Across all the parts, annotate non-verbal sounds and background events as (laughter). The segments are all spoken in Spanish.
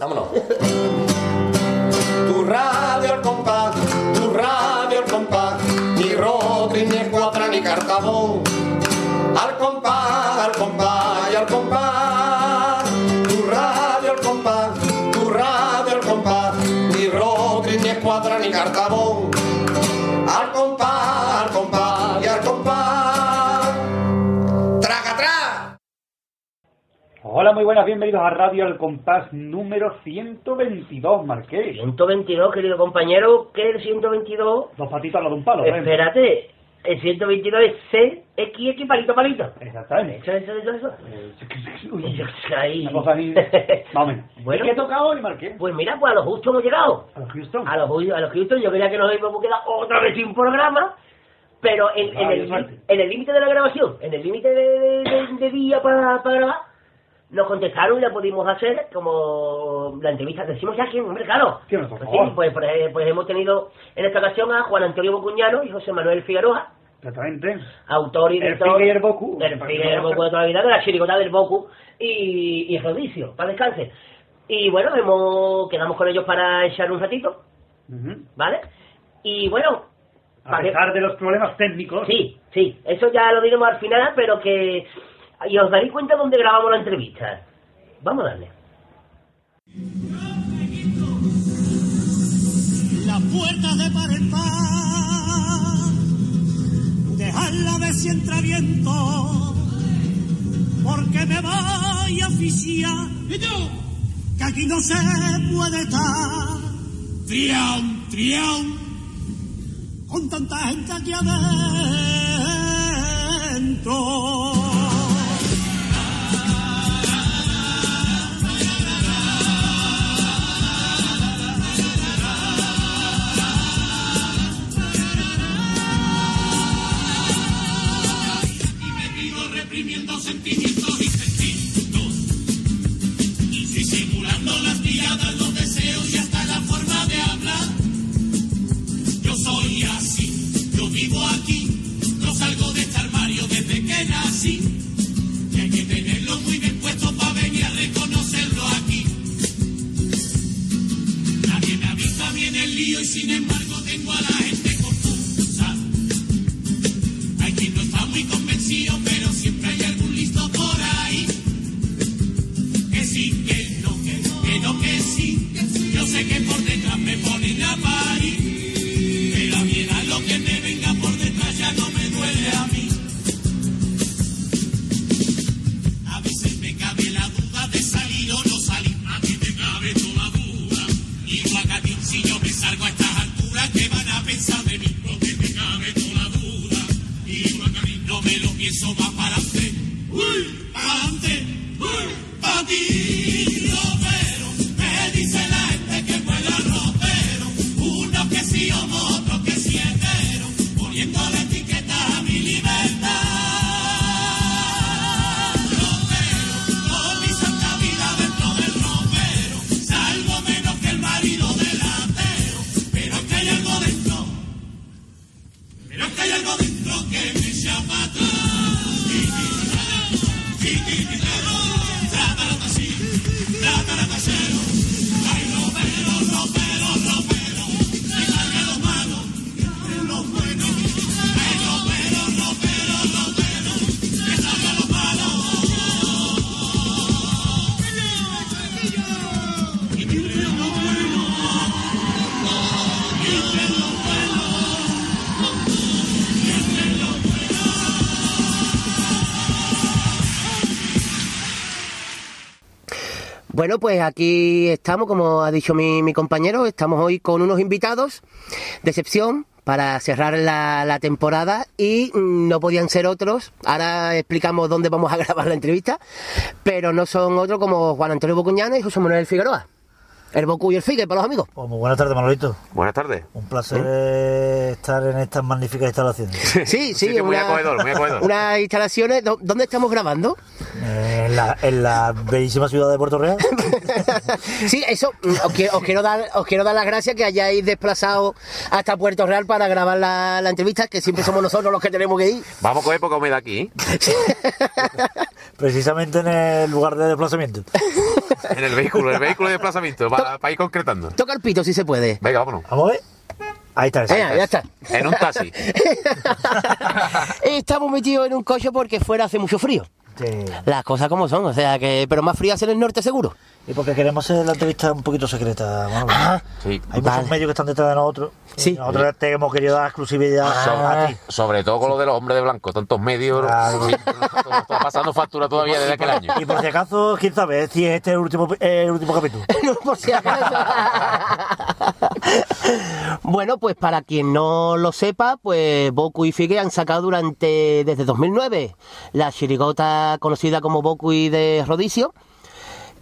Vámonos. Tu radio al compás, tu radio al compás, ni Rodri, ni Escuadra, ni Cartabón. Hola, muy buenas, bienvenidos a Radio El Compás número 122, Marqués. 122, querido compañero, ¿qué es el 122? Dos patitas al lado de un palo, ¿eh? Espérate, el 122 es C, X, X, palito, palito. Exactamente. ¿Eso, eso, eso, eso? Uy, Ahí. Una cosa ahí. (laughs) Bueno. ¿Y qué toca hoy, Marqués? Pues mira, pues a lo justo hemos llegado. A los Houston. A los, a los Houston, yo creía que nos íbamos a quedar otra vez sin programa, pero en, en Vaya el en el límite de la grabación, en el límite de, de- de- de día para, para grabar, nos contestaron y la pudimos hacer como la entrevista. Decimos ya quién, hombre, claro. ¿Quién, por Pues favor? sí, pues, pues, pues hemos tenido en esta ocasión a Juan Antonio Bocuñano y José Manuel Figueroa, Exactamente. autor y director. El Boku. El Figue y el Boku de toda la vida, de la chirigota del Boku y, y Rodicio, para descanse. Y bueno, hemos, quedamos con ellos para echar un ratito, Ujú. ¿vale? Y bueno, A pesar de los problemas técnicos. sí, sí, eso ya lo diremos al final, pero que... Y os daréis cuenta dónde grabamos la entrevista. Vamos a darle. las puertas de par en par, dejarla ver si entra viento, porque me voy a oficiar, que aquí no se puede estar, trián, trián, con tanta gente aquí adentro. sentimientos y sentimientos. Y disimulando las miradas, los deseos y hasta la forma de hablar. Yo soy así, yo vivo aquí, no salgo de este armario desde que nací. Y hay que tenerlo muy bien puesto para venir a reconocerlo aquí. Nadie me avisa bien el lío y sin embargo tengo a la gente. Pues aquí estamos, como ha dicho mi, compañero, estamos hoy con unos invitados de excepción para cerrar la, la temporada y no podían ser otros. Ahora explicamos dónde vamos a (laughs) grabar la entrevista, pero no son otros como Juan Antonio Bocuñana y José Manuel Figueroa. El Bocu y el Figue para los amigos. Pues muy buenas tardes, Manolito. Buenas tardes. Un placer eh, estar en estas magníficas instalaciones. (laughs) Sí, sí, sitio muy acogedor, muy acogedor. (laughs) unas instalaciones. ¿dó- ¿Dónde estamos grabando? En, la, en la bellísima ciudad de Puerto Real. (laughs) Sí, eso, mm, os quiero, os quiero dar, os quiero dar las gracias que hayáis desplazado hasta Puerto Real para grabar la, la entrevista, que siempre somos nosotros los que tenemos que ir. Vamos con época humedad aquí. ¿eh? precisamente en el lugar de desplazamiento. En el vehículo, en el vehículo de desplazamiento, para, para ir concretando. Toca el pito si se puede. Venga, vámonos. Vamos a ver. Ahí está. el Venga, ya está. En un taxi. (laughs) Estamos metidos en un coche porque fuera hace mucho frío. Sí. Las cosas como son, o sea que. Pero más frías en el norte seguro. Y porque queremos hacer la entrevista un poquito secreta, Manolo. Ah, Sí. Hay Vale. muchos medios que están detrás de nosotros. Sí. Y Nosotros te hemos querido dar exclusividad Ah. a ti. Sobre todo con lo de los hombres de blanco, tantos medios. Claro. está pasando factura todavía desde aquel año. Y por si acaso, quién sabe si este es el último, el último capítulo. (laughs) No, por si acaso. (laughs) bueno, pues para quien no lo sepa, pues Boku y Figue han sacado durante desde 2009 la chirigota conocida como Boku y de Rodicio.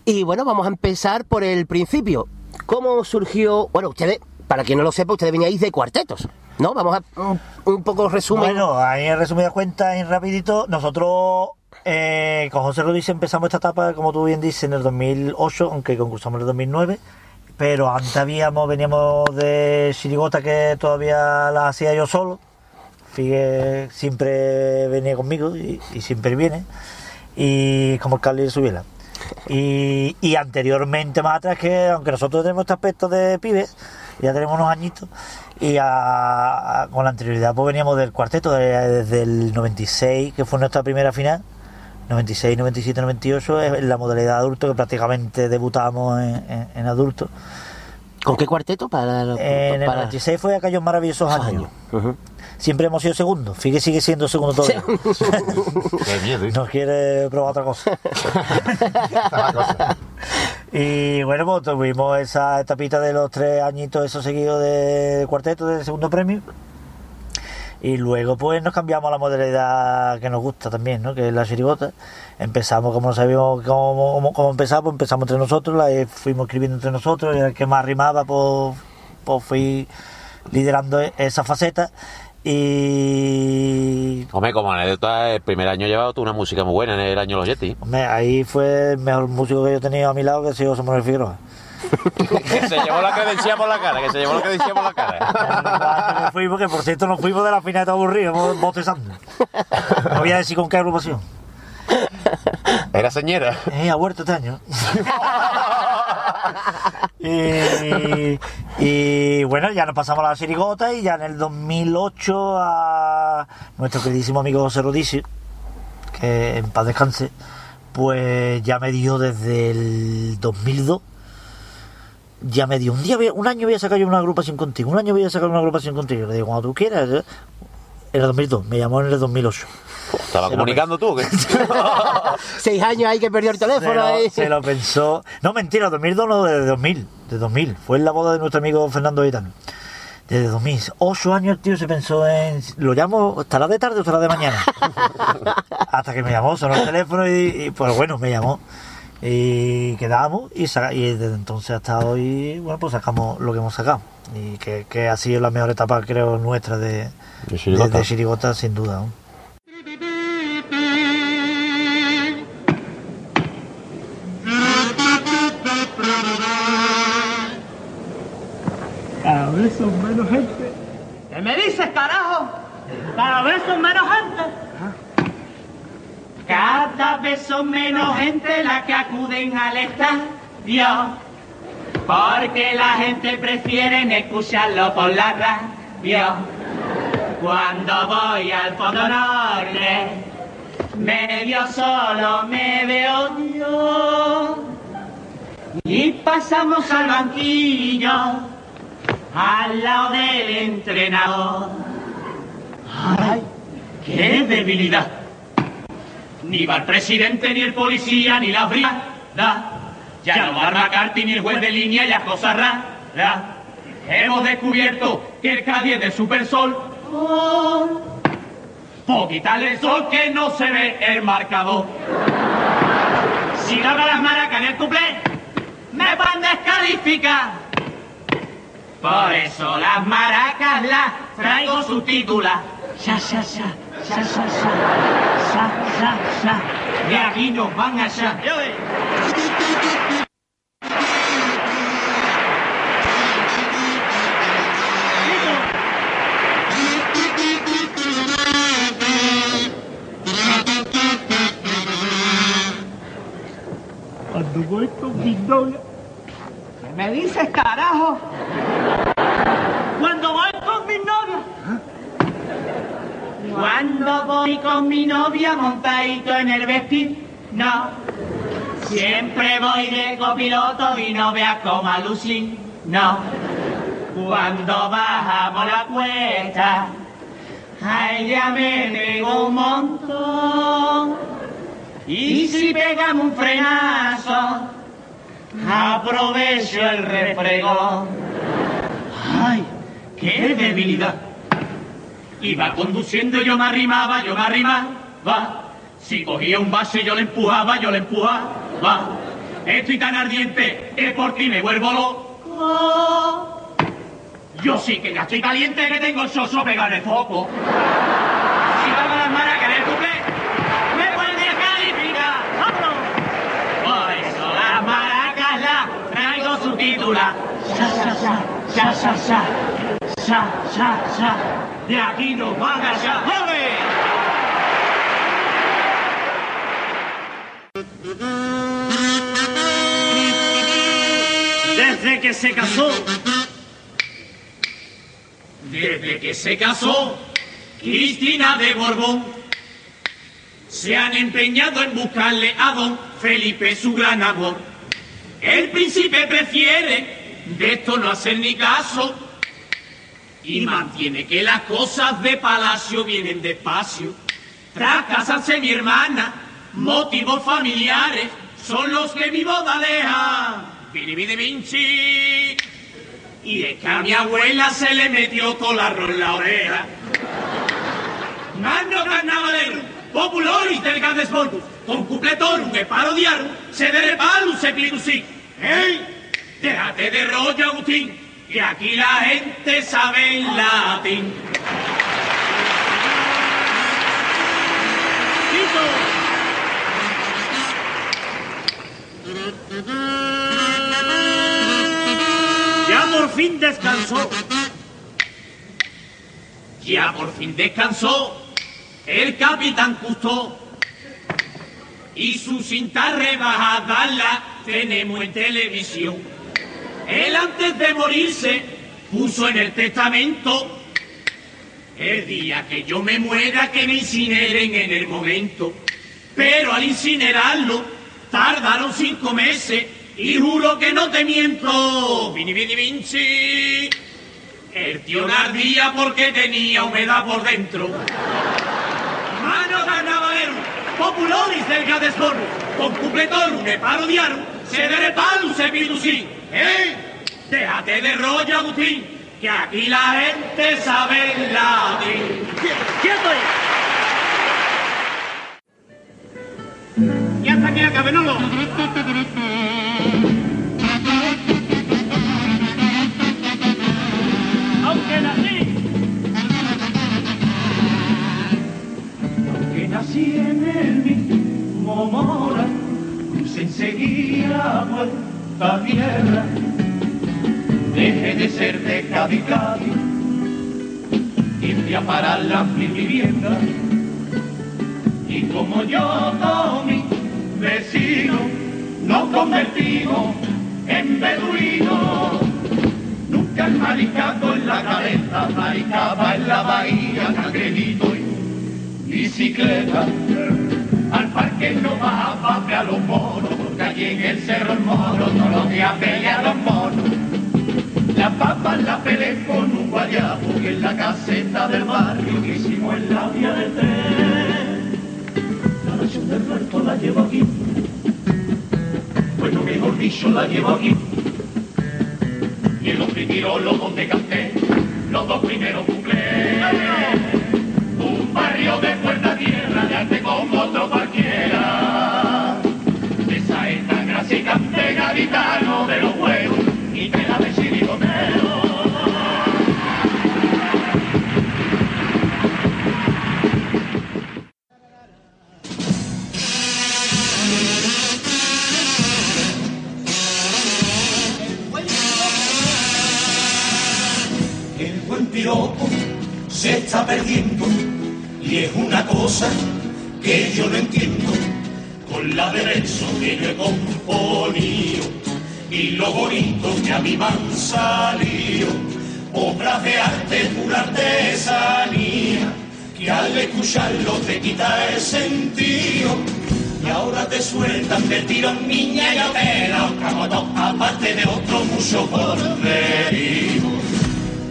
Y bueno, vamos a empezar por el principio. ¿Cómo surgió? Bueno, ustedes, para quien no lo sepa, ustedes veníais de cuartetos, ¿no? Vamos a un, poco resumen. Bueno, ahí en resumidas cuentas, en rapidito, nosotros eh, con José Rodríguez empezamos esta etapa, como tú bien dices, en el 2008, aunque concursamos en el 2009. Pero antes habíamos, veníamos de Chirigota que todavía la hacía yo solo. Figue siempre venía conmigo y, siempre viene. Y como el Carly de Subiela. Y, y anteriormente más atrás que aunque nosotros tenemos este aspecto de pibes ya tenemos unos añitos y a- a- con la anterioridad pues veníamos del cuarteto de- desde el 96 que fue nuestra primera final 96 97 98 es la modalidad adulto que prácticamente debutamos en, en- en adulto ¿Con qué cuarteto? Para, en el para- 96 fue aquellos maravillosos años. Siempre hemos sido segundos Figue sigue siendo segundo todavía (laughs) ¿eh? no quiere probar otra cosa. (laughs) y bueno, pues tuvimos esa etapita de los tres añitos, esos seguidos de cuarteto, de segundo premio. Y luego pues nos cambiamos a la modalidad que nos gusta también, ¿no? Que es la chirigota. Empezamos, como no sabíamos cómo, cómo, cómo empezar, pues empezamos entre nosotros, la eh, fuimos escribiendo entre nosotros, y el que más rimaba, pues, pues fui liderando e- esa faceta. Y Hombre, como anécdota, el primer año llevado tú una música muy buena en el año Los Yeti. Hombre, ahí fue el mejor músico que yo he tenido a mi lado, que ha sido José Manuel Figueroa. Que se llevó la credencial por la cara, que se llevó la credencial por la cara. (laughs) Nos fuimos, que por cierto nos fuimos de la final de aburrido, botezando. No voy a decir con qué agrupación. (laughs) Era señora. Eh, ha vuelto este año. (laughs) y, y, bueno, ya nos pasamos a la Sirigota y ya en el 2008 a nuestro queridísimo amigo José Rodicio, que en paz descanse, pues ya me dio desde el 2002 ya me dio un día, un año voy a sacar yo una agrupación contigo, un año voy a sacar una agrupación contigo. Le digo, cuando tú quieras. En el 2002, me llamó en el 2008. Estaba comunicando tú. ¿qué? (laughs) (laughs) Seis años ahí que perdió el Se teléfono. lo, ahí. se lo pensó. No, mentira, 2002 no, de 2000. De 2000. Fue en la boda de nuestro amigo Fernando Gaetano. Desde 2000. Ocho años el tío se pensó en. Lo llamo, ¿estará de tarde o estará de mañana? (laughs) Hasta que me llamó, sonó el teléfono y, y, pues bueno, me llamó. Y quedamos y, desde entonces hasta hoy, bueno, pues sacamos lo que hemos sacado. Y que, que ha sido la mejor etapa, creo, nuestra de, De Chirigota. de- de Chirigota, sin duda. ¿no? Cada vez son menos gente. ¿Qué me dices, carajo? Cada vez son menos gente. Cada vez son menos gente la que acuden al estadio. Porque la gente prefiere escucharlo por la radio. Cuando voy al Fondo Norte, medio solo me veo yo. Y pasamos al banquillo al lado del entrenador. ¡Ay! ¡Qué debilidad! Ni va el presidente, ni el policía, ni la brigada. Ya no va McCarthy, ni el juez de línea, ya cosas raras. Hemos descubierto que el Cádiz de Supersol. Por quitarle el sol que no se ve el marcador. Si no las maracas en el cuplé, me van a descalificar. Por eso las maracas las traigo subtítulas. Sha, sha, sha, sha, sha, sha, sha, sha, sha. De aquí nos van a voy con mi novia. ¿Qué me dices, carajo? Cuando voy con mi novia. Cuando voy con mi novia montadito en el vestido, no. Siempre voy de copiloto y no veas como alucin, no. Cuando bajamos la cuesta, a ella me pegó un montón. Y si pegamos un frenazo, aprovecho el refregón. ¡Ay, qué debilidad! Iba conduciendo, yo me arrimaba, yo me arrimaba. Si cogía un vaso, yo le empujaba, yo le empujaba. Estoy tan ardiente que por ti me vuelvo loco. Yo sí que ya estoy caliente que tengo el soso pegado en el foco. Si valga las maracas del cuplé, me pueden descalificar. ¡Vámonos! Por eso las maracas las traigo su titula. Sa, sa, sa, sa, sa, sa, sa, sa, sa. De aquí nos van a. Desde que se casó, desde que se casó, Cristina de Borbón, se han empeñado en buscarle a don Felipe su gran amor. El príncipe prefiere de esto no hacer ni caso y mantiene que las cosas de palacio vienen despacio. Tras casarse mi hermana, motivos familiares son los que mi boda deja. Vini, de Vinci. Y es que a mi abuela se le metió todo el arroz en la oreja. Mando carnavalero, populoris del Gandesborgus, con cupletorum que parodiarum, se de palus se sí. ¡Ey! Déjate de rollo, Agustín, que aquí la gente sabe el latín. Ya por fin descansó. Ya por fin descansó el capitán Cousteau. Y su cinta rebajada la tenemos en televisión. Él antes de morirse puso en el testamento el día que yo me muera que me incineren en el momento. Pero al incinerarlo tardaron cinco meses y juro que no te miento. Vini, vini, vinci. El tío ardía porque tenía humedad por dentro. Mano carnavalero, populoris del Gadesborno, con cupletorum de parodiarum, se de palu se piducí. ¡Eh! Déjate de rollo, Agustín, que aquí la gente sabe latín. ¡Quieto ahí! Y hasta aquí acabe, no lo. Aunque nací. Aunque nací en el mismo crucé enseguida vuelta tierra. Dejé de ser de Cádiz, y fui a parar la mi vivienda. Y como yo, todos mis vecinos, nos convertimos en beduinos. Nunca el maricato en la cabeza, maricaba en la bahía, cangrejito y bicicleta. Al parque no bajaba a los monos, porque allí en el cerro el mono todos los días pelea a los monos. La papa la peleé con un guayabo que en la caseta del barrio que hicimos en la vía del tren. La nación del muerto la llevo aquí. Bueno, mejor dicho, la llevo aquí. Y en los primeros los donde canté, los dos primeros cumplé. Un barrio de puerta tierra, de arte como otro gaditano de los huevos y que la decidí Romero. El buen piropo se está perdiendo y es una cosa que yo no entiendo. Con la de verso que yo he componido y lo bonito que a mí me han salido, obras de arte, pura artesanía, que al escucharlo te quita el sentido. Y ahora te sueltan de tirón, niña, y te la otra moto, aparte de otro mucho por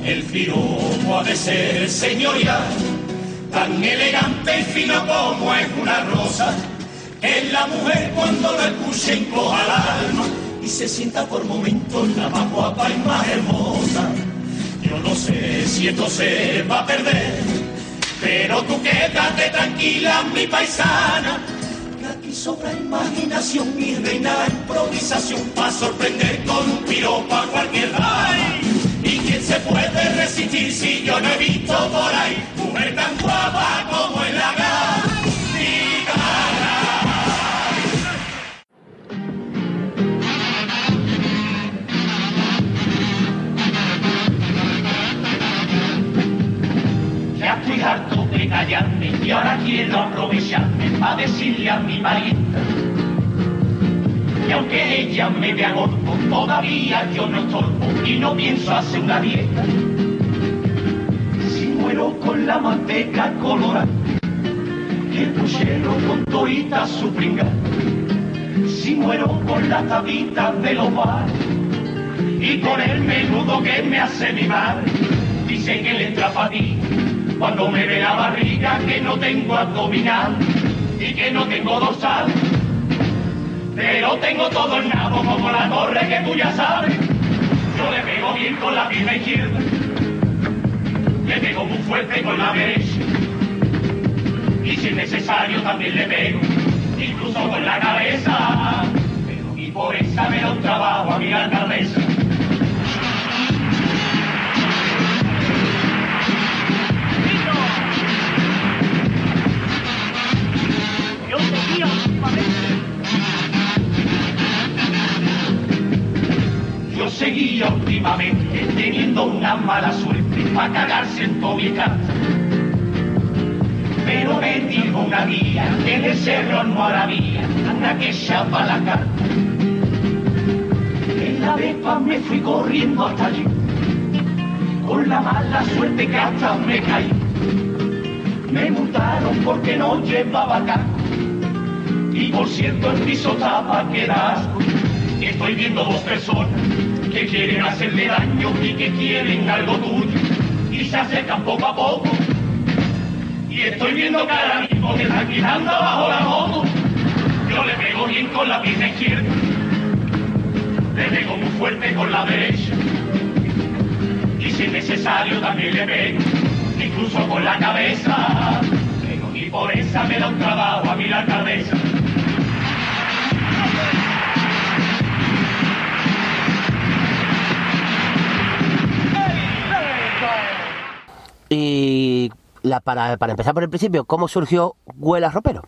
El piropo ha de ser señorial, tan elegante y fino como es una rosa, que la mujer cuando lo escuche encoja el alma y se sienta por momentos la más guapa y más hermosa. Yo no sé si esto se va a perder, pero tú quédate tranquila, mi paisana, que aquí sobra imaginación y reina la improvisación para sorprender con un piropo a cualquier dama. ¿Y quién se puede resistir si yo no he visto por ahí mujer tan guapa como callarme y ahora quiero aprovecharme para decirle a mi parienta. Y aunque ella me vea gordo, todavía yo no estorbo y no pienso hacer una dieta. Si muero con la manteca colorada, el puchero con torita su pringa. Si muero con las tapitas de los bares y con el menudo que me hace mi madre. Dice que le entra para ti cuando me ve la barriga que no tengo abdominal y que no tengo dorsal. Pero tengo todo el nabo como la torre que tú ya sabes. Yo le pego bien con la pierna izquierda, le pego muy fuerte con la derecha. Y si es necesario también le pego, incluso con la cabeza. Pero y por me da un trabajo a mi alcaldesa. Yo seguía últimamente teniendo una mala suerte para cagarse en casa. Pero me dijo una guía que en el cerro no había anda que chapa la carta. En la bepa me fui corriendo hasta allí, con la mala suerte que hasta me caí. Me multaron porque no llevaba casco. Y por cierto el piso estaba que da asco. Estoy viendo dos personas que quieren hacerle daño y que quieren algo tuyo. Y se acercan poco a poco. Y estoy viendo que ahora mismo que están girando bajo la moto. Yo le pego bien con la pierna izquierda. Le pego muy fuerte con la derecha. Y si es necesario también le pego, incluso con la cabeza. Pero ni por esa me da un trabajo a mí la cabeza. Y la, para, para empezar por el principio, ¿cómo surgió Huela Ropero?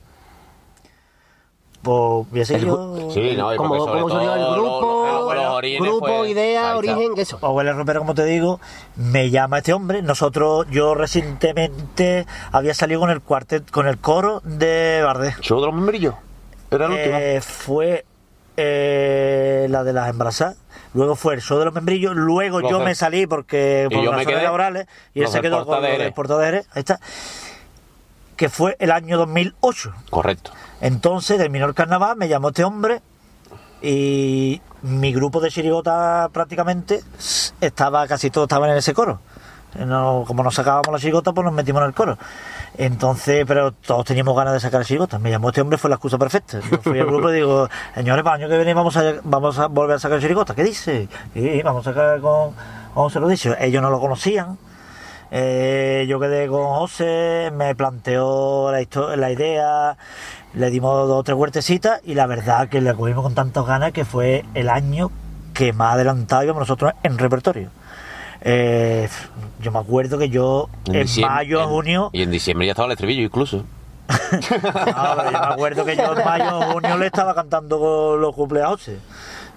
Pues voy a seguir El yo. Sí, no, y ¿Cómo, surgió el grupo? lo- lo- grupo, fue- idea, origen, eso. Abuela Romero, como te digo, me llama este hombre. Nosotros, yo recientemente había salido con el cuartet, con el coro de Bardé. ¿Show de los membrillos? Era el último. Eh, fue eh, la de las embarazadas. Luego fue el show de los membrillos. Luego Los yo de- me salí porque Y por yo me razones quedé- laborales y él se quedó con lo Portaderes. Ahí está. Que fue el año 2008. Correcto. Entonces terminó el carnaval, me llamó este hombre y mi grupo de chirigota prácticamente estaba, casi todos estaban en ese coro. No- como nos sacábamos la chirigota, pues nos metimos en el coro. Entonces, pero todos teníamos ganas de sacar chirigotas. Me llamó este hombre, fue la excusa perfecta. Yo fui al grupo y digo, señores, para el año que viene vamos a, vamos a volver a sacar chirigotas. ¿Qué dice? Y vamos a sacar con, con se lo dicho. Ellos no lo conocían. Eh, yo quedé con José, me planteó la, idea, le dimos dos o tres huertecitas y la verdad que le cogimos con tantas ganas que fue el año que más adelantado íbamos nosotros en repertorio. Eh, yo me acuerdo que yo en, mayo, en- junio, Y en diciembre ya estaba el estribillo incluso. no, (laughs) pero yo me acuerdo que yo en mayo, junio le estaba cantando los cumpleaños.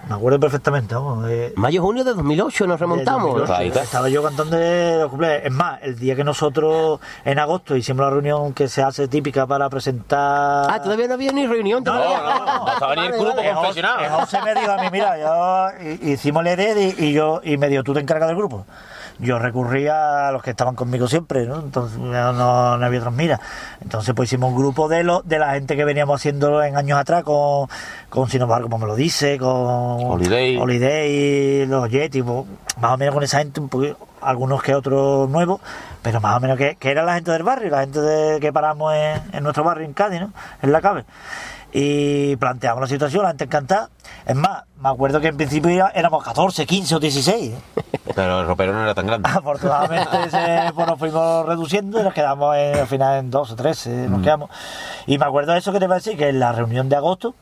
Me acuerdo perfectamente, vamos. eh, Mayo, junio de 2008 nos remontamos. de 2008, Ahí está. Estaba yo cantando de los cumpleaños. Es más, el día que nosotros en agosto hicimos la reunión que se hace típica para presentar. Ah, todavía no había ni reunión. No, todavía. no, no, no estaba ni el grupo Eh, José- confesionado. José me dijo a mí, mira, yo hi- hicimos el ED y, y yo y me dijo, tú te encargas del grupo. Yo recurría a los que estaban conmigo siempre, ¿no? Entonces no, no- no había otras miras. Entonces pues hicimos un grupo de lo, de la gente que veníamos haciendo en años atrás con, con Sinovar, como me lo dice, con Holiday. Holiday, los Yeti, pues, más o menos con esa gente, un poquito, algunos que otros nuevos, pero más o menos que, que era la gente del barrio, la gente de, que paramos en, en nuestro barrio en Cádiz, ¿no? En la cabe. Y planteamos la situación, la gente encantada. Es más, me acuerdo que en principio éramos 14, 15 o 16. ¿eh? Pero el ropero no era tan grande. Afortunadamente (laughs) se, pues, nos fuimos reduciendo y nos quedamos en- al final en 12 o 13, nos quedamos. Y me acuerdo de eso que te iba a decir, que en la reunión de agosto,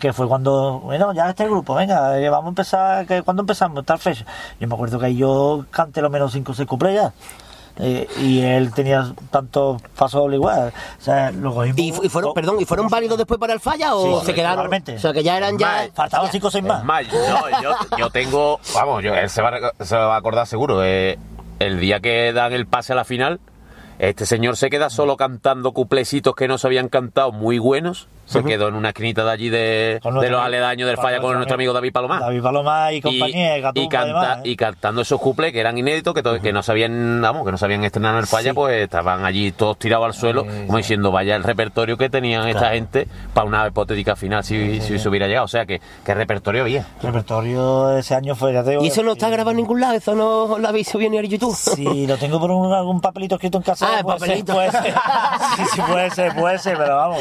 que fue cuando, bueno, ya este grupo, venga, eh, vamos a empezar, que cuando empezamos, tal fecha. Yo me acuerdo que ahí yo canté lo menos 5 o 6 cuplés ya. Eh, y él tenía tantos pasos igual. O sea, lo cogimos- ¿Y, fu- y fueron, perdón, ¿y fueron válidos después para el falla o Sí, se quedaron? O sea, que ya eran ya... Faltaban 5 o 6 Es más. más, no, yo, yo tengo. Vamos, yo, él se va, a rec- se va a acordar seguro. eh, el día que dan el pase a la final, este señor se queda solo cantando cuplecitos que no se habían cantado muy buenos. Se quedó en una esquinita de allí de, de los aledaños del falla con nuestro amigo David Palomar. David Palomar y compañía, y, Gatumba, canta- además, ¿eh? y cantando esos cuples que eran inéditos, que, to- que no sabían, vamos, que no sabían estrenar en el falla, Sí. pues estaban allí todos tirados al suelo, como diciendo, vaya el repertorio que tenían esta gente para una hipotética final si, si se hubiera llegado. O sea que, ¿qué repertorio había? El repertorio de ese año fue, ya te digo, ¿Y eso no está sí. grabado en ningún lado? ¿Eso no lo habéis subido ni en YouTube? Si lo tengo por un- algún papelito escrito en casa. Ah, puede ser, papelito. puede ser. (laughs) Sí, sí, puede ser, puede ser, pero vamos.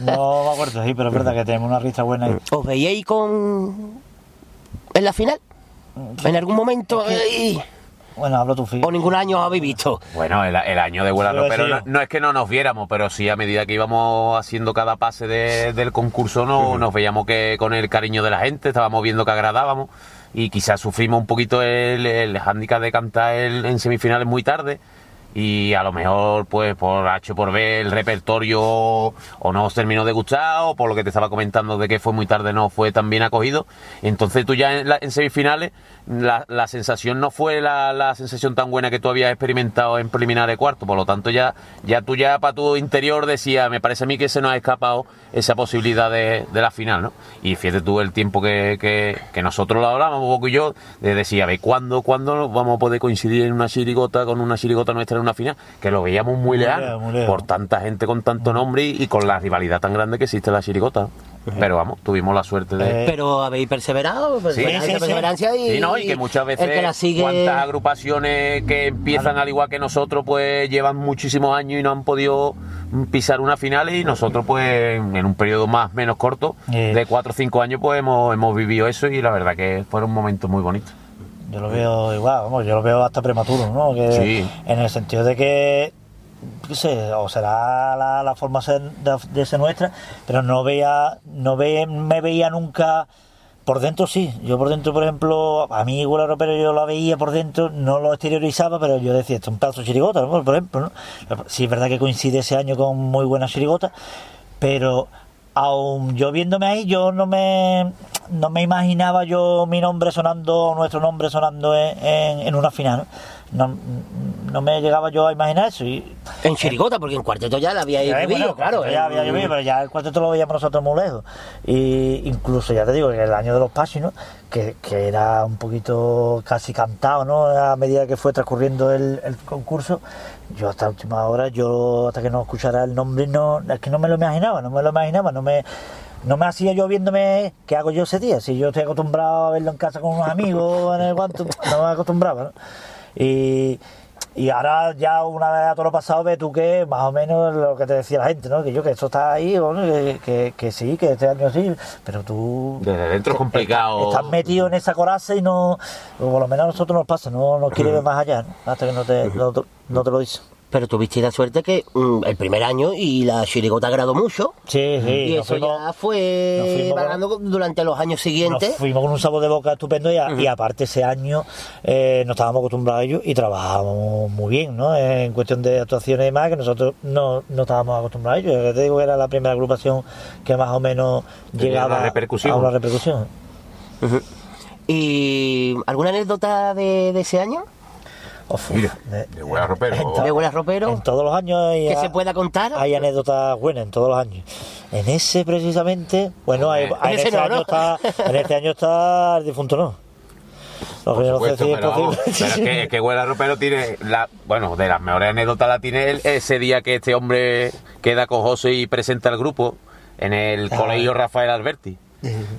No me acuerdo, sí, pero es verdad que tenemos una risa buena ahí. ¿Os veíais con... en la final? ¿En algún momento? Ay, Bueno, hablo tu fijo. ¿O ningún año os habéis visto? Bueno, el, el año de Vuela Lo Ropero decía no, no es que no nos viéramos, pero sí a medida que íbamos haciendo cada pase de- del concurso no, nos veíamos que con el cariño de la gente, estábamos viendo que agradábamos y quizás sufrimos un poquito el, el hándicap de cantar el- en semifinales muy tarde y a lo mejor pues por H por B el repertorio o no os terminó de gustar o por lo que te estaba comentando de que fue muy tarde no fue tan bien acogido entonces tú ya en, la- en semifinales la, sensación no fue la, la sensación tan buena que tú habías experimentado en preliminar de cuarto por lo tanto ya ya tú ya para tu interior decía me parece a mí que se nos ha escapado esa posibilidad de, de la final ¿no? y fíjate tú el tiempo que, que, que nosotros lo hablábamos poco y yo de decía a ver cuándo cuándo vamos a poder coincidir en una chirigota con una chirigota nuestra en una final que lo veíamos muy, lejos. por tanta gente con tanto nombre y, y con la rivalidad tan grande que existe en la chirigota pero vamos tuvimos la suerte de Eh, Pero habéis perseverado, perseverancia, sí, sí. perseverancia y, Sí, no, y que muchas veces que la sigue... cuántas agrupaciones que empiezan al igual que nosotros pues llevan muchísimos años y no han podido pisar una final y nosotros pues en un periodo más menos corto de 4 o 5 años pues hemos, hemos vivido eso y la verdad que fueron momentos muy bonitos. Yo lo veo igual, vamos, yo lo veo hasta prematuro, ¿no? Que Sí. En el sentido de que, qué sé, o será la, la forma de, de ser nuestra, pero no veía, no ve, me veía nunca por dentro sí. Yo por dentro, por ejemplo, a mí igual europeo yo lo veía por dentro, no lo exteriorizaba, pero yo decía, esto es un pedazo de chirigota, ¿no? por ejemplo, ¿no? Sí es verdad que coincide ese año con muy buena chirigota, pero aún yo viéndome ahí, yo no me, no me imaginaba yo mi nombre sonando, nuestro nombre sonando en, en- en una final. No, no me llegaba yo a imaginar eso. Y, En chirigota, porque en cuarteto ya la vivido, bueno, claro. Ya había en- llovido, pero ya el cuarteto lo veíamos nosotros muy lejos. Y incluso, ya te digo, que el año de los pasos, ¿no? que, que era un poquito casi cantado, ¿no? A medida que fue transcurriendo el, el concurso, yo hasta la última hora, yo hasta que no escuchara el nombre, no, es que no me lo imaginaba, no me lo imaginaba, no me... No me hacía yo viéndome qué hago yo ese día. Si yo estoy acostumbrado a verlo en casa con unos amigos en el guanto, no me acostumbraba. ¿no? Y, y ahora ya una vez a todo lo pasado ves tú que más o menos lo que te decía la gente, ¿no? Que yo que esto está ahí, bueno, que, que, que sí, que este año sí, pero tú Desde dentro es complicado. estás metido en esa coraza y no, o por lo menos a nosotros nos pasa, no, no quieres ver más allá, ¿no? hasta que no te, no, te- no te lo dice. Pero tuviste la suerte que mm, el primer año y la chirigota agradó mucho. Sí, sí, y nos eso fuimos- ya nos fue fuimos- vagando durante los años Nos siguientes. fuimos con un sabor de boca estupendo y, a- y aparte ese año eh, no estábamos acostumbrados a ello y trabajábamos muy bien, ¿no? En cuestión de actuaciones y demás, que nosotros no, no estábamos acostumbrados a ello. Ya te digo que era la primera agrupación que más o menos Tenía llegaba una repercusión. a una repercusión. ¿Y alguna anécdota de, de ese año? Uf, Mira, de- de hueá ropero. en to- ¿De Huelas Ropero? En todos los años hay, ¿Que se pueda contar? hay anécdotas buenas en todos los años. En ese precisamente, bueno, hay- hay- En en, ese este no, año ¿no? está, en este año está el difunto no. Lo que yo no sé Supuesto, si es pero, vamos, posible. pero es que, es que Huela Ropero tiene la, bueno, de las mejores anécdotas la tiene él ese día que este hombre queda con José y presenta el grupo en el Ah. colegio Rafael Alberti.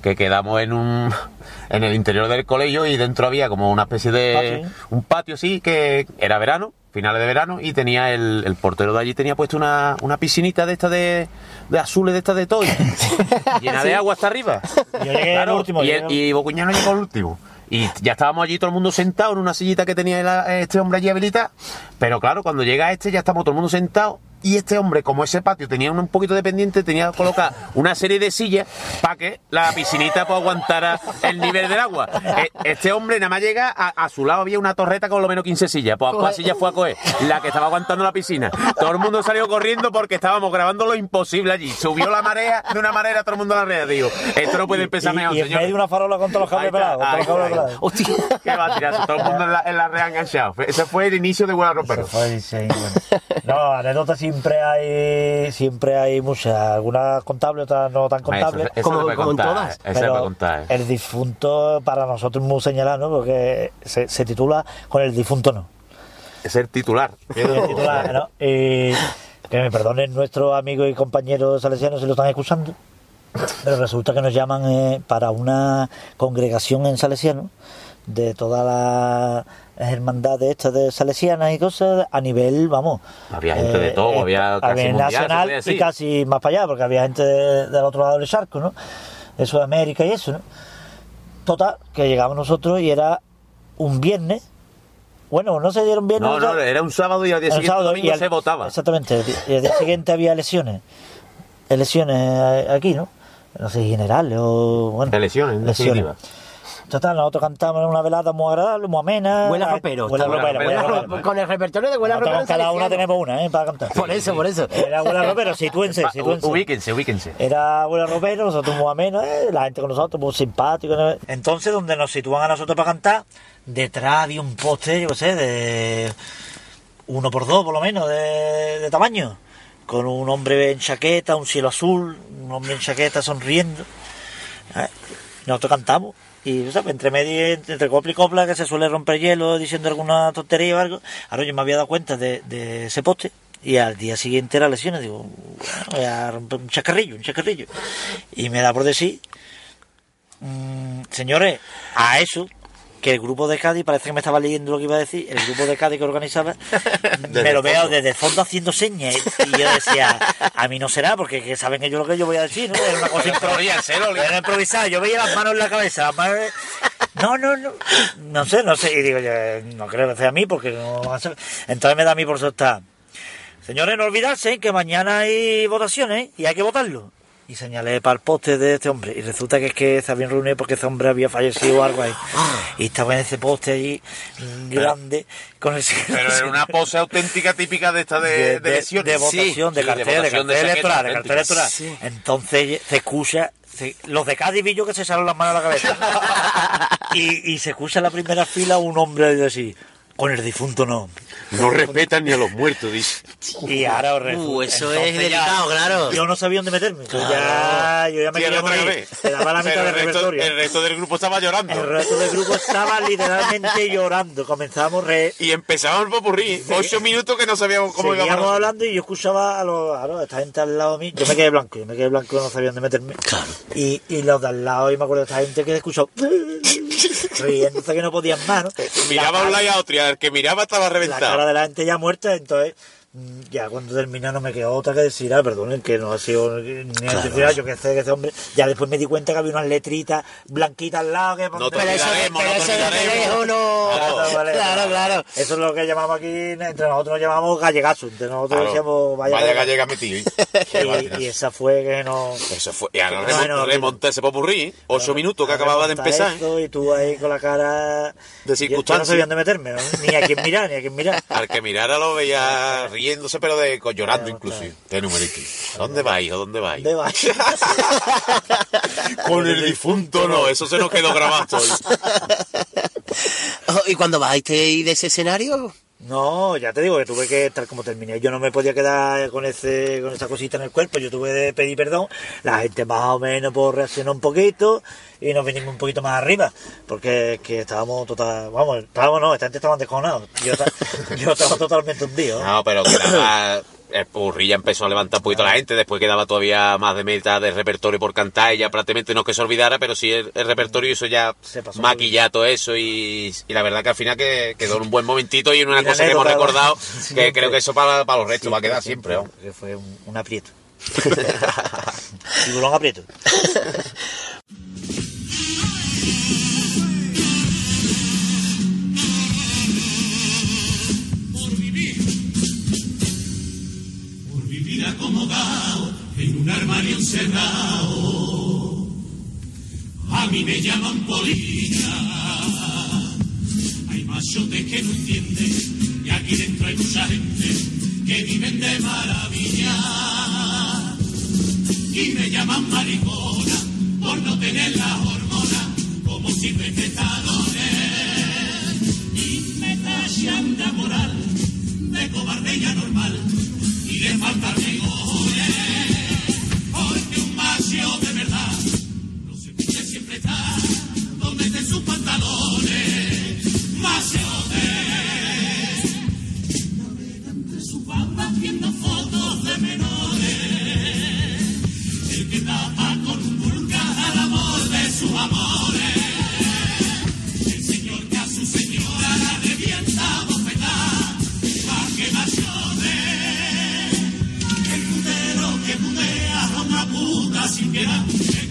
Que quedamos en un (laughs) en el interior del colegio y dentro había como una especie de Patio. un patio sí que era verano, finales de verano y tenía el, el portero de allí tenía puesto una, una piscinita de estas de, de azules de estas de toy (laughs) llena de agua hasta arriba. Yo llegué al último. Y, el, y Bocuñano llegó al último. Y ya estábamos allí todo el mundo sentado en una sillita que tenía este hombre allí habilitado. Pero claro, cuando llega este ya estamos todo el mundo sentado. Y este hombre, como ese patio tenía un, poquito de pendiente, tenía que colocar una serie de sillas para que la piscinita pues, aguantara el nivel del agua. E- Este hombre nada más llega, a, a su lado había una torreta con lo menos 15 sillas. Pues ¿cuál silla fue a coger? La que estaba aguantando la piscina. Todo el mundo salió corriendo porque estábamos grabando lo imposible allí. Subió la marea de una manera, todo el mundo a la red. Digo, esto no puede empezar y, mejor, y en señor. medio una farola con todos los cables pelados. ahí ahí. Hostia. ¿Qué va a tirar? Todo el mundo en la, en la enganchado. Ese fue el inicio de Buena Ropero. Eso fue, sí. No, siempre hay, siempre hay muchas. Algunas contables, otras no tan contables. Eso, eso Como- como en contar, todas. Eso se Pero el difunto para nosotros es muy señalado, ¿no? Porque se, se titula con el difunto no. Es el titular. (laughs) El titular, ¿no? Y que me perdonen nuestros amigos y compañeros salesianos si lo están escuchando, pero resulta que nos llaman eh, para una congregación en Salesiano de todas las hermandades estas de salesianas y cosas a nivel, vamos. eh, Había gente de todo, había casi mundial, se nacional y casi más para allá, porque había gente de- del otro lado del charco, ¿no? De Sudamérica y eso, ¿no? Total, que llegamos nosotros y era un viernes. Bueno, no se dieron viernes. No, no, era un sábado y al día siguiente sábado domingo al- se votaba. Exactamente. Y el día siguiente había elecciones. Elecciones eh, aquí, ¿no? No sé, generales o. Bueno, Elecciones, en definitiva. Total, nosotros cantamos en una velada muy agradable, muy amena. Huela ropero. Huela ropero, huela. Con el repertorio de Huelas Nosotros Ropero. cada una tenemos una, ¿eh? Para cantar. Por eso, por eso. Era huela ropero, situense, (laughs) situense. Ubíquense, ubíquense. Era huela ropero, nosotros muy amenos, ¿eh? la gente con nosotros muy simpático. ¿no? Entonces, donde nos sitúan a nosotros para cantar, detrás había un poste, yo qué sé, de uno por dos por lo menos de, de tamaño, con un hombre en chaqueta, un cielo azul, un hombre en chaqueta sonriendo. ¿eh? Nosotros cantamos. Y ¿sabes? entre medio, entre copla y copla, que se suele romper hielo diciendo alguna tontería o algo. Ahora yo me había dado cuenta de, de ese poste. Y al día siguiente las lesiones, digo, bueno, voy a romper un chacarrillo, un chacarrillo. Y me da por decir, mm, señores, a eso, que el grupo de Cádiz, parece que me estaba leyendo lo que iba a decir, el grupo de Cádiz que organizaba, (laughs) me lo veo desde el fondo haciendo señas. Y yo decía, a mí no será, porque que saben ellos lo que yo voy a decir, ¿no? Era una cosa improvisada. Era improvisada. Yo veía las manos en la cabeza, las manos... No, no, no, no sé, no sé. Y digo, yo, no creo que sea a mí, porque no Entonces me da a mí por soltar. Señores, no olvidarse que mañana hay votaciones y hay que votarlo. Y señalé para el poste de este hombre. Y resulta que es que se habían reunido porque ese hombre había fallecido o algo ahí. Y estaba en ese poste allí, grande, con el (laughs) Pero era una pose auténtica típica de esta de, de, lesiones. de votación, de Sí, cartel, de, votación cartel electoral, de cartel electoral. Entonces se escucha, se- los de Cádiz vi yo que se echaron las manos a la cabeza. (laughs) y, y se escucha en la primera fila un hombre así, con el difunto no. No respetan ni a los muertos, dice. Y ahora os Uh, eso es entonces ya- delicado, claro. Yo no sabía dónde meterme. Yo ya, yo ya me Sí, quería morir. Me daba la mitad del el, resto, repertorio. el resto del grupo estaba llorando. El resto del grupo estaba literalmente llorando. Comenzamos re... Y empezamos el popurrí. Ocho minutos que no sabíamos cómo íbamos. Hablando y yo escuchaba a, los, a los- esta gente al lado mío. Yo me quedé blanco, yo me quedé blanco, no sabía dónde meterme. Y, y los de al lado, y me acuerdo de esta gente que escuchó (laughs) riéndose que no podían más, ¿no? Miraba a un la, lado y a otro al que miraba estaba la cara reventado. la gente ya muerta, entonces ya cuando termina no me quedó otra que decir, ah, perdonen, que no ha sido ni necesidad, yo que sé que ese hombre, ya después me di cuenta que había unas letritas blanquitas al lado que No te Pero eso, pero no te eso de no. Claro, vale, Claro, claro. Eso es lo que llamamos aquí, entre nosotros nos llamamos gallegazo, entre nosotros Claro. decíamos vaya, Vaya gallega metido. (laughs) Qué Y, esa fue que no... Eso fue. Y ahora Bueno, remont- remonté ese popurrí. Ocho minutos que acababa de empezar. ¿eh? eso Y tú ahí con la cara... De Yo- Yo no sabía dónde meterme, ¿no? ni a quién mirar, ni a quién mirar. Al que mirara lo veía riéndose, pero de llorando Ya, inclusive. Este numerito. ¿Dónde va, hijo? ¿Dónde va? ¿Dónde vas? (laughs) Con el difunto no, eso se nos quedó grabado. (laughs) Oh, ¿Y cuando bajasteis de ese escenario? No, ya te digo que tuve que, tal como terminé, yo no me podía quedar con ese con esa cosita en el cuerpo, yo tuve que pedir perdón, la gente más o menos pues, reaccionó un poquito y nos vinimos un poquito más arriba, porque es que estábamos total, vamos, estábamos no, esta gente estaban descojonados, yo, (laughs) yo estaba totalmente hundido. No, pero. El Purrilla empezó a levantar un poquito la gente, después quedaba todavía más de mitad del repertorio por cantar, y ya prácticamente no es que se olvidara, pero sí el, el repertorio hizo ya Se pasó maquillar todo eso, y, y la verdad que al final que quedó en un buen momentito y en una Y cosa que hemos recordado, (laughs) que siempre. creo que eso para, para los restos va a quedar siempre. ¿no? Que fue un, un aprieto. (laughs) Tiburón aprieto. (laughs) en un armario encerrado. A mí me llaman polilla. Hay machotes que no entienden y aquí dentro hay mucha gente que viven de maravilla. Y me llaman maricona por no tener la hormona como si respetadores. Y me tachan de moral, de cobardía normal y de falta Macho de verdad se puede siempre estar donde estén sus pantalones. Machote. Navega entre sus bandas viendo fotos de menores. El que tapa con un vulgar al amor de sus amores. Puta sin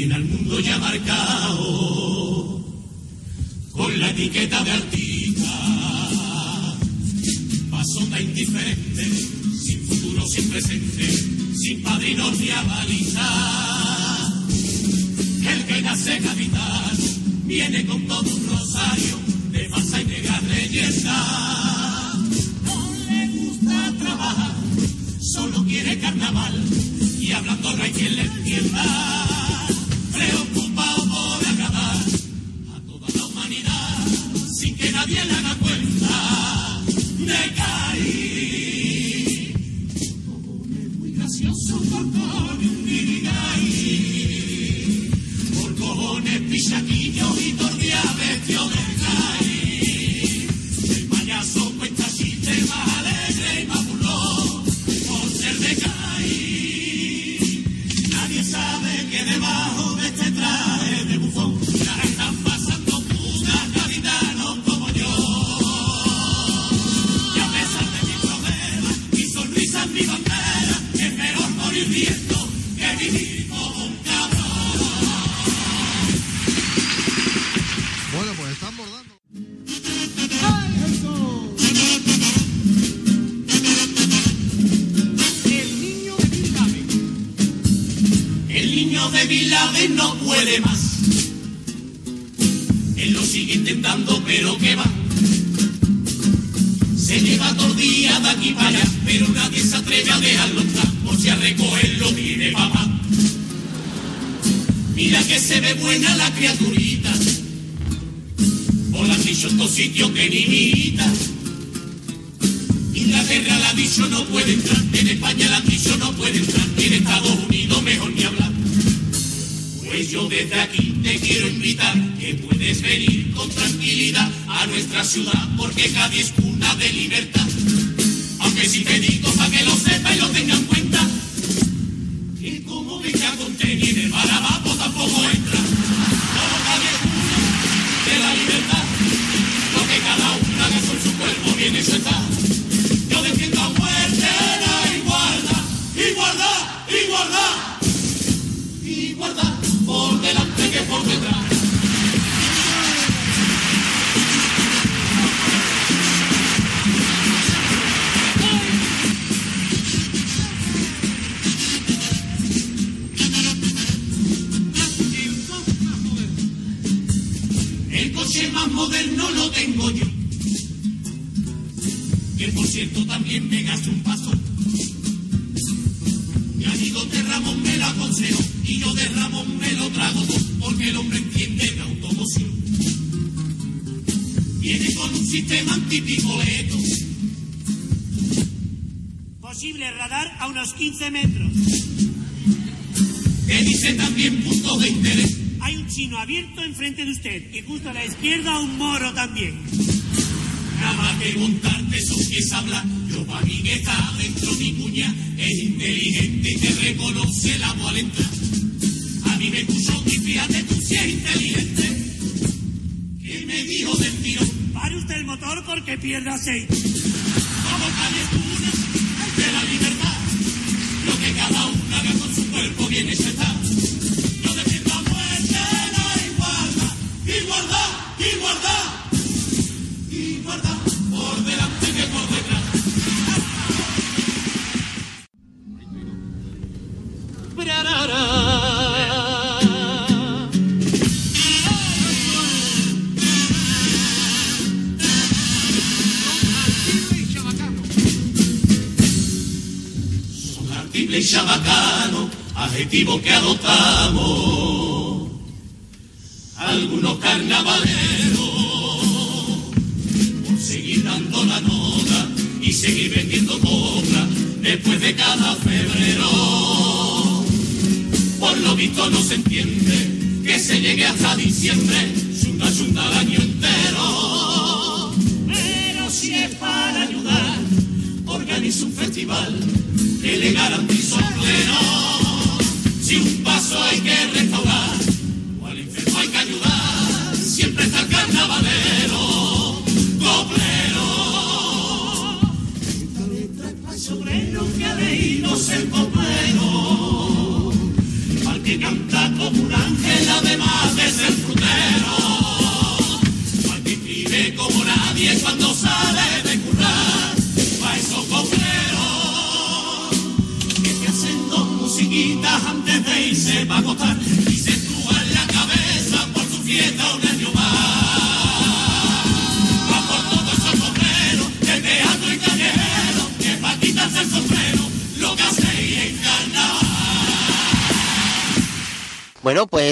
viene al mundo ya marcado con la etiqueta de artista. Pasota indiferente, sin futuro, sin presente, sin padrinos ni avaliza. El que nace gaditano viene con todo un rosario de falsa y negra leyenda. No le gusta trabajar, solo quiere carnaval y hablando no hay quien le entienda.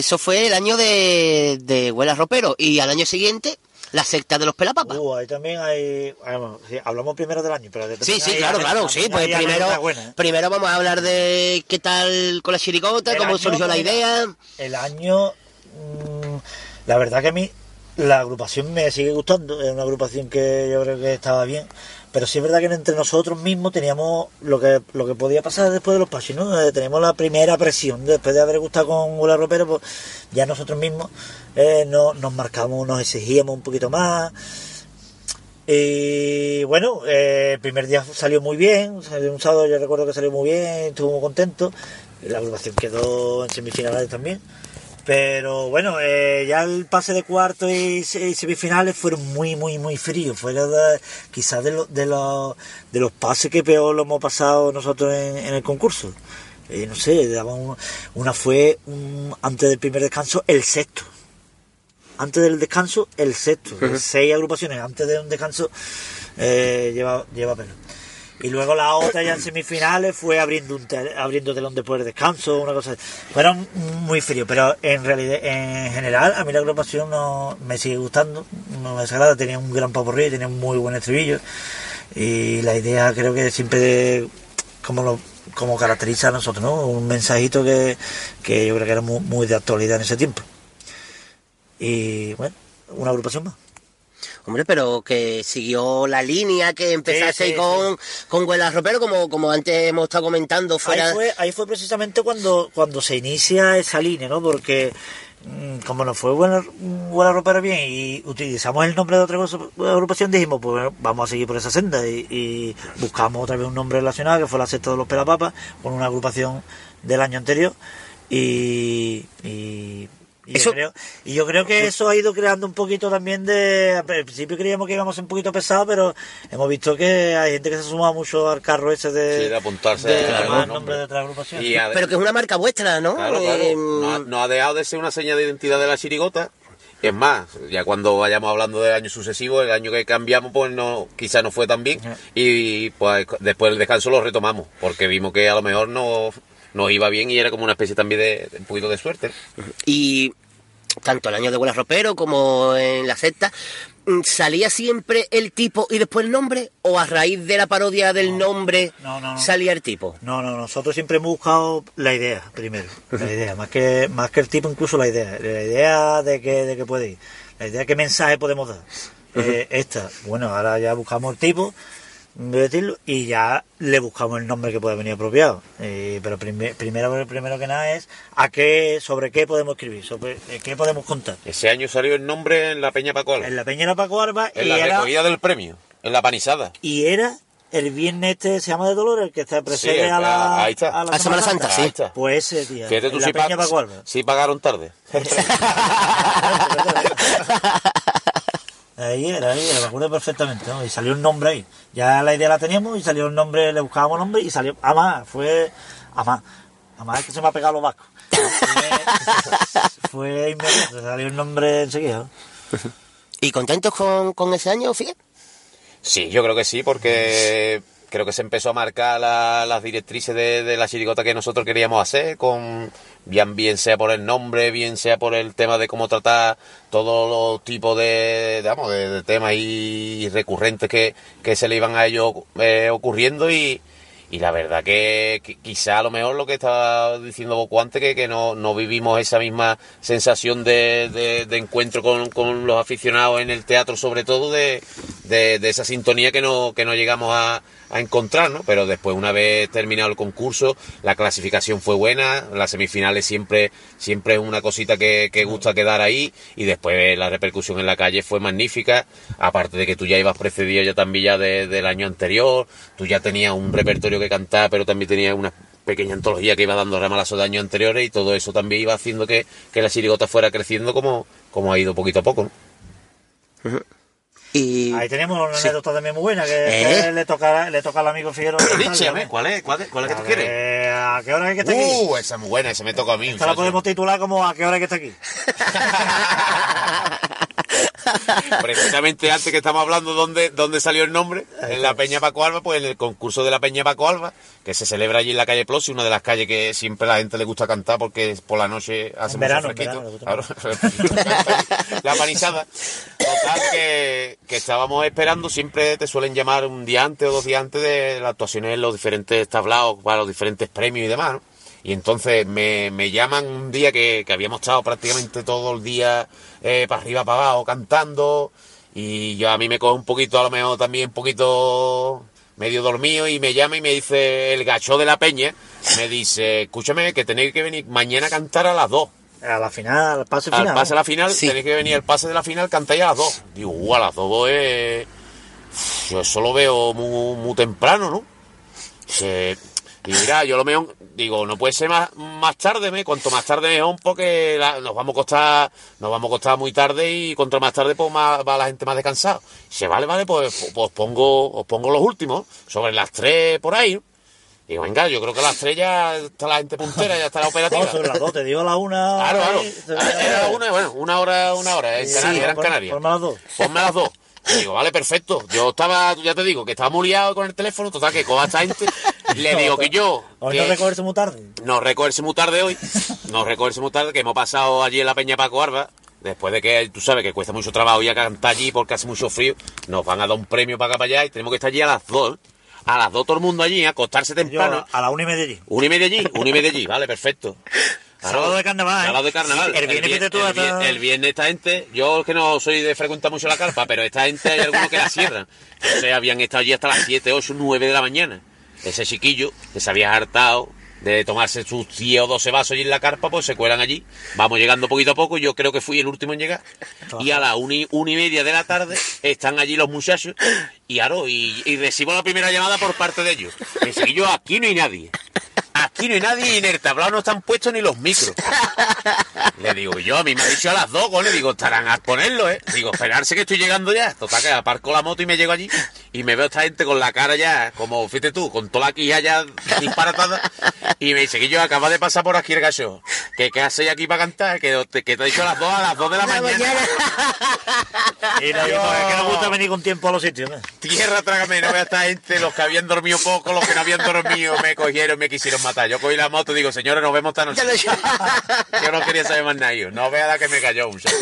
Eso fue el año de, de Huela Ropero. Y al año siguiente, la secta de los pelapapas. Uh, ahí también hay. bueno, sí, hablamos primero del año, pero Sí, sí, hay- claro, hay- claro, sí, pues primero, ¿eh? primero vamos a hablar de qué tal con la chirigota, El cómo año, surgió la idea. El año. mm, la verdad que a mí la agrupación me sigue gustando. Es una agrupación que yo creo que estaba bien. Pero sí es verdad que entre nosotros mismos teníamos lo que lo que podía pasar después de los pasos, ¿no? Eh, teníamos la primera presión. Después de haber gustado con Huela Ropero, pues ya nosotros mismos eh, no, nos marcamos, nos exigíamos un poquito más. Y bueno, eh, el primer día salió muy bien, un sábado yo recuerdo que salió muy bien, estuvo muy contento. La agrupación quedó en semifinales también. Pero bueno, eh, ya el pase de cuarto y, se- y semifinales fueron muy, muy, muy fríos. Fueron de- quizás de, lo- de, los, de los pases que peor lo hemos pasado nosotros en, en el concurso. Eh, no sé, daba un- una fue un- antes del primer descanso el sexto antes del descanso el sexto. (laughs) Seis agrupaciones antes de un descanso eh, lleva, lleva pelo. Y luego la otra ya en semifinales fue abriendo un tel- abriendo telón después del descanso, una cosa. así. Fueron muy fríos, pero en realidad, en general, a mí la agrupación no me sigue gustando, no me desagrada, tenía un gran paporri, tenía un muy buen estribillo. Y la idea creo que siempre como lo como caracteriza a nosotros, ¿no? Un mensajito que, que yo creo que era muy de actualidad en ese tiempo. Y bueno, una agrupación más. Hombre, pero que siguió la línea que empezaste Sí, sí, con, con Huela Ropero, como, como antes hemos estado comentando, fuera... Ahí fue, ahí fue precisamente cuando, cuando se inicia esa línea, ¿no? Porque mm, como nos fue buena, buena ropera bien y utilizamos el nombre de otra cosa- agrupación, dijimos, pues vamos a seguir por esa senda y, y buscamos otra vez un nombre relacionado, que fue la secta de los pelapapas, con una agrupación del año anterior y... y y Eso- yo, creo, y yo creo que eso ha ido creando un poquito también de... Al principio creíamos que íbamos un poquito pesados, pero hemos visto que hay gente que se suma mucho al carro ese de... Sí, de apuntarse de a el nombre de otra agrupación. Y Pero que es una marca vuestra, ¿no? Claro, claro. Eh, No, ha- no ha dejado de ser una seña de identidad de la chirigota Es más, ya cuando vayamos hablando de años sucesivos, el año que cambiamos, pues no, quizá no fue tan bien. Y pues después del descanso lo retomamos, porque vimos que a lo mejor no nos iba bien y era como una especie también de, de un poquito de suerte. Y tanto el año de Buenas Ropero como en la secta, mm, ¿salía siempre el tipo y después el nombre? ¿O a raíz de la parodia del nombre no, no, no. salía el tipo? No, no, nosotros siempre hemos buscado la idea primero, la (laughs) idea, más que más que el tipo incluso la idea, la idea de que de que puede ir, la idea de qué mensaje podemos dar. Eh, esta, bueno, ahora ya buscamos el tipo, decirlo, y ya le buscamos el nombre que puede venir apropiado. Eh, pero prime- primero, primero que nada es a qué, sobre qué podemos escribir, sobre eh, qué podemos contar. Ese año salió el nombre en la Peña Pacola, En la Peñera Paco Arba y en la era, recogida del premio, en la panizada. y era el viernes este se llama de Dolores, el que se precede Sí, a la, ahí está. a la Semana Santa, sí. Ahí está. Pues ese día, Fíjate tú en la si, Peña pa- Paco Arba. si pagaron tarde. (laughs) (laughs) (laughs) Ahí era, ahí era, me acuerdo perfectamente, ¿no? Y salió un nombre ahí. Ya la idea la teníamos y salió un nombre, le buscábamos nombre y salió. Amá, fue. Amá. Amá es que se me ha pegado los vascos. Fue, fue inmediato, salió un nombre enseguida. ¿no? (laughs) ¿Y contentos con, con ese año, Figuer? Sí, yo creo que sí, porque creo que se empezó a marcar la- las directrices de, de la chirigota que nosotros queríamos hacer, con bien, bien sea por el nombre, bien sea por el tema de cómo tratar todos los tipos de, de, temas y recurrentes que, que se le iban a ellos eh, ocurriendo y, y la verdad que, quizá a lo mejor lo que estaba diciendo Boco antes, que, que no, no vivimos esa misma sensación de, de- de encuentro con, con los aficionados en el teatro, sobre todo de- de esa sintonía que no, que no llegamos a, a encontrar, ¿no? Pero después, una vez terminado el concurso, la clasificación fue buena, las semifinales siempre, siempre es una cosita que, que gusta quedar ahí, y después la repercusión en la calle fue magnífica, aparte de que tú ya ibas precedido ya también ya de- del año anterior, tú ya tenías un repertorio que cantar, pero también tenías una pequeña antología que iba dando ramalazo de años anteriores, y todo eso también iba haciendo que, que la chirigota fuera creciendo como, como ha ido poquito a poco, ¿no? Y Ahí tenemos una Sí. anécdota también muy buena que, ¿Eh? que le, toca, le toca al amigo Figueroa. ¿cuál es? ¿Cuál es, cuál A ver, ¿A qué hora es que está aquí? Uh, esa es muy buena, esa me toca a mí. Esta la podemos titular como ¿A qué hora es que está aquí? (laughs) Precisamente antes que estamos hablando dónde, dónde salió el nombre, en la Peña Paco Alba, pues en el concurso de la Peña Paco Alba, que se celebra allí en la calle Plosi, una de las calles que siempre a la gente le gusta cantar porque por la noche hace mucho verano, en fresquito. verano, Claro. (laughs) la panizada. (laughs) Total, que, estábamos esperando, siempre te suelen llamar un día antes o dos días antes de las actuaciones en los diferentes tablaos, para los diferentes premios y demás. Y entonces me, me llaman un día que, que habíamos estado prácticamente todo el día eh, para arriba, para abajo, cantando. Y yo a mí me coge un poquito, a lo mejor también un poquito medio dormido y me llama y me dice el gacho de la peña, me dice, escúchame que tenéis que venir mañana a cantar a las dos. A la final, al pase Al final. pase a la final, Sí. tenéis que venir al pase de la final, cantáis a las dos. Digo, uh, a las dos es... Yo eso lo veo muy, muy temprano, ¿no? Que, y mira, yo lo veo, digo, no puede ser más, más tarde, ¿me? cuanto más tarde mejor, porque la- nos vamos a costar, nos vamos a costar muy tarde y contra más tarde pues más, va la gente más descansada. Dice, vale, vale, pues, pues os pongo, os pongo los últimos, sobre las tres por ahí. ¿no? Digo, venga, yo creo que a las 3 ya está la gente puntera, ya está la operativa. No, sobre las 2, te digo a las Claro, claro. Era la 1, bueno, una hora, una hora. En Canarias, eran Canarias. Ponme las dos Ponme las 2. Y digo, vale, perfecto. Yo estaba, ya te digo, que estaba muy liado con el teléfono, total, que coja esta gente. Le (laughs) digo que yo. Hoy que no recogerse muy tarde. No recogerse muy tarde hoy. No recogerse muy tarde, que hemos pasado allí en la Peña Paco Arba. Después de que tú sabes que cuesta mucho trabajo ir a cantar allí porque hace mucho frío, nos van a dar un premio para acá para allá y tenemos que estar allí a las 2. A las dos todo el mundo allí, a acostarse Yo temprano. a la una y media allí. Una y media allí, una y media allí, vale, perfecto. (laughs) Sábado de carnaval. Sábado de carnaval. El viernes vier- vete tú el hasta- vier- el viernes esta gente, yo que no soy de frecuentar mucho la carpa, pero esta gente hay algunos que la cierran. O sea, habían estado allí hasta las 7, 8, 9 de la mañana. Ese chiquillo que se había hartado de tomarse sus 10 o 12 vasos allí en la carpa, pues se cuelan allí. Vamos llegando poquito a poco, yo creo que fui el último en llegar. Y a la una y, y media de la tarde están allí los muchachos y, aro, y, recibo la primera llamada por parte de ellos. Me yo aquí no hay nadie. Aquí no hay nadie y en el tablado no están puestos ni los micros. Le digo, yo a mí me ha dicho a las dos, le digo, estarán a ponerlo, ¿eh? Digo, esperarse que estoy llegando ya. Total, que aparco la moto y me llego allí. y me veo esta gente con la cara ya, como fíjate tú, con toda la quija ya disparatada, y me dice que yo acaba de pasar por aquí el gallo. ¿Qué, qué hacéis aquí para cantar? Que, te- que te he dicho a las 2 a las 2 de la, La mañana. mañana. Y no, yo, es que nos gusta venir con tiempo a los sitios. ¿no? Tierra, trágame, no vea esta gente, los que habían dormido poco, los que no habían dormido, me cogieron me quisieron matar. Yo cogí la moto y digo, señores, nos vemos esta noche. (laughs) Yo no quería saber más nada. yo. No vea la que me cayó, muchacho.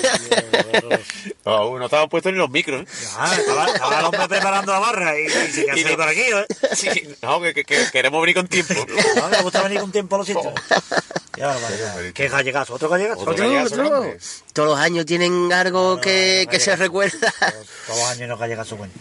Oh, no estaban puestos ni los micros, ¿eh? Ah, estaba, estaba el hombre preparando la barra y, y se quedó no- por aquí, ¿eh? Sí, no, que, que- que queremos venir con tiempo. No, me gusta venir con tiempo a los sitios. Ya, vale, ¿Qué gallegazo? ¿Otro gallegazo? Otro Otro, otro. Todos los años tienen algo que, no, que se recuerda. Todos los años no gallegazo bueno.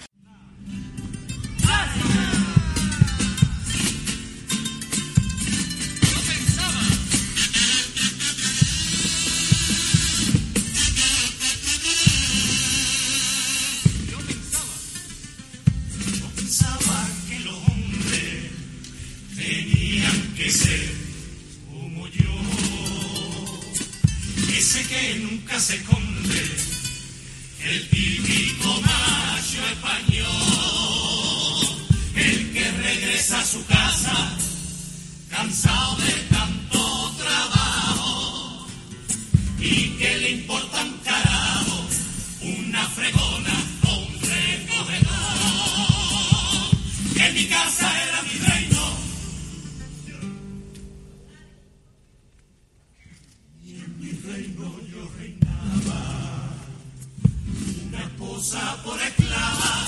Que ser como yo. Ese que nunca se esconde, el típico macho español, el que regresa a su casa cansado de tanto trabajo y que le importa un carajo una fregona o un recogedor que mi casa era mi reino. Reino yo reinaba. Una esposa por esclava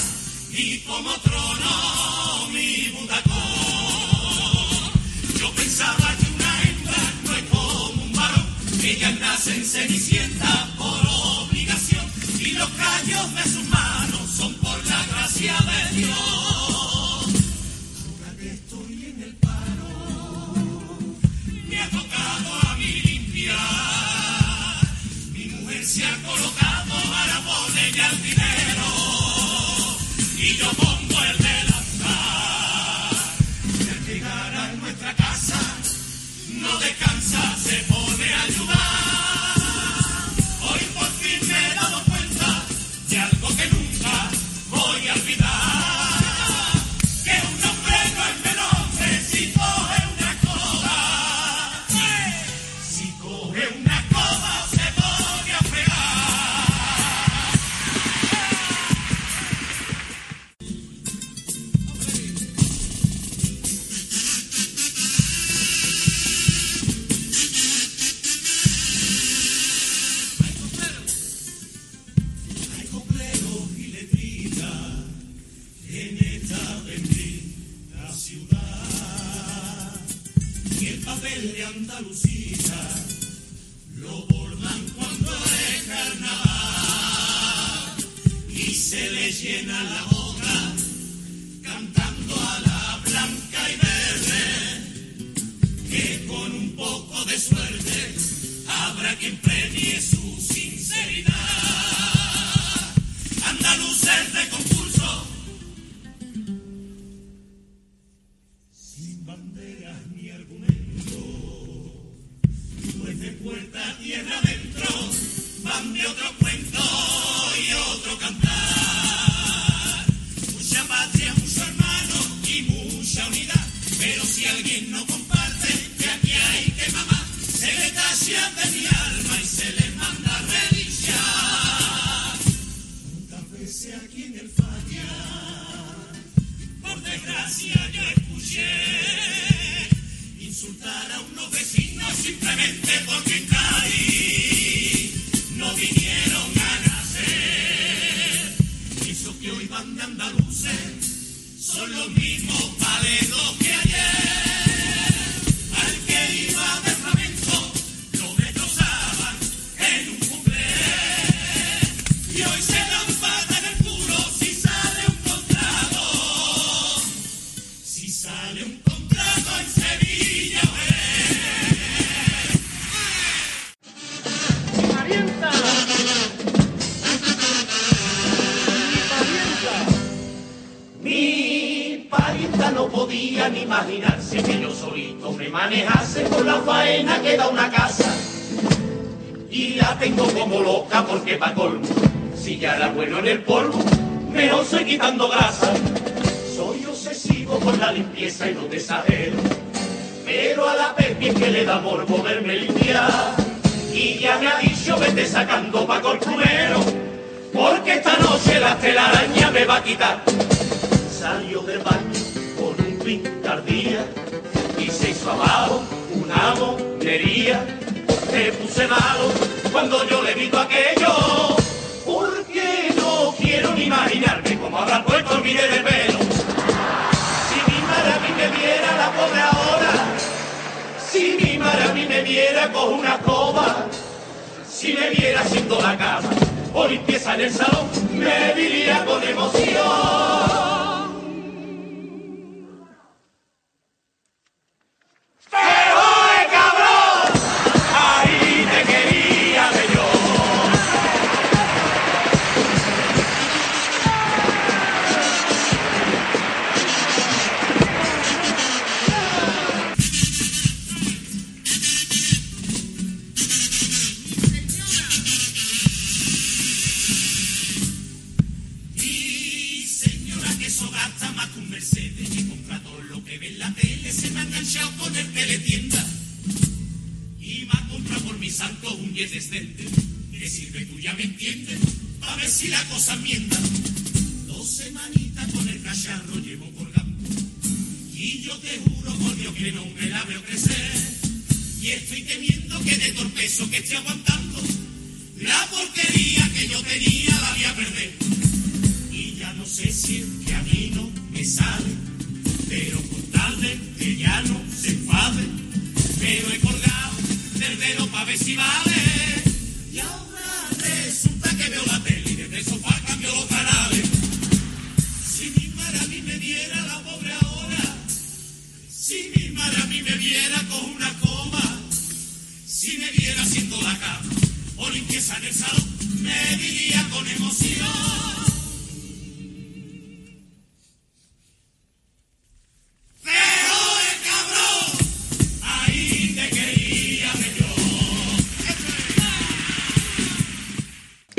y como trono mi budacón. Yo pensaba que una hembra no es como un varón, ellas nacen cenicienta por obligación y los callos de sus manos son por la gracia de Dios. Ahora que estoy en el paro, me ha tocado a se ha colocado para ponerle al dinero y yo pongo el delantal. Al llegar a nuestra casa, no descansa, se pone a ayudar.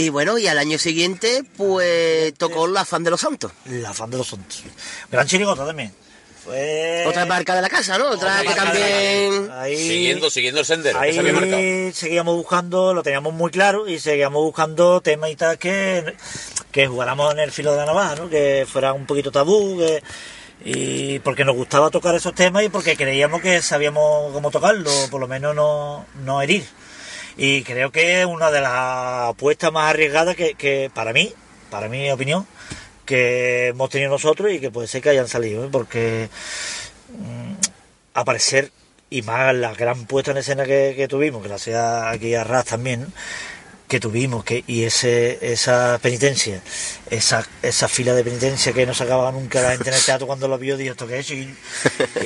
Y bueno, y al año siguiente, pues tocó la fan de los santos. La fan de los santos. Gran chirigota también. Fue... Otra marca de la casa, ¿no? Otra que también... Ahí, Siguiendo, siguiendo el sendero. que se había marcado. ahí seguíamos buscando, lo teníamos muy claro, y seguíamos buscando temas y tal que, que jugáramos en el filo de la navaja, ¿no? Que fuera un poquito tabú, que- y porque nos gustaba tocar esos temas y porque creíamos que sabíamos cómo tocarlo, por lo menos no, no herir. Y creo que es una de las apuestas más arriesgadas que, que para mí, para mi opinión, que hemos tenido nosotros y que puede ser que hayan salido, ¿eh? porque mm, aparecer y más la gran puesta en escena que, que tuvimos, gracias aquí a Raz también. Que tuvimos que y ese esa penitencia esa esa fila de penitencia que no sacaba nunca la gente en el teatro cuando lo vio dijo esto qué es y, y (laughs)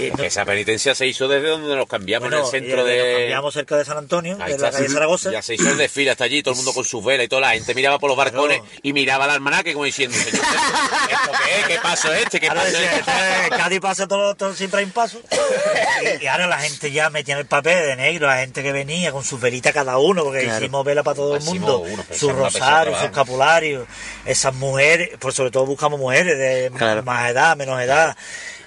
no- Porque esa penitencia se hizo desde donde nos cambiamos bueno, en el centro de. nos cambiamos cerca de San Antonio Ahí de la calle. Zaragoza Ya se hizo el desfile hasta allí, todo el mundo con sus velas y toda la gente miraba por los balcones Claro. y miraba al almanaque como diciendo, ¿esto qué es? ¿Qué paso es este? ¿Qué paso decía, "Este, este? Cádiz pasa todo, todo siempre hay un paso. (laughs) Y, y ahora la gente ya metía en el papel de negro, la gente que venía con sus velitas cada uno, porque Claro. hicimos vela para todo el Hicimos mundo, uno, pero sus rosarios, sus trabajo. escapularios, esas mujeres, pues sobre todo buscamos mujeres de Claro. más edad, menos edad.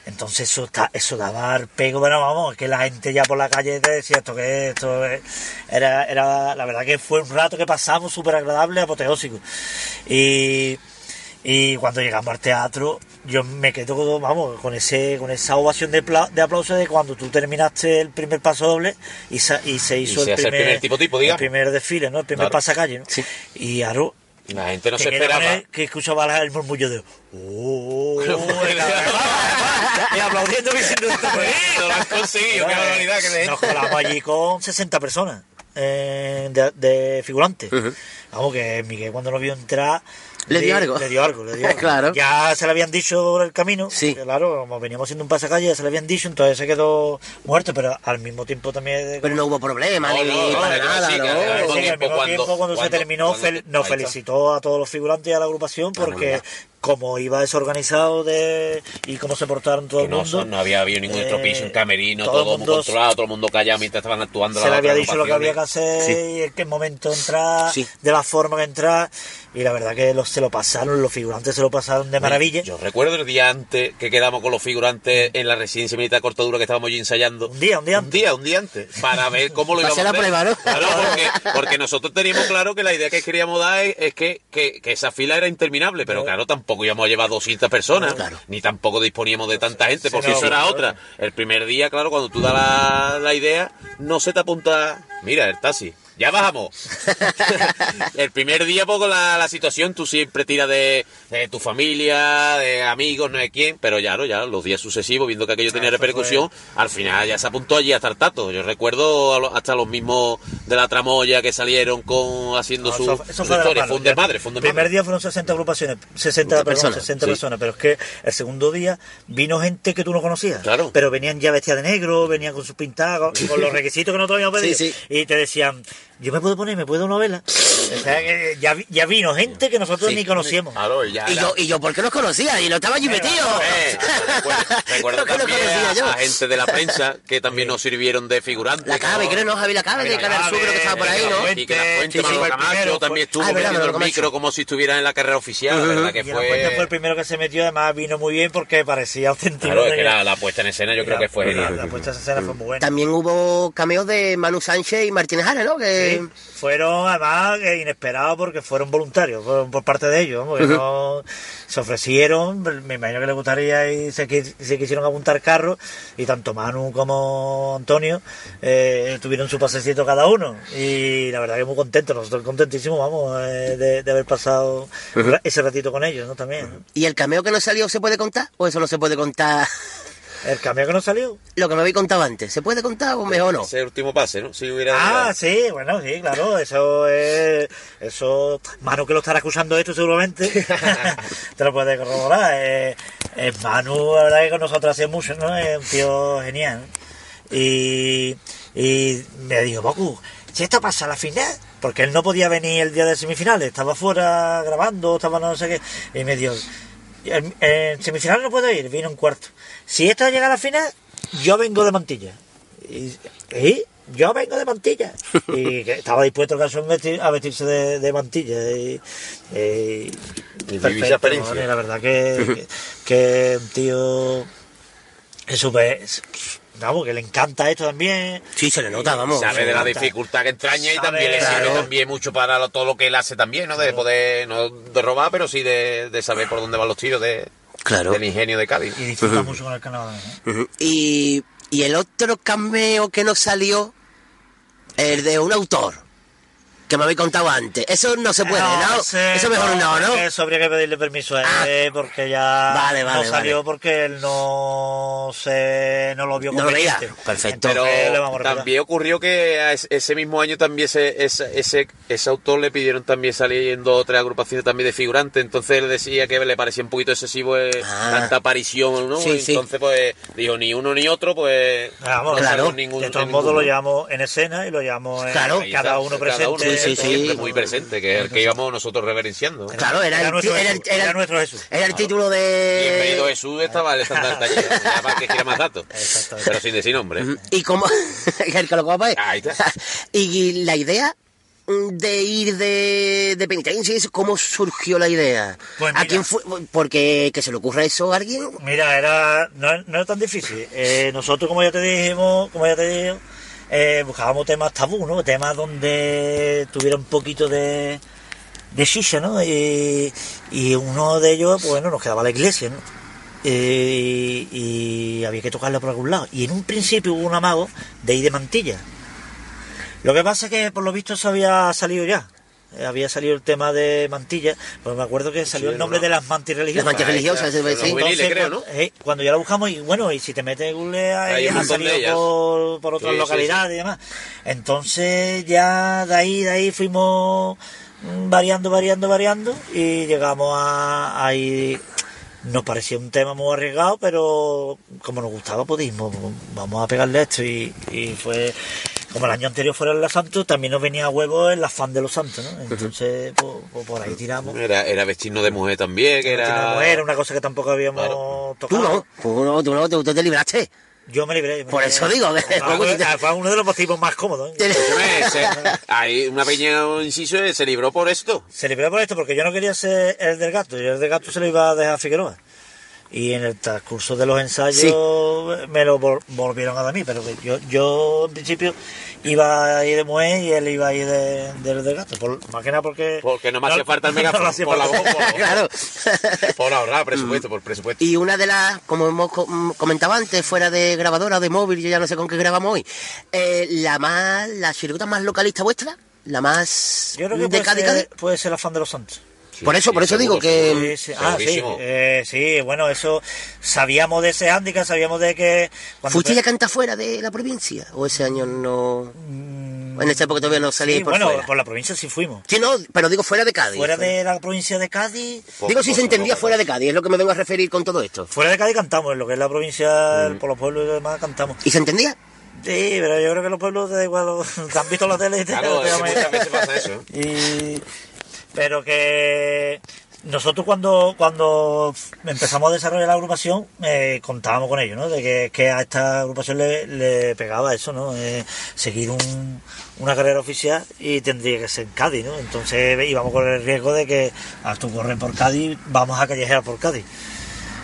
Entonces eso está, eso daba pego, bueno, vamos, que la gente ya por la calle te decía esto que es, esto es. era, era, la verdad que fue un rato que pasamos súper agradable, apoteósico. Y, y cuando llegamos al teatro, yo me quedo, con- vamos, con ese, con esa ovación de, de aplauso de cuando tú terminaste el primer paso doble y, sa- y se hizo se el, primer, primer tipo tipo, el primer desfile, ¿no? El primer Claro. pasacalle, ¿no? Sí. Y Aro La gente no te se esperaba. que escuchaba el murmullo de oh, (laughs) y aplaudiendo diciendo esto Lo han conseguido, qué barbaridad que de Nos colamos allí con 60 personas eh, de figurantes. Vamos, que Miguel cuando nos vio entrar... Le dio algo. Le dio algo, le dio (laughs) algo. Claro. Ya se le habían dicho el camino. Sí. Claro, como veníamos haciendo un pasacalle, ya se le habían dicho, entonces se quedó muerto, pero al mismo tiempo también... Pero no hubo problema, No, ni no, no, para no, nada, sí, al mismo tiempo cuando- se terminó cuando- fel- nos felicitó a todos los figurantes y a la agrupación porque. Cómo iba desorganizado de y cómo se portaron todo el no, mundo. no había habido ningún Eh, estropicio, un camerino, todo todo, el muy mundo- controlado, todo el mundo callado mientras estaban actuando. se le había dicho lo que había que hacer y en qué momento entrar, Sí. de la forma que entrar. Y la verdad que los, se lo pasaron, los figurantes se lo pasaron de maravilla. Yo recuerdo el día antes que quedamos con los figurantes en la residencia militar de Cortadura que estábamos allí ensayando. Un día, un día Un día, un día antes. Para ver cómo lo (laughs) íbamos a hacer la hacer. prueba, ¿no? Claro, porque, porque nosotros teníamos claro que la idea que queríamos dar es, es que, que- que esa fila era interminable. Pero claro, tampoco íbamos a llevar 200 personas. Claro. Ni tampoco disponíamos de tanta gente, Sí, porque no, eso era claro. otra. El primer día, claro, cuando tú das la, la idea, no se te apunta. Mira, el taxi. Ya bajamos. (laughs) el primer día, poco la, la situación, tú siempre tiras de, de tu familia, de amigos, no sé quién, pero ya, ¿no? ya los días sucesivos, viendo que aquello tenía eso repercusión, al final ya se apuntó allí hasta el tato. Yo recuerdo a lo- hasta los mismos de la tramoya que salieron con haciendo No, su, eso- eso su fue historia. Fue un desmadre, fue un El primer desmadre. día fueron 60 agrupaciones, 60, perdón, personas, 60 sí. personas, pero es que el segundo día vino gente que tú no conocías. Claro. Pero venían ya vestidas de negro, venían con sus pintadas, con, con los (laughs) requisitos que nosotros habíamos pedido. Sí, sí. Y te decían, yo me puedo poner, me puedo una vela. O sea, que ya, vi- ya vino gente que nosotros Sí. ni conocíamos. Claro, y ya, Y ya- yo, y yo, ¿por qué los conocía? Y no estaba allí metido. Eh, (laughs) gente de la prensa que también nos sirvieron de figurantes. La Cabe, ¿no? creo, ¿no? Javi La Cabe, de La Canal Sur, creo que estaba por ahí, ¿no? Fuente, Y que la fuente sí, Manuel Camacho primero, también fue- estuvo Ah, metiendo el Camacho. micro como si estuviera en la carrera oficial, la verdad que Y la fuente fue... fue el primero que se metió, además vino muy bien porque parecía auténtico. Claro, es de que la, la puesta en escena yo creo que fue la, genial. la puesta en escena fue muy buena. También hubo cameos de Manu Sánchez y Martínez Jara, ¿no? Que... Sí, fueron además inesperados porque fueron voluntarios fueron por parte de ellos, porque no se ofrecieron, me imagino que les gustaría y se, se quisieron apuntar carros y tanto Manu como Antonio eh, tuvieron su pasecito cada uno y la verdad que muy contentos, nosotros contentísimos vamos eh, de, de haber pasado ese ratito con ellos, ¿no? También. ¿no? ¿Y el cameo que no salió se puede contar? ¿O eso no se puede contar? (laughs) El cambio que nos salió. Lo que me habéis contado antes, ¿se puede contar o mejor no? Ese último pase, ¿no? Si hubiera... Ah, sí, bueno, sí, claro, eso es. Eso. Manu que lo estará acusando esto seguramente. (laughs) te lo puede corroborar. Eh, eh, Manu, la verdad que con nosotros hace mucho, ¿no? Es un tío genial. Y, y me dijo, Boku, si esto pasa a la final, porque él no podía venir el día de semifinales, estaba fuera grabando, estaba no sé qué, y me dijo, en, semifinales no puedo ir, vino en cuarto. Si esto llega a la final, yo vengo de Mantilla. Y. Yo vengo de mantilla. Y que estaba dispuesto el caso a vestirse de, de mantilla. Y, y- perfecto, la verdad que, que un tío es súper... Vamos, que le encanta esto también. Sí, se le nota, vamos. Sabe de la dificultad que entraña y Sabe, también le sirve claro. también mucho para lo- todo lo que él hace también, ¿no? De poder, no de robar, pero sí de, de saber por dónde van los tiros de, Claro. del ingenio de Cádiz. Y disfruta mucho con el canal. ¿eh? Ujú. Y, y el otro cameo que no salió, el de un autor, que me habéis contado antes. Eso no se puede, ¿no? ese Eso mejor no, ¿no? Eso habría que pedirle permiso a él, Ah. eh, porque ya Vale, vale, no salió vale. porque él no se no lo vio No lo veía. conveniente. Perfecto. Pero Entonces, le vamos a respetar. también ocurrió que ese mismo año también ese, ese, ese, ese autor le pidieron también salir en dos o tres agrupaciones también de figurantes, entonces él decía que le parecía un poquito excesivo eh, Ah. tanta aparición, ¿no? Sí, sí. entonces pues dijo ni uno ni otro, pues Ah, Vamos, no claro. ningún- de todos modos lo llevamos en escena y lo llevamos en Claro. Cada uno cada presente. uno, Sí, sí, siempre sí. muy presente, que es el que íbamos nosotros reverenciando. Claro, era, Era el, nuestro era, el- Jesús, era era el- nuestro Jesús. era el título de... Bienvenido Jesús, estaba el ya para que quiera más datos, pero sin decir nombre. Y como... (laughs) el que lo copa, pues. Ahí está. (laughs) Y la idea de ir de, de penitencia, ¿cómo surgió la idea? Pues ¿A mira. quién fue? Porque que se le ocurra eso a alguien... Mira, era no, no era tan difícil. Eh, nosotros, como ya te dijimos, como ya te dije, eh, buscábamos temas tabú, ¿no? Temas donde tuviera un poquito de, de shisha, ¿no? Y, y uno de ellos, pues, bueno, nos quedaba la iglesia, ¿no? Eh, y había que tocarla por algún lado. Y en un principio hubo un amago de ir de mantilla. Lo que pasa es que por lo visto eso había salido ya. Eh, Había salido el tema de mantilla, pues me acuerdo que salió el nombre de las mantis religiosas. Las mantis religiosas, está. ese- Los sí. juveniles, creo, cuando, ¿no? eh, cuando ya la buscamos, y bueno, y si te metes en Google, ahí ha salido por, por otras Sí, sí, localidades y demás. Entonces, ya de ahí, de ahí fuimos variando, variando, variando, y llegamos a ahí. Nos parecía un tema muy arriesgado, pero como nos gustaba, pues dijimos, vamos a pegarle esto, y, y fue como el año anterior fuera en la Santos, también nos venía a huevo el afán de los santos, ¿no? Entonces, pues, pues por ahí tiramos. Era, era vestirnos de mujer también, que era... Era una cosa que tampoco habíamos Claro. Tú tocado. no, tú no, tú no, tú, tú te libraste. Yo me libré. yo me Por libré. eso digo (laughs) que- Ah, fue, uno de los motivos más cómodos. ¿eh? Hay una pequeña inciso, eh, se libró por esto. Se libró por esto porque yo no quería ser el del gato. Y el del gato se lo iba a dejar a Figueroa. Y en el transcurso de los ensayos Sí. me lo vol- volvieron a dar a mí. Pero yo, yo en principio iba a ir de mujer y él iba a ir de, del del gato. Por, más que nada porque... Porque no me hacía falta el no megáfono. me hacía por la voz, por, claro. por ahorrar presupuesto, por presupuesto. Y una de las, como hemos mm, comentado antes, fuera de grabadora o de móvil, yo ya no sé con qué grabamos hoy, eh, la más, la chirigota más localista vuestra, la más Yo creo que de puede Cádiz, ser, Cádiz. puede ser afán de los santos. Sí, por eso- por eso digo que- Sí, sí. Ah, sí, eh, sí, bueno, eso sabíamos de ese hándicap, sabíamos de que... cuando ¿Fuiste pe- ya a cantar fuera de la provincia? ¿O ese año no...? En esa época todavía no salí Mm, Sí, por bueno, fuera. por la provincia sí fuimos. Sí, no, pero digo fuera de Cádiz. Fuera de la provincia de Cádiz, Digo si se entendía fuera de Cádiz, es lo que me vengo a referir con todo esto. fuera de Cádiz cantamos, en lo que es la provincia, Mm. por los pueblos y demás cantamos. ¿Y se entendía? Sí, pero yo creo que los pueblos da igual, (laughs) te han visto la tele y te, Claro, te (laughs) es que llaman- muchas veces pasa eso. ¿eh? Y- pero que nosotros cuando cuando empezamos a desarrollar la agrupación eh, contábamos con ello, ¿no? De que, a esta agrupación le, pegaba eso, ¿no? Eh, seguir un- una carrera oficial y tendría que ser en Cádiz, ¿no? Entonces íbamos con el riesgo de que al tú correr por Cádiz, vamos a callejear por Cádiz.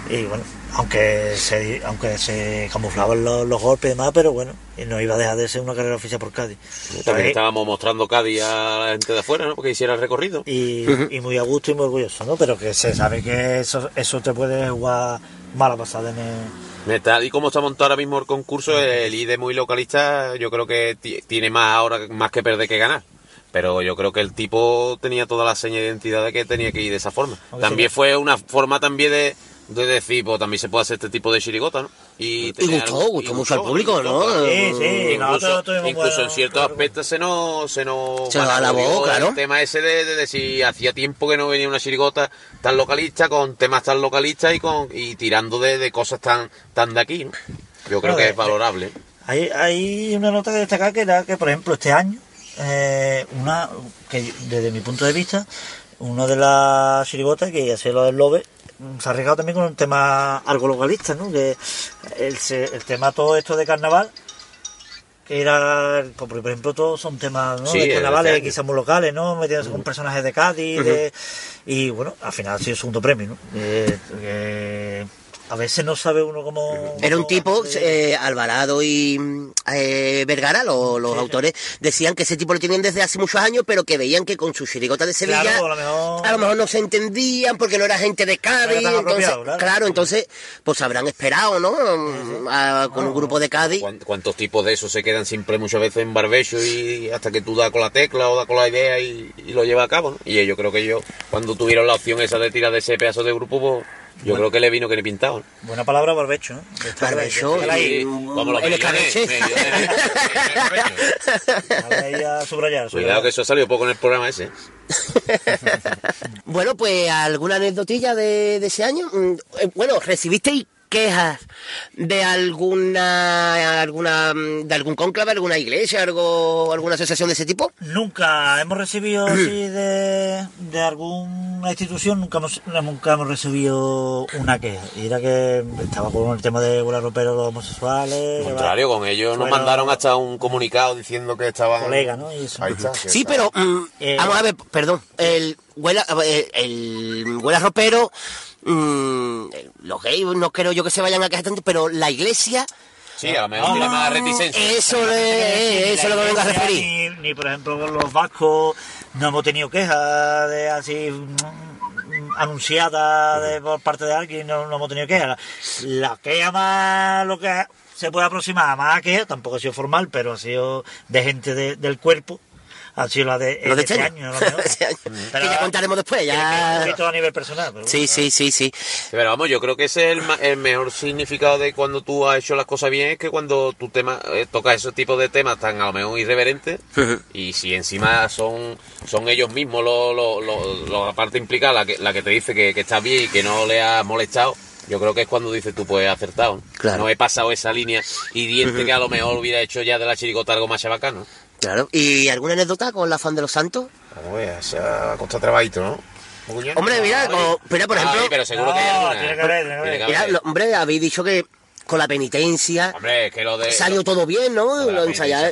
Y bueno, aunque se, aunque se camuflaban los, los golpes y demás, pero bueno, no iba a dejar de ser una carrera oficial por Cádiz. También estábamos mostrando Cádiz a la gente de afuera, ¿no? Porque hiciera el recorrido. y, y muy a gusto y muy orgulloso, ¿no? Pero que se sabe que eso, eso te puede jugar mala pasada en el... Tal y como está montado ahora mismo el concurso, el ID muy localista, yo creo que ti- tiene más ahora más que perder que ganar. Pero yo creo que el tipo tenía toda la seña de identidad de que tenía que ir de esa forma. También fue una forma también de, de decir, pues también se puede hacer este tipo de chirigota, ¿no? Y gustó, algo- gustó y mucho al público, ¿no? Sí, sí, Incluso, incluso en ciertos aspectos se nos, se nos Se alabó, claro. El tema ese de, de decir, hacía tiempo que no venía una chirigota tan localista, con temas tan localistas y con y tirando de, de cosas tan, tan de aquí, ¿no? Yo creo que es valorable. Hay, hay una nota que destacar que era que, por ejemplo, este año, eh, una que desde mi punto de vista, una de las chirigotas que hacía lo del Lobe, se ha arriesgado también con un tema algo localista, ¿no? Que el, tema todo esto de carnaval, que era, por ejemplo, todos son temas, ¿no? Sí, de carnavales, este quizás muy locales, ¿no? Metiéndose con personajes de Cádiz, de- y bueno, al final ha sido el segundo premio, ¿no? Eh, eh, a veces no sabe uno cómo... Era un tipo, eh, Alvarado y eh, Vergara, lo- los Sí, sí. autores, decían que ese tipo lo tenían desde hace muchos años, pero que veían que con su chirigota de Sevilla Claro, a lo mejor- a lo mejor no se entendían porque no era gente de Cádiz. Entonces, claro. entonces, pues habrán esperado, ¿no? A- con un grupo de Cádiz. ¿Cuán- ¿Cuántos tipos de esos se quedan siempre muchas veces en barbecho y hasta que tú das con la tecla o das con la idea y, y lo llevas a cabo? ¿no? Y ellos creo que ellos, cuando tuvieron la opción esa de tirar de ese pedazo de grupo, pues yo creo que le vino que ni pintado. ¿no? Buena palabra, barbecho, ¿no? Barbecho ahí, y- Vamos, los el escabeche. a subrayar. Cuidado que eso ha salido poco en el programa ese. ¿eh? (laughs) Bueno, pues alguna anécdotilla de, de ese año. Mm, eh, Bueno, ¿recibisteis quejas de alguna, alguna, de algún cónclave, alguna iglesia, algo, alguna asociación de ese tipo? Nunca hemos recibido (clears throat) así de, de alguna institución, nunca hemos, nunca hemos recibido una queja. Y era que estaba con el tema de volar ropero los homosexuales. Al contrario, con ellos nos mandaron hasta un comunicado diciendo que estaban... Colegas, ¿no? Y eso. Ahí está. que Sí, está. pero mm, Eh, vamos a ver, perdón, el huela, el, el huela ropero, mm, los gays no creo yo que se vayan a quejar tanto, pero la iglesia, Sí, a lo mejor tiene más reticencia. eso, le, eso es lo que vengo a referir. Ni, ni, por ejemplo con los vascos no hemos tenido quejas de así mm, anunciadas de, por parte de alguien, no, no hemos tenido quejas. La queja más, lo que se puede aproximar a más queja, tampoco ha sido formal, pero ha sido de gente de- del cuerpo. Ha sido la de, Los de este año, año. a lo mejor. (laughs) Este año. Pero- que ya contaremos después, ya. Esto a nivel personal. pero Sí, bueno. sí, sí, sí. Pero vamos, yo creo que ese es el, ma- el mejor significado de cuando tú has hecho las cosas bien, es que cuando tú tema, eh, tocas esos tipos de temas tan a lo mejor irreverentes, (laughs) y si encima son son ellos mismos los, los, los- los- la parte implicada, la que, la que te dice que, que está bien y que no le ha molestado, yo creo que es cuando dices tú, pues he acertado. ¿no? Claro. No he pasado esa línea hiriente que a lo (laughs) mejor hubiera hecho ya de la chirigota algo más chabacano. Claro. ¿Y alguna anécdota con la fan de los santos? Ver, se ha costado trabajito, ¿no? Hombre, mira, como- mira, por ejemplo- Ay, pero seguro que hay alguna. tiene que haber, tiene que haber. Mira, hombre, habéis dicho que con la penitencia Hombre, es que lo de... salió todo bien, ¿no? Lo.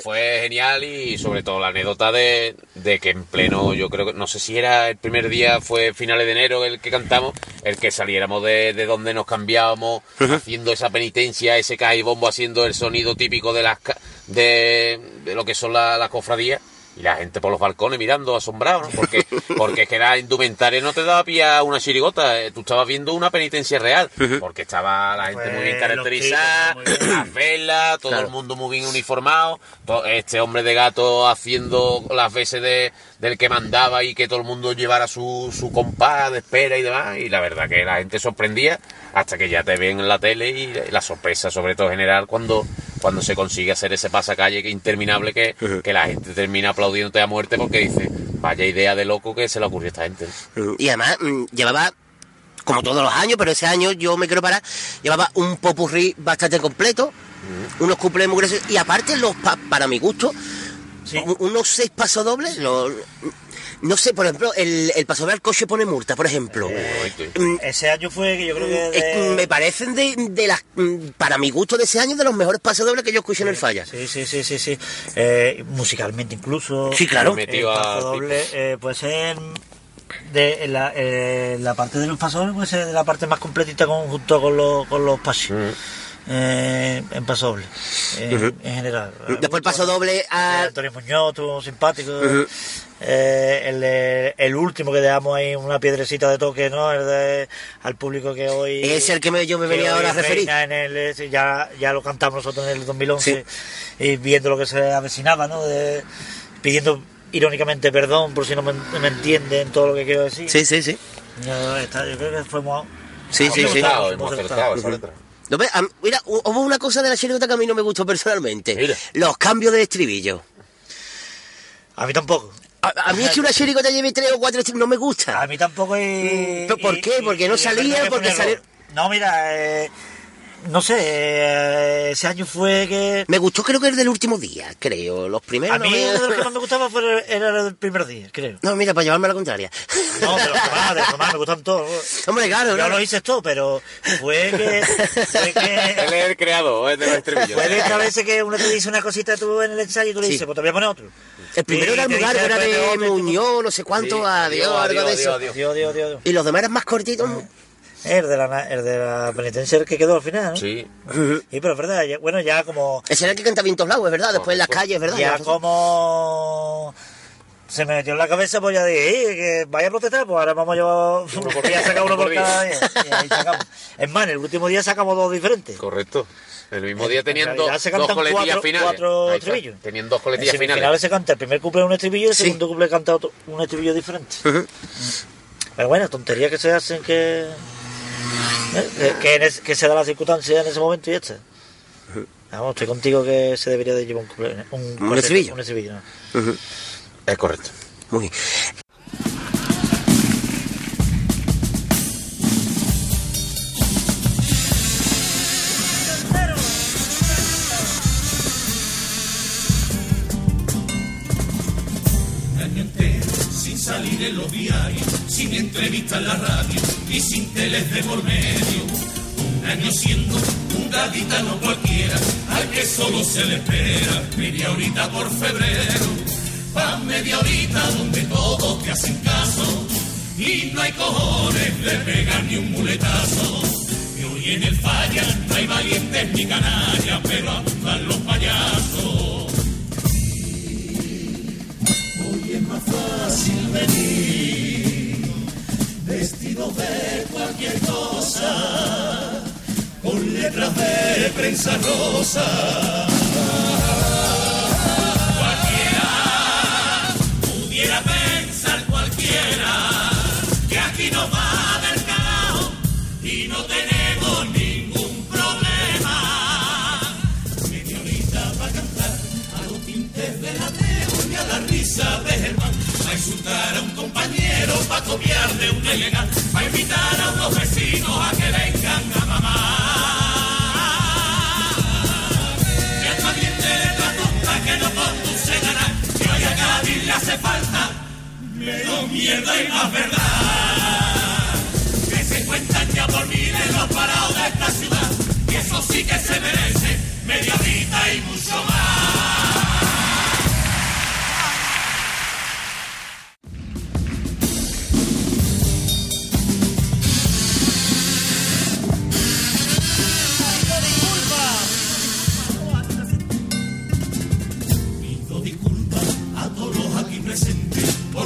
Fue genial y sobre todo la anécdota de, de que en pleno, yo creo que, no sé si era el primer día, fue finales de enero el que cantamos, el que saliéramos de, de donde nos cambiábamos, haciendo esa penitencia, ese caibombo, haciendo el sonido típico de las ca- de, de lo que son la- las cofradías. Y la gente por los balcones mirando, asombrado, ¿no? Porque, porque es que la indumentaria no te daba pie a una chirigota, eh, tú estabas viendo una penitencia real, porque estaba la gente muy bien Pues, caracterizada, las velas, todo Claro. el mundo muy bien uniformado, este hombre de gato haciendo las veces de, del que mandaba y que todo el mundo llevara su, su compás de espera y demás, y la verdad que la gente sorprendía hasta que ya te ven en la tele y la sorpresa sobre todo general cuando, cuando se consigue hacer ese pasacalle interminable que, que la gente termina aplaudiéndote a muerte porque dice, vaya idea de loco que se le ocurrió a esta gente. Y además mm, llevaba, como todos los años, pero ese año yo me quiero parar, llevaba un popurrí bastante completo, unos cuplés muy gruesos, y aparte los pa- para mi gusto, Sí. unos seis pasodobles, los- no sé, por ejemplo, el, el pasodoble al coche pone multa, por ejemplo. Mm, Ese año fue que yo creo que. es que de- me parecen de, de las, mm, para mi gusto de ese año, de los mejores pasodobles que yo escuché en el Falla. Sí, sí, sí, sí, sí. Eh, musicalmente incluso. Sí, claro. El Metido a paso doble eh, puede ser de en la, eh, la parte de los pasos puede ser la parte más completita con, junto con los, con los pasos. Eh, en paso doble, eh, en general. Después el paso doble Eh, al... Antonio Muñoz, tuvo simpático. Eh, el, de- el último que dejamos ahí, una piedrecita de toque, ¿no? El de, al público que hoy. Es el que me- yo me venía ahora a referir. En el, ya, ya lo cantamos nosotros en el 2011, y viendo lo que se avecinaba, ¿no? De- pidiendo irónicamente perdón por si no me, me entienden todo lo que quiero decir. Sí, sí, sí. Yo, está- yo creo que fuimos. Sí, sí, hemos sí. acertado, Hemos hemos acertado. No, mira, hu- hubo una cosa de la chirigota que a mí no me gustó personalmente. Mira. Los cambios de estribillo. A mí tampoco. A, a mí es que una chirigota lleve tres o cuatro no me gusta. A mí tampoco y... ¿Pero por y- qué? y- Porque no y salía, parece que porque salió- No, mira, eh, no sé, eh, ese año fue que... Me gustó creo que el del último día, creo. Los primeros A mí no me- uno de los que más me gustaba fue el- era el del primer día, creo. No, mira, para llevarme a la contraria. No, de los que más, de los que más me gustan todos. Hombre, claro, Yo claro. lo hice todo, pero fue que... Fue Él que... es el creador es de los estribillos. Fue de estas veces que uno te dice una cosita tú en el ensayo y tú le Sí. dices, pues te voy a poner otro. El primero era el te lugar, dice era de Muñoz, no sé cuánto, Sí, adiós, adiós, algo de adiós, eso. adiós. Dios, Dios, Dios, Dios. Y los demás eran más cortitos. El de la, el de la penitencia el que quedó al final, ¿no? Sí. Y pero es verdad, ya- bueno, ya como... Ese era el que cantaba en todos lados, es verdad. Después en las calles, es verdad. Ya Ya, como se me metió en la cabeza, pues ya dije, "Eh, que vaya a protestar, pues ahora vamos a llevar uno por día, saca uno por cada día. Y ahí sacamos. Es más, en el último día sacamos dos diferentes. Correcto. El mismo día tenían En dos, coletillas cuatro- finales. cuatro estribillos. Tenían dos En coletillas finales. semifinales se canta el primer couple un estribillo y el Sí. segundo couple canta otro, un estribillo diferente. (laughs) Pero bueno, tonterías que se hacen que... ¿eh? Que, en se da la circunstancia en ese momento y ya está. Vamos, estoy contigo que se debería de llevar un, couple- un, estribillo. Un estribillo, ¿no? Es correcto. Muy bien. salir en los diarios, sin entrevistas en la radio y sin teles de por medio. Un año siendo un gaditano cualquiera, al que solo se le espera media horita por febrero. Pa' media horita donde todos te hacen caso y no hay cojones de pegar ni un muletazo. Y hoy en el falla no hay valientes ni canallas, pero andan los payasos. Hoy es más fácil venir vestido de cualquier cosa, con letras de prensa rosa. Pudiera pensar cualquiera que aquí no va del carajo y no tenemos ningún problema. Media horita para cantar a los tintes del ateo y a la risa de Germán. Pa' insultar a un compañero, pa' copiar de un ilegal, pa' invitar a unos vecinos a que vengan a le hace falta menos mierda y más verdad. Que se cuentan ya por miles los parados de esta ciudad, y eso sí que se merece media horita y mucho más.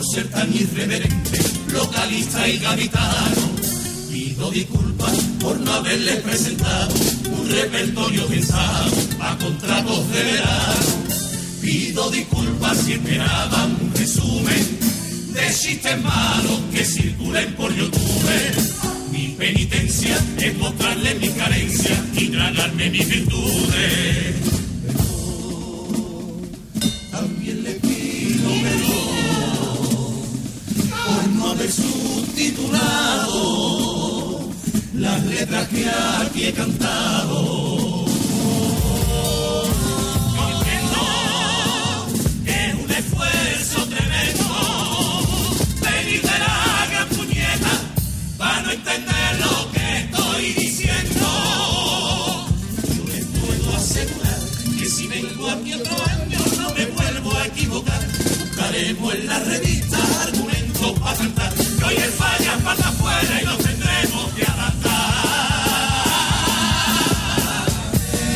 Por ser tan irreverente, localista y gaditano. Pido disculpas por no haberles presentado un repertorio pensado a contratos de verano. Pido disculpas si esperaban un resumen de chistes malos que circulen por YouTube. Mi penitencia es mostrarles mi carencia y tragarme mis virtudes. Subtitulado las letras que aquí he cantado. Comprendo que es un esfuerzo tremendo venir de la gran puñeta para no entender lo que estoy diciendo. Yo les puedo asegurar que si vengo aquí otro año no me vuelvo a equivocar. Buscaremos en la revista argumentos para cantar. Hoy falla para afuera y nos tendremos que adaptar.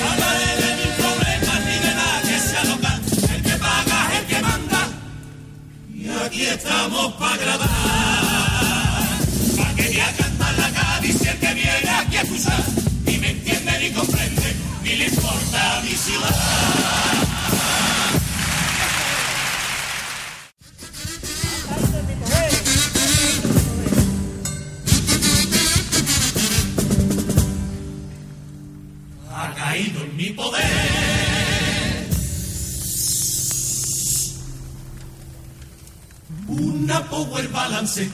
Hablaré de mis problemas ni de nada que sea local. El que paga es el que manda. Y aquí estamos para grabar. Pa' que a cantar la Cádiz y el que viene aquí a escuchar. Ni me entiende ni comprende, ni le importa mi ciudad. Balance.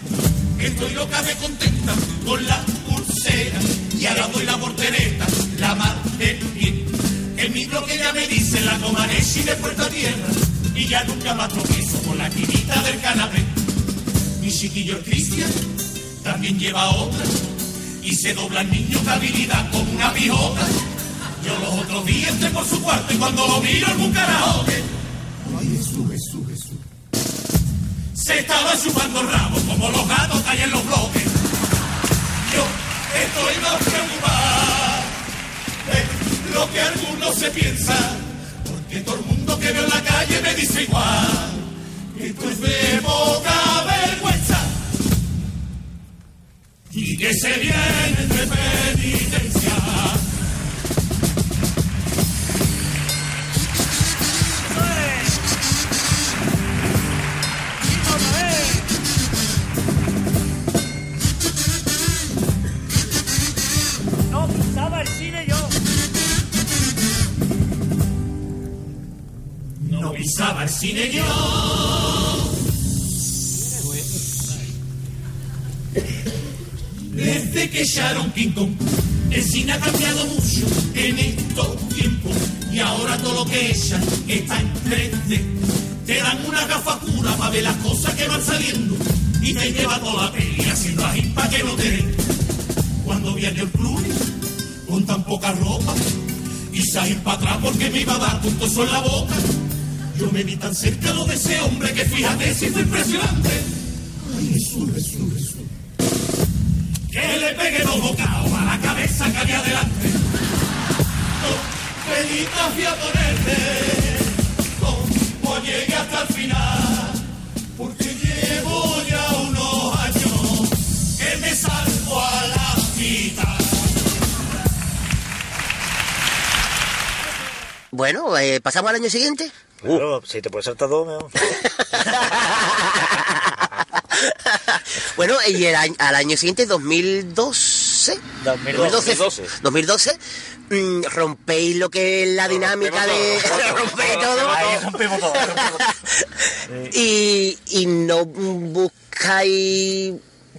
Estoy loca de contenta con la pulsera. Y ahora doy la portereta, la mar de bien. El micro que ya me dice la tomaré si de puerta tierra. Y ya nunca más tropiezo con la quinita del canapé. Mi chiquillo el Cristian también lleva otra. Y se dobla el niño de habilidad como una pijota. Yo los otros días entré por su cuarto y cuando lo miro algún karaoke. Estaba chupando el rabo como los gatos que en los bloques. Yo estoy más preocupado de lo que algunos se piensan. Porque todo el mundo que veo en la calle me dice igual. Esto es de poca vergüenza. Y que se viene de penitencia. Desde que echaron King Kong, el cine ha cambiado mucho en estos tiempos. Y ahora todo lo que echan está en 3D. Te dan una gafa pura para ver las cosas que van saliendo. Y te lleva toda la peli haciendo ají para que no te den. Cuando viene el club con tan poca ropa y salir para atrás porque me iba a dar puntos en la boca. Yo me vi tan cerca de ese hombre que fíjate si fue impresionante. Ay, Jesús, Jesús, Jesús. Que le pegué dos bocados a la cabeza que había delante. Benita fui a ponerte, como llegué hasta el final. Porque llevo ya unos años que me salgo a la mitad. Bueno, eh, ¿pasamos al año siguiente? Claro, si te puedes saltar dos, mejor. (laughs) bueno, y el año- al año siguiente, 2012. 2012. 2012, mm, rompéis lo que es la dinámica de... (laughs) rompéis todo. Ahí rompimos todo. (laughs) y, y no buscáis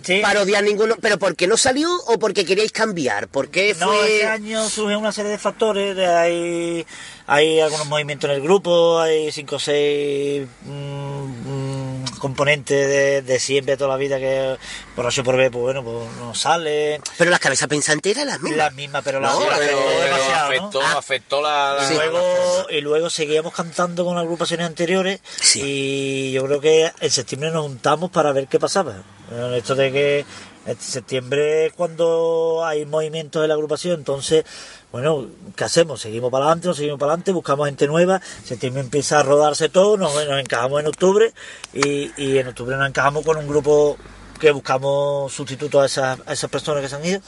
Sí. parodiar ninguno, pero ¿por qué no salió o porque queríais cambiar? ¿Por qué No, fue...? este año surge una serie de factores, de hay, hay algunos movimientos en el grupo, hay cinco o seis mm, mm, componente de, de siempre, toda la vida, que borracho por ver, pues bueno, pues no sale. Pero las cabezas pensantes eran las mismas. La misma, pero la No, la pero, afectó pero ¿no? afectó, Ah. afectó la, luego, y luego seguíamos cantando con agrupaciones anteriores Sí. y yo creo que en septiembre nos juntamos para ver qué pasaba. Esto de que en septiembre es cuando hay movimientos de la agrupación, entonces, bueno, ¿qué hacemos? Seguimos para adelante, nos seguimos para adelante, buscamos gente nueva, septiembre empieza a rodarse todo, nos, encajamos en octubre y, en octubre nos encajamos con un grupo que buscamos sustitutos a a esas personas que se han ido.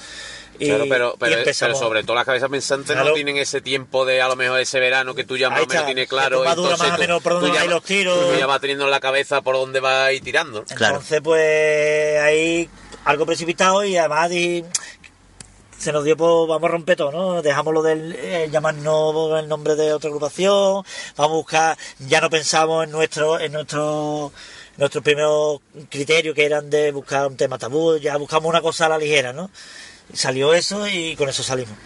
Y, Claro, pero, sobre todo las cabezas pensantes Claro. no tienen ese tiempo de a lo mejor ese verano que tú ya más o menos tienes claro. maduras entonces más o menos por dónde van va- los tiros. Tú ya vas teniendo en la cabeza por dónde va a ir tirando. Claro. Entonces, pues ahí algo precipitado y además se nos dio por vamos a romper todo, ¿no? Dejamos lo del eh, llamarnos el nombre de otra agrupación, vamos a buscar, ya no pensamos en nuestro, en nuestro nuestros primeros criterios que eran de buscar un tema tabú, ya buscamos una cosa a la ligera, ¿no? Salió eso y con eso salimos.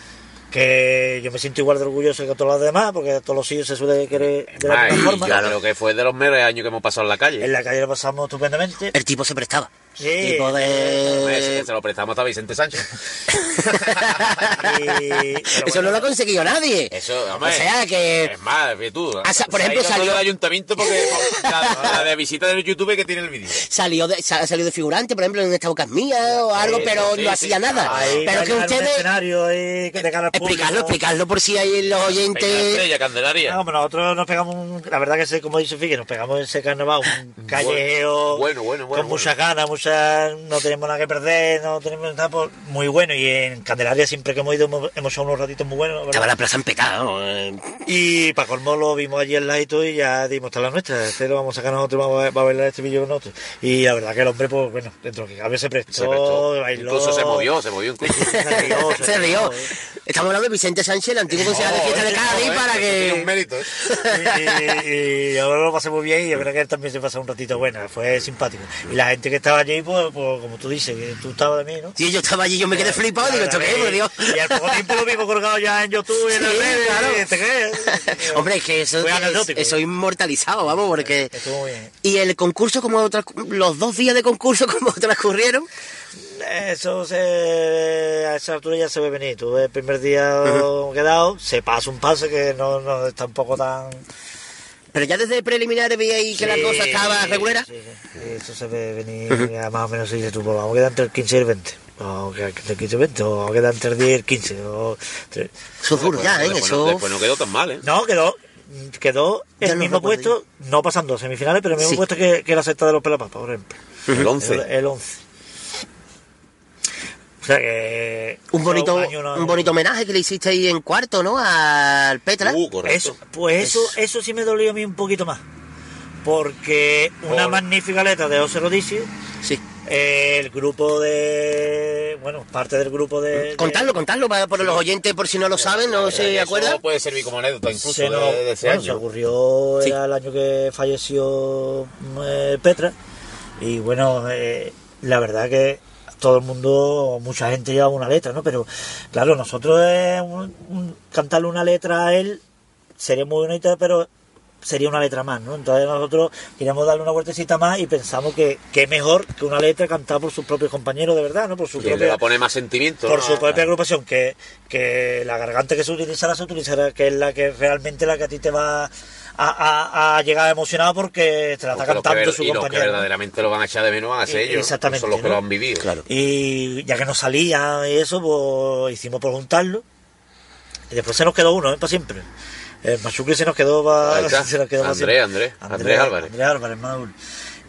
Que yo me siento igual de orgulloso que todos los demás, porque todos los sitios se suele querer de la Ay, misma forma. yo creo que fue de los mejores años que hemos pasado en la calle. En la calle lo pasamos estupendamente. El tipo se prestaba. Sí. tipo Hombre, de... ese- se lo prestamos a Vicente Sánchez. (laughs) Y- Eso bueno, no lo ha conseguido nadie. Eso, o hombre, sea que... Es más, tú. Ah, sa- por ejemplo, salió- del ayuntamiento porque (laughs) la, la de visita del YouTube que tiene el vídeo. Salió de, sa- salió de figurante, por ejemplo, en esta boca mía o algo, Sí, pero sí, no sí. hacía nada. ahí pero que en ustedes... que público. Explicarlo, explicarlo por si hay los oyentes... Estrella, Candelaria. No, pero nosotros nos pegamos, un- la verdad que sé, como dice Figue, nos pegamos ese carnaval, un callejeo Bueno, bueno, bueno, con bueno. muchas ganas, muchas, no tenemos nada que perder, no tenemos nada por, muy bueno y en Candelaria siempre que hemos ido hemos, hemos hecho unos ratitos muy buenos. Estaba la plaza en pecado. eh. Y para colmo lo vimos allí en la y todo y ya dimos hasta la nuestra. Este lo vamos a sacar nosotros, vamos a, vamos a bailar este vídeo con nosotros. Y la verdad que el hombre, pues bueno, dentro de que cabe se prestó, Se prestó. bailó. Incluso se movió, se movió incluso. (laughs) Se rió, (laughs) Se rió. Estamos hablando de Vicente Sánchez, el antiguo concejal de fiesta de Cádiz, Joder, para eso tiene un que... mérito, ¿eh? (laughs) y, y ahora lo pasé muy bien y la verdad que él también se pasó un ratito bueno, fue simpático. Y la gente que estaba allí, pues, pues como tú dices, que tú estabas de mí, ¿no? Sí, yo estaba allí, yo me quedé flipado, digo, ¿esto qué es, por Dios? Y al poco tiempo lo vimos colgado ya en YouTube y en las redes. claro. Hombre, es que eso, eso es inmortalizado, vamos, porque... Estuvo muy bien. Y el concurso, como los dos días de concurso, (laughs) como transcurrieron, Eso se, a esa altura ya se ve venir. Tú el primer día quedado, se pasa un pase que no, no es tampoco tan... pero ya desde preliminares veíais que la Sí, cosa estaba sí, regular. sí, sí. Eso se ve venir ya más o menos. Dice tú, pues vamos a quedar entre el 15 y el 20. O que entre el 15 y el 20, o vamos a quedar entre el 10 y el 15. O Eso es duro ya, ¿eh? Después, Eso... no, después no quedó tan mal, ¿eh? No, quedó, quedó el mismo puesto, no pasando a semifinales, pero el mismo Sí. puesto que, que la sexta de los pelapapas, por ejemplo. El 11. El, el 11. O sea que. Un bonito, un no- bonito homenaje que le hiciste ahí en cuarto, ¿no? Al Petra. Uh, correcto. Eso, pues eso, eso sí me dolió a mí un poquito más. Porque una Por- magnífica letra de José Rodicio, Sí. el grupo de. Bueno, parte del grupo de. de- Contarlo, contarlo, para, por los oyentes, por si no lo saben, no se Eso acuerdan. puede servir como anécdota incluso se de, nos- de ese bueno, se año. ocurrió, Sí. era el año que falleció eh, Petra. Y bueno, eh, la verdad que todo el mundo, mucha gente llevaba una letra, ¿no? Pero claro, nosotros un- un- cantarle una letra a él sería muy bonita, pero sería una letra más, ¿no? Entonces nosotros queríamos darle una vueltecita más y pensamos que, que mejor que una letra cantada por sus propios compañeros de verdad, ¿no? Por su Que propia a más sentimiento. por ¿no? su propia agrupación, que, que la garganta que se utilizará se utilizará, que es la que realmente la que a ti te va a, a- a llegar emocionado porque te la está cantando su y los que compañero. verdaderamente lo van a echar de menos van a ser Eh, ellos. exactamente, Son los que lo han vivido. Claro. Y ya que no salía y eso, pues hicimos por juntarlo. Y después se nos quedó uno, ¿eh? para siempre. El Machuque se nos quedó para (laughs) se nos quedó para Andrés. Andrés, Andrés Álvarez. Andrés Álvarez, Maduro.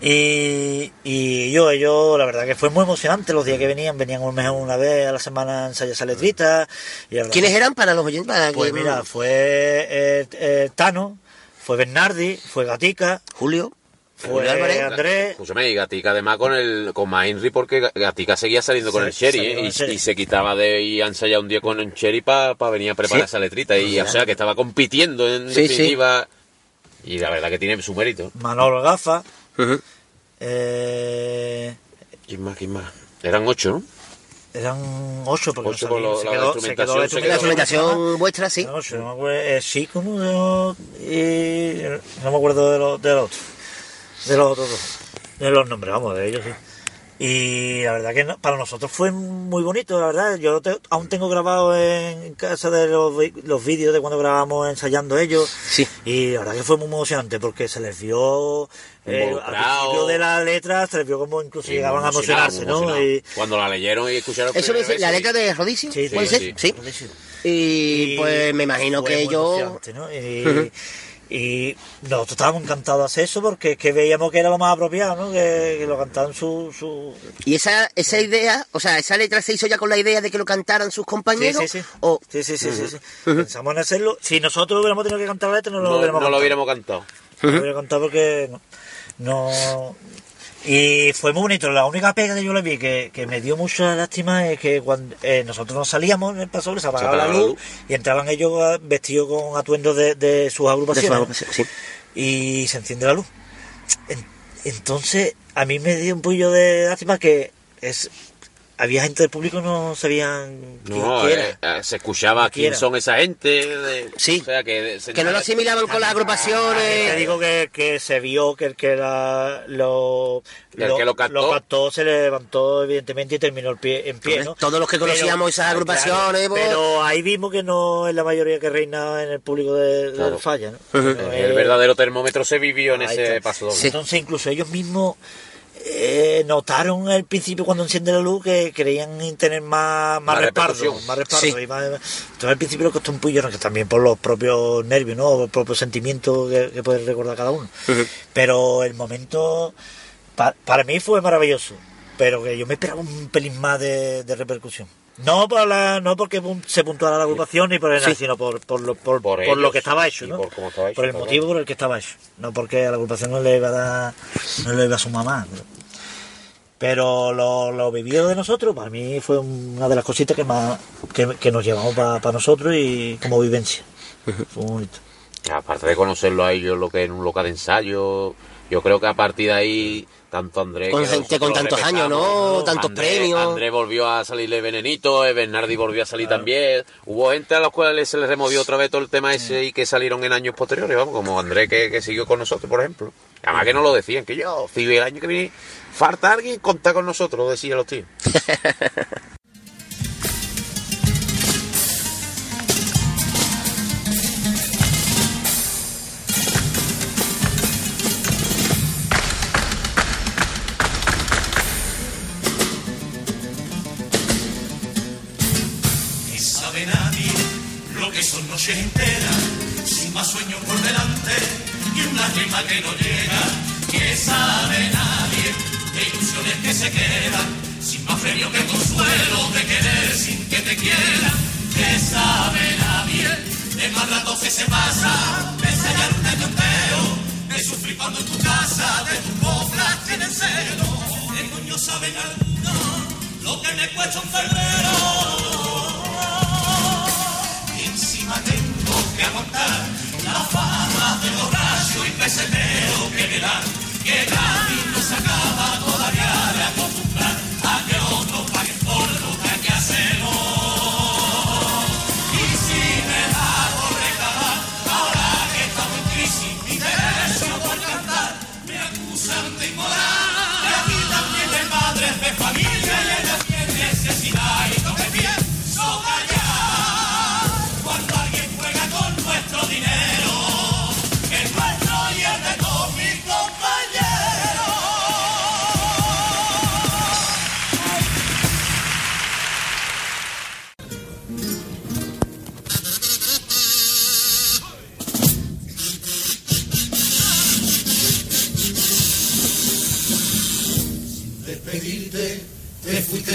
Y, y yo, yo, la verdad que fue muy emocionante los días que venían. Venían un mes una vez a la semana a ensayar esa letrita. Y la verdad ¿Quiénes eran para los oyentes? Para pues que- mira, fue eh, eh, Tano, fue Bernardi, fue Gatica, Julio. fue Julio Álvarez. Andrés. Escúchame, y Gatica además con el con más Henry porque Gatica seguía saliendo con el Cherry ¿eh? y, y se quitaba de a ensayar un día con el Cherry para venir a preparar Sí. esa letrita y o sea que estaba compitiendo en Sí, sí. definitiva y la verdad que tiene su mérito. Manolo Gafa, eh, ¿Quién más? ¿Quién más? Eran ocho, ¿no? Eran ocho porque Ocho no por sabía, lo- se la quedó, se quedó instrumentación, la instrumentación vuestra, sí. No, ocho, no me acuerdo, eh, sí, como de, y no me acuerdo de los del otro, de los otros dos. de los nombres, vamos, de ellos sí. Y la verdad que no- para nosotros fue muy bonito, la verdad. Yo te- aún tengo grabado en casa de los, los vídeos de cuando grabamos ensayando ellos. Sí. Y la verdad que fue muy emocionante porque se les vio eh, al principio de la letra, se les vio como incluso llegaban a emocionarse, ¿no? Y, Cuando la leyeron y escucharon Eso me primera dice, la letra de Rodicio, Sí, sí, ¿puede sí, ser? sí. Sí. Y, pues me imagino fue que ellos... ¿no? Y, y nosotros estábamos encantados de hacer eso porque es que veíamos que era lo más apropiado, ¿no? Que, que lo cantaban su, su, Y esa, esa idea, o sea, esa letra se hizo ya con la idea de que lo cantaran sus compañeros. Sí, sí, sí. O, Sí, sí, sí, sí, sí. Pensamos en hacerlo. Si nosotros hubiéramos tenido que cantar la letra, no lo No, hubiéramos no lo cantado. hubiéramos cantado. No lo hubiera cantado porque no, no- Y fue muy bonito. La única pega que yo le vi que, que me dio mucha lástima es que cuando eh, nosotros nos salíamos en el paso, se apagaba la luz, y entraban ellos ah, vestidos con atuendos de, de sus de su agrupaciones agrupación, sí. y se enciende la luz. En- Entonces, a mí me dio un poquillo de lástima que es había gente del público que no sabían quién No, quién era. eh, eh, se escuchaba quién son esa gente. de- Sí. O sea, que, se- Que no lo asimilaban con las Te agrupaciones. digo que, que se vio que el que la, lo, El que lo captó. se levantó evidentemente y terminó el pie, en pie, ¿no? Todos los que conocíamos esas claro, agrupaciones, pues- pero ahí vimos que no es la mayoría que reina en el público de, Claro. falla, ¿no? (laughs) El es- verdadero termómetro se vivió en ese paso doble. Sí. Entonces incluso ellos mismos eh, notaron al principio cuando enciende la luz que querían tener más, más, respaldo, más respaldo. Sí. y más- entonces al principio le costó un puño, que también por los propios nervios, ¿no? O el propio sentimiento que, que puede recordar cada uno. Pero el momento pa- para mí fue maravilloso, pero que yo me esperaba un pelín más de, de repercusión. No por la, no porque se puntuara la agrupación ni por el Sí. sino por, por, lo, por, Por por ellos lo que estaba hecho, ¿no? por hecho, el motivo por el que estaba hecho. No porque a la agrupación no le iba a dar, no le iba a sumar más. Pero, pero lo, lo vivido de nosotros, para mí fue una de las cositas que más que, que nos llevamos para nosotros y como vivencia. Fue muy bonito. Aparte de conocerlo a ellos, lo que en un local de ensayo, yo creo que a partir de ahí, tanto Andrés. Con gente con tantos años, ¿no? Tantos Andrés- premios. Andrés volvió a salirle Venenito, eh, Bernardi volvió a salir también. Hubo gente a los cuales se les removió otra vez todo el tema ese y que salieron en años posteriores, vamos, como Andrés que, que siguió con nosotros, por ejemplo. Además que no lo decían, que yo, si el año que viene falta alguien, contar con nosotros, decían los tíos. Son noches enteras, sin más sueños por delante que una rima que no llega. Que sabe nadie de ilusiones que se quedan, sin más premio que consuelo de querer sin que te quieran. Que sabe nadie de más ratos que se pasa, de ensayar un año entero, de sufrir cuando en tu casa, de tus coplas tienen celo. ¿Qué coño saben algunos lo que me cuesta un febrero? encima tengo que aguantar la fama de borracho y pesetero que me dan, que nadie acaba todavía de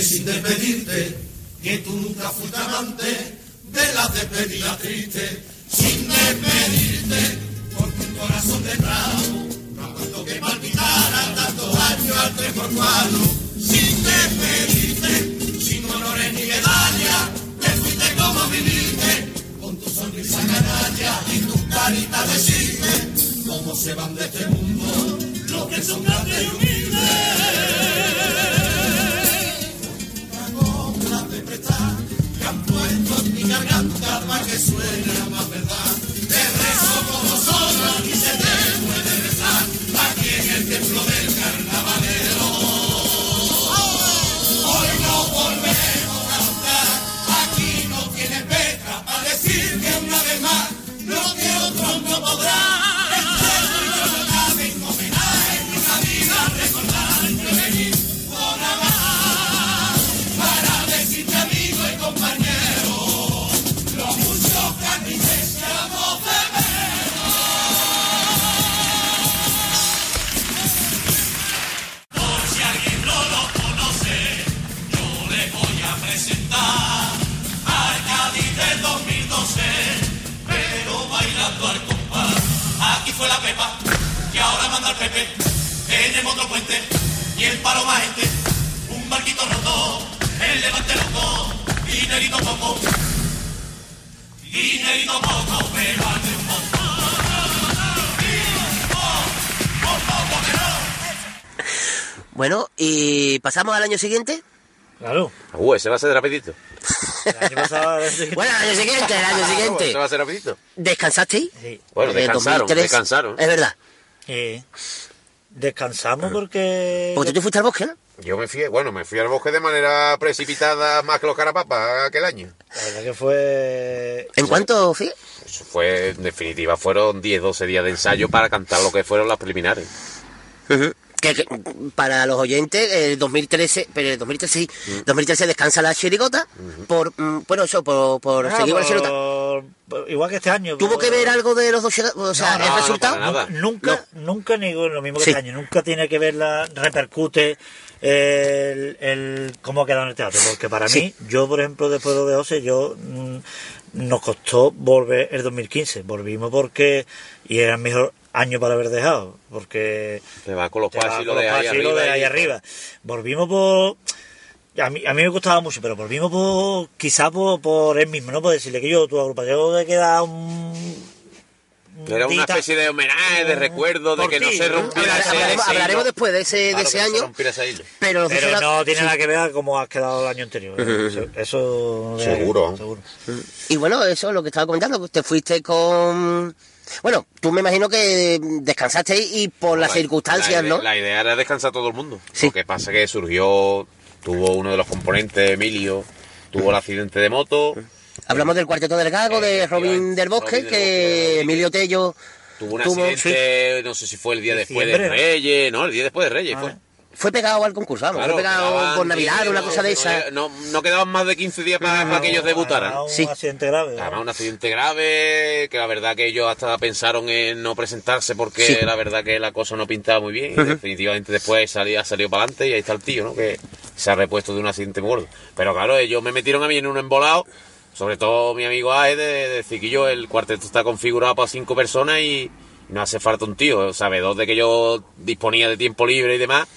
sin despedirte, que tú nunca fuiste amante de la despedida triste, sin despedirte, con tu corazón de bravo, no aguanto que palpitara tantos años al tres por cuatro, sin despedirte, sin honores ni medalla, te fuiste como viniste, con tu sonrisa canalla y tu carita de cisne, cómo se van de este mundo los que son grandes y humildes. garganta para que suene la más verdad. Te rezo como sola y se te puede rezar aquí en el templo del carnavalero. Hoy no volvemos a cantar, aquí no tiene peca para decir que una vez más, lo que otros no podrán. Carnaval. anda el Pepe en el otro puente y el palo más gente, un barquito roto, el levante loco, dinerito poco, dinerito poco, pero hace un montón. Bueno, ¿y pasamos al año siguiente? Claro. Uh, ese va a ser rapidito. El año pasado... (laughs) Bueno, el año siguiente, el año Ese siguiente. va a ser rapidito. ¿Descansasteis? Sí. Bueno, Porque descansaron, 2003 descansaron. Es verdad. Eh, descansamos porque... Porque tú te fuiste al bosque, ¿no? Yo me fui, bueno, me fui al bosque de manera precipitada más que los carapapas aquel año. La verdad que fue... ¿En cuánto fui? Eso fue, en definitiva, fueron 10, 12 días de ensayo para cantar lo que fueron las preliminares. Que, que, para los oyentes, el 2013, pero el 2013 sí, Mm. 2013 descansa la chirigota por, mm, bueno, eso, por, por Ah, seguir con la chirigota. por- por- Igual que este año. ¿Tuvo por- que ver algo de los dos, o sea, No, el no, resultado? Nunca, nunca ni lo mismo que Sí. este año, nunca tiene que ver la repercute el, el cómo ha quedado en el teatro, porque para Sí. mí, yo por ejemplo después de José, yo mm, nos costó volver el 2015, volvimos porque y era el mejor año para haber dejado, porque Te va con los pasos y lo de ahí arriba. de ahí y- arriba. Volvimos por a mí, a mí me gustaba mucho, pero volvimos por quizá por, por él mismo, ¿no? Por decirle que yo, tu agrupación te queda un Era una dita- especie de homenaje, de recuerdo, de que no se ¿no? rompiera ese, Hablaremos, ese hablaremos hilo. después de ese, de Claro, ese no año, rompiera ese hilo. pero era- no tiene sí. nada que ver a cómo has quedado el año anterior. ¿eh? (laughs) Eso, eso Seguro. seguro. Y bueno, eso es lo que estaba comentando, que te fuiste con... Bueno, tú me imagino que descansaste y por las La- circunstancias, la, ¿no? La idea era descansar todo el mundo. Sí. Lo que pasa que surgió, tuvo uno de los componentes, Emilio, tuvo el accidente de moto, Hablamos del Cuarteto del Gago, de Robin del Bosque, Robin del Bosque, que. Emilio Tello tuvo un tuvo- accidente, no sé si fue el día después de. Reyes, no, el día después de Reyes Ah, fue. Fue pegado al concurso, vamos, Claro, fue pegado por Navidad, días, una no, cosa de no, esa. No, no quedaban más de 15 días para, para que ellos debutaran. Además, un Sí. accidente grave. Además, un accidente grave, que la verdad que ellos hasta pensaron en no presentarse porque Sí. la verdad que la cosa no pintaba muy bien. Y definitivamente después salía, salió para adelante y ahí está el tío, ¿no? Que se ha repuesto de un accidente muy gordo. Pero claro, ellos me metieron a mí en un embolado, sobre todo mi amigo Ae, de, de decir que yo, el cuarteto está configurado para cinco personas y no hace falta un tío. Sabedor de que yo disponía de tiempo libre y demás,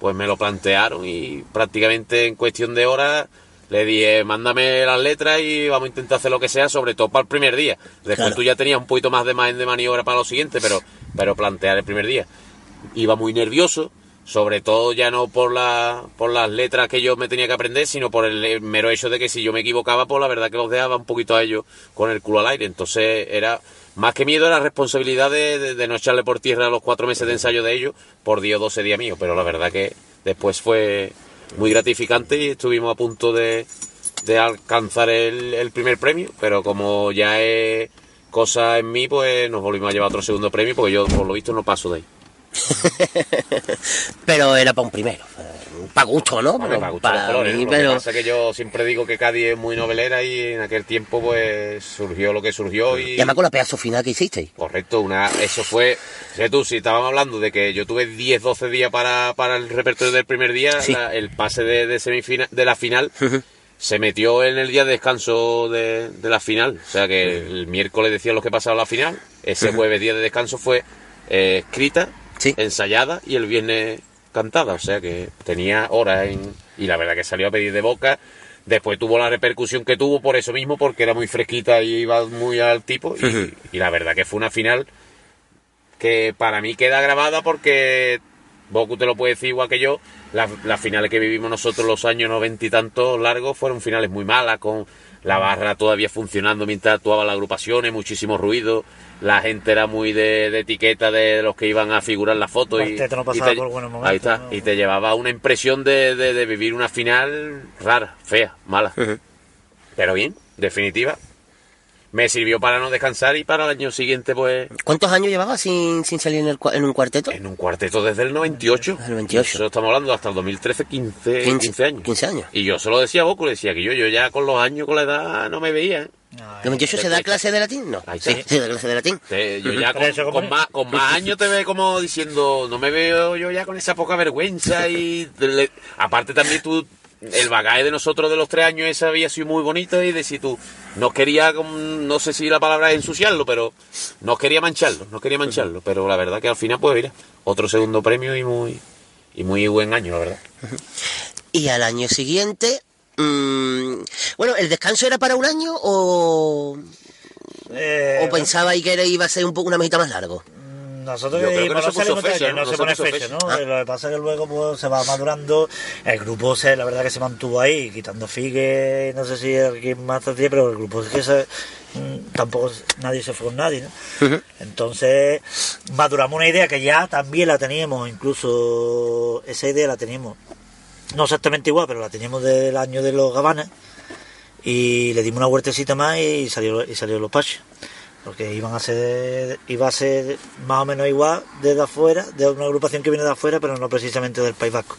pues me lo plantearon y prácticamente en cuestión de horas le dije, mándame las letras y vamos a intentar hacer lo que sea, sobre todo para el primer día. Después Claro. tú ya tenías un poquito más de margen de maniobra para lo siguiente, pero, pero plantear el primer día. Iba muy nervioso, sobre todo ya no por, la, por las letras que yo me tenía que aprender, sino por el mero hecho de que si yo me equivocaba, pues la verdad que los dejaba un poquito a ellos con el culo al aire. Entonces era, más que miedo, era responsabilidad de, de- no echarle por tierra los cuatro meses de ensayo de ellos por 10 o 12 días míos. Pero la verdad que después fue muy gratificante y estuvimos a punto de, de alcanzar el, el primer premio, pero como ya es cosa en mí, pues nos volvimos a llevar otro segundo premio, porque yo por lo visto no paso de ahí. (laughs) Pero era para un primero, para gusto, ¿no? Hombre, Pero me gustan los colores, mí, Lo que pasa es que yo siempre digo que Cádiz es muy novelera y en aquel tiempo pues surgió lo que surgió y... Y además con la pedazo final que hicisteis. Correcto, una, eso fue, sé tú, si estábamos hablando de que yo tuve 10, 12 días para, para el repertorio del primer día, Sí. la- el pase de, de semifinal, de la final se metió en el día de descanso de, de la final. O sea que el miércoles decían los que pasaban la final, ese jueves día de descanso fue eh, escrita, Sí. ensayada y el viernes cantada. O sea que tenía horas en, y la verdad que salió a pedir de boca. Después tuvo la repercusión que tuvo por eso mismo, porque era muy fresquita y iba muy al tipo. Y, y la verdad que fue una final que para mí queda grabada porque Boku te lo puede decir igual que yo. Las, las finales que vivimos nosotros los años noventa y tantos largos fueron finales muy malas, con la barra todavía funcionando mientras actuaban las agrupaciones, muchísimo ruido. La gente era muy de, de etiqueta de los que iban a figurar la foto. Y, no y te, por buenos momentos, ahí está, ¿no? y te llevaba una impresión de, de- de vivir una final rara, fea, mala. Pero bien, definitiva. Me sirvió para no descansar y para el año siguiente, pues, ¿Cuántos años llevabas sin, sin salir en, el cua- en un cuarteto? en un cuarteto desde el 98. Desde el 98. Eso estamos hablando hasta el 2013, 15, 15 15, años. 15 años. Y yo se lo decía a Boku, le decía que yo, yo ya con los años, con la edad, no me veía. ¿eh? ¿De 28 se da clase de latín? No. Ahí Sí, está. sí, da clase de latín. Yo ya con, más, con más años te ve como diciendo, no me veo yo ya con esa poca vergüenza y le- aparte también tú el bagaje de nosotros de los tres años ese había sido muy bonito y de si tú nos quería, no sé si la palabra es ensuciarlo, pero nos quería mancharlo, nos quería mancharlo, pero la verdad que al final, pues mira, otro segundo premio y muy, y muy buen año, la verdad. Y al año siguiente... mm, bueno, ¿el descanso era para un año o, Eh, o pensaba ahí que era- iba a ser un poco una mesita más largo? Nosotros Yo que creo que no se puso fecha, pone fecha, fecha. ¿no? Ah. Lo que pasa es que luego pues, se va madurando. El grupo se, la verdad que se mantuvo ahí, quitando Figue, no sé si alguien más hacía, pero el grupo es que se, mm, tampoco nadie se fue con nadie, ¿no? Entonces maduramos una idea que ya también la teníamos, incluso esa idea la teníamos, no exactamente igual, pero la teníamos del año de los Gabanas y le dimos una huertecita más y salió y salió los Pachos porque iban a ser iba a ser más o menos igual desde afuera de una agrupación que viene de afuera pero no precisamente del País Vasco.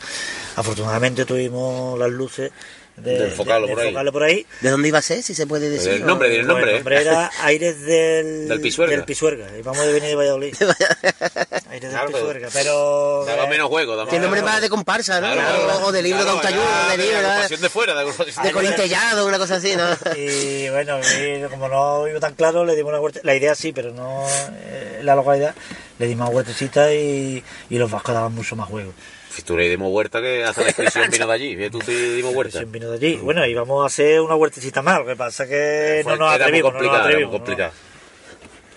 Afortunadamente tuvimos las luces de, De enfocarlo de- de por ahí. enfocarlo por ahí ¿De dónde iba a ser, si se puede decir? El nombre, di el Pues nombre, el ¿eh? nombre era Aires del, (laughs) Del Pisuerga. del Pisuerga. Y vamos de venir de Valladolid. (laughs) Aires del Claro, pero- Pisuerga. Pero. Daba menos juego, Tiene nombre más de comparsa, ¿no? Claro, o de libro claro, de autoayuda, de libro, ¿no? agrupación de fuera, de de corintellado, una cosa así, ¿no? (laughs) Y bueno, y como no iba tan claro, le dimos una huerta. La idea sí, pero no eh, la localidad. Le dimos una huertecita y, y los vascos daban mucho más juego. Si tú le dimos huerta que hasta la inscripción (laughs) vino de allí, tú te dimos huerta. Vino de allí. Bueno, íbamos a hacer una huertecita más. Lo que pasa es que Fue- no nos era muy atrevimos. No nos atrevimos. complicado.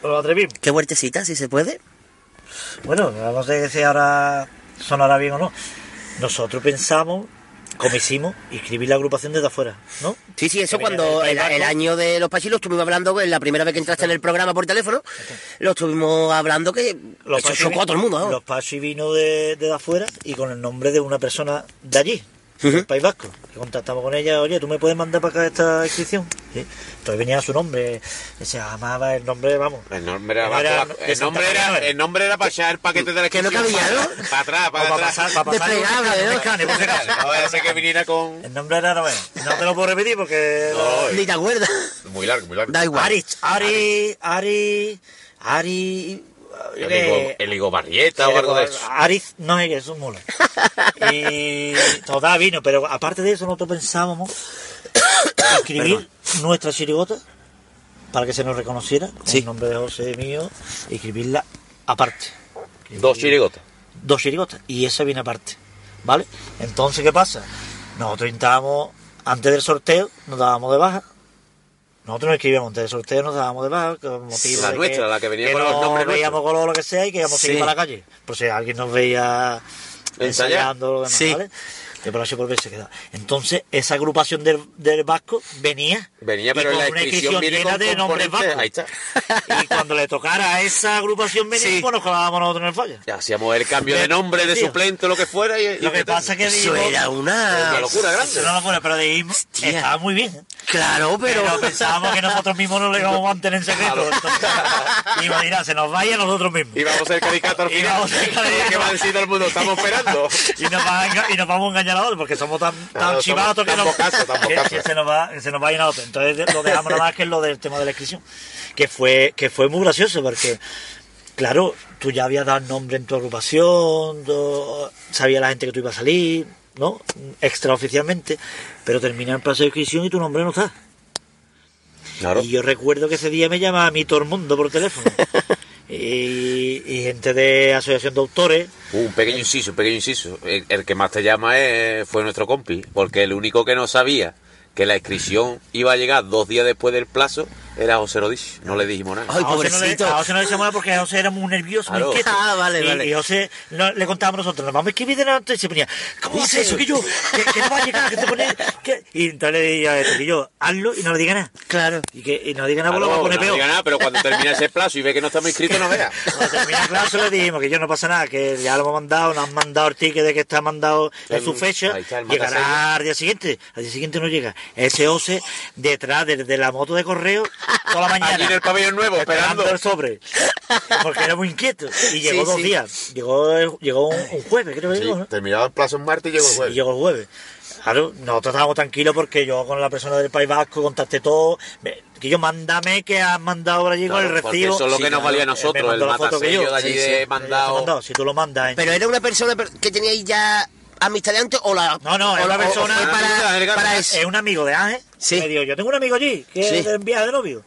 No, no nos atrevimos. ¿Qué huertecita, si se puede? Bueno, no sé si ahora sonará bien o no. Nosotros pensamos, como hicimos, inscribir la agrupación desde afuera, ¿no? Sí, sí, eso cuando el, el año de los Pachis lo estuvimos hablando, pues, la primera vez que entraste en el programa por teléfono, lo estuvimos hablando que Los eso chocó a todo el mundo, ¿no? Los Pachi vino de, de afuera y con el nombre de una persona de allí, del País Vasco. Y contactamos con ella, oye, ¿tú me puedes mandar para acá esta inscripción? Sí. Entonces venía su nombre, se llamaba el nombre, vamos. El nombre era, No el nombre era, no el nombre era para echar el paquete de la Que no inscripción cabía, para, para atrás, para para atrás. pasar, para pasar Desplegable, ¿no? escáner, por si acaso. No vaya a ser que viniera con... El nombre era, no, bueno, no te lo puedo repetir porque... No, Ni te acuerdas. muy largo, muy largo. Da igual. Ari, Ari, Ari, Ari... yo El qué- higo, el higo barrieta o algo de eso. Ariz no es que es un mula. (laughs) Y total vino, pero aparte de eso nosotros pensábamos (coughs) escribir nuestra chirigota para que se nos reconociera con Sí. el nombre de José mío y escribirla aparte. Dos chirigotas. Dos chirigotas y esa viene aparte. ¿Vale? Entonces, ¿qué pasa? Nosotros intentábamos, antes del sorteo, nos dábamos de baja. Nosotros no escribíamos del sorteo, nos dábamos de baja. Con motivo La de nuestra, la que venía con no los nombres veíamos color o lo que sea y que íbamos a seguir Sí. para la calle. Por si alguien nos veía ensayando demás, Sí. ¿vale? De por ver se quedaba. Entonces, esa agrupación del, del vasco venía. Venía, y pero en con la una inscripción viene llena con de nombres vascos. Ahí está. (laughs) Y cuando le tocara a esa agrupación venir, Sí. pues nos colábamos nosotros en el falla. Ya hacíamos el cambio de De- nombre, de tío. suplente, lo que fuera. Y, y Lo que pasa que Eso era una... Una locura grande. Eso no lo fuera, pero dijimos, estaba muy bien. ¿eh? Claro, pero... Pero pensábamos que nosotros mismos no lo (laughs) íbamos a mantener en secreto. Entonces, iba, mira, se nos vaya a nosotros mismos. Y vamos a ser caricato al (laughs) Y final. vamos a ser caricato. ¿Qué va a decir todo el mundo? Estamos esperando. Y nos, va y nos vamos a engañar porque somos tan, tan chivatos que, nos- que- que se nos va se nos vayan a otros. Entonces lo dejamos nada más que es lo del tema de la inscripción. Que fue, que fue muy gracioso porque, claro, tú ya habías dado el nombre en tu agrupación, sabía la gente que tú ibas a salir, ¿no? Extraoficialmente, pero termina el plazo de inscripción y tu nombre no está. Claro. Y yo recuerdo que ese día me llamaba a mí todo el mundo por teléfono. (laughs) y, gente de asociación de autores. Uh, un pequeño inciso, un pequeño inciso. El, el que más te llama es- fue nuestro compi, porque el único que no sabía que la inscripción iba a llegar dos días después del plazo era José Rodich. No le dijimos nada. Ay, a José no le- pobrecito. a José no le decíamos nada porque José era muy nervioso, muy inquieto. Ah, vale, y, vale. Y José no- le contábamos nosotros, nos vamos a escribir delante y se ponía, ¿cómo haces eso que yo? Que, que no va a llegar, que te pone. que-". Y entonces le decía a este que yo, hazlo y no le diga nada. Claro. Y que y no le diga nada, Claro, pues lo va a poner no peor. diga nada, pero cuando termina ese plazo y ve que no estamos inscritos, no vea. (laughs) Cuando termina el clase le dijimos que yo no pasa nada, que ya lo hemos mandado, nos han mandado el ticket de que está mandado en su fecha, Ahí está el matasello. llegará al día siguiente, al día siguiente no llega. Ese OCE detrás de, de la moto de correo toda la mañana. Allí en el pabellón nuevo, esperando. el sobre. Porque era muy inquieto. Y llegó Sí, dos sí. días. Llegó, llegó un, un jueves, creo que Sí, llegó, ¿no? terminaba el plazo en martes y llegó el Y jueves. llegó el jueves. Claro, nosotros estábamos tranquilos porque yo con la persona del País Vasco contacté todo. Me- Que yo mándame que has mandado por allí con el recibo. eso es lo Sí, que nos valía a nosotros, mandó el la foto que matasello yo. de allí Sí, de sí, mandado. mandó. Si tú lo mandas. en- Pero era una persona per- que teníais ya amistad de antes o la. No, no, o es la- una o persona- para, para eso. Es un amigo de Ángel. Sí. Me dijo, yo tengo un amigo allí, que Sí. es de viaje de novio.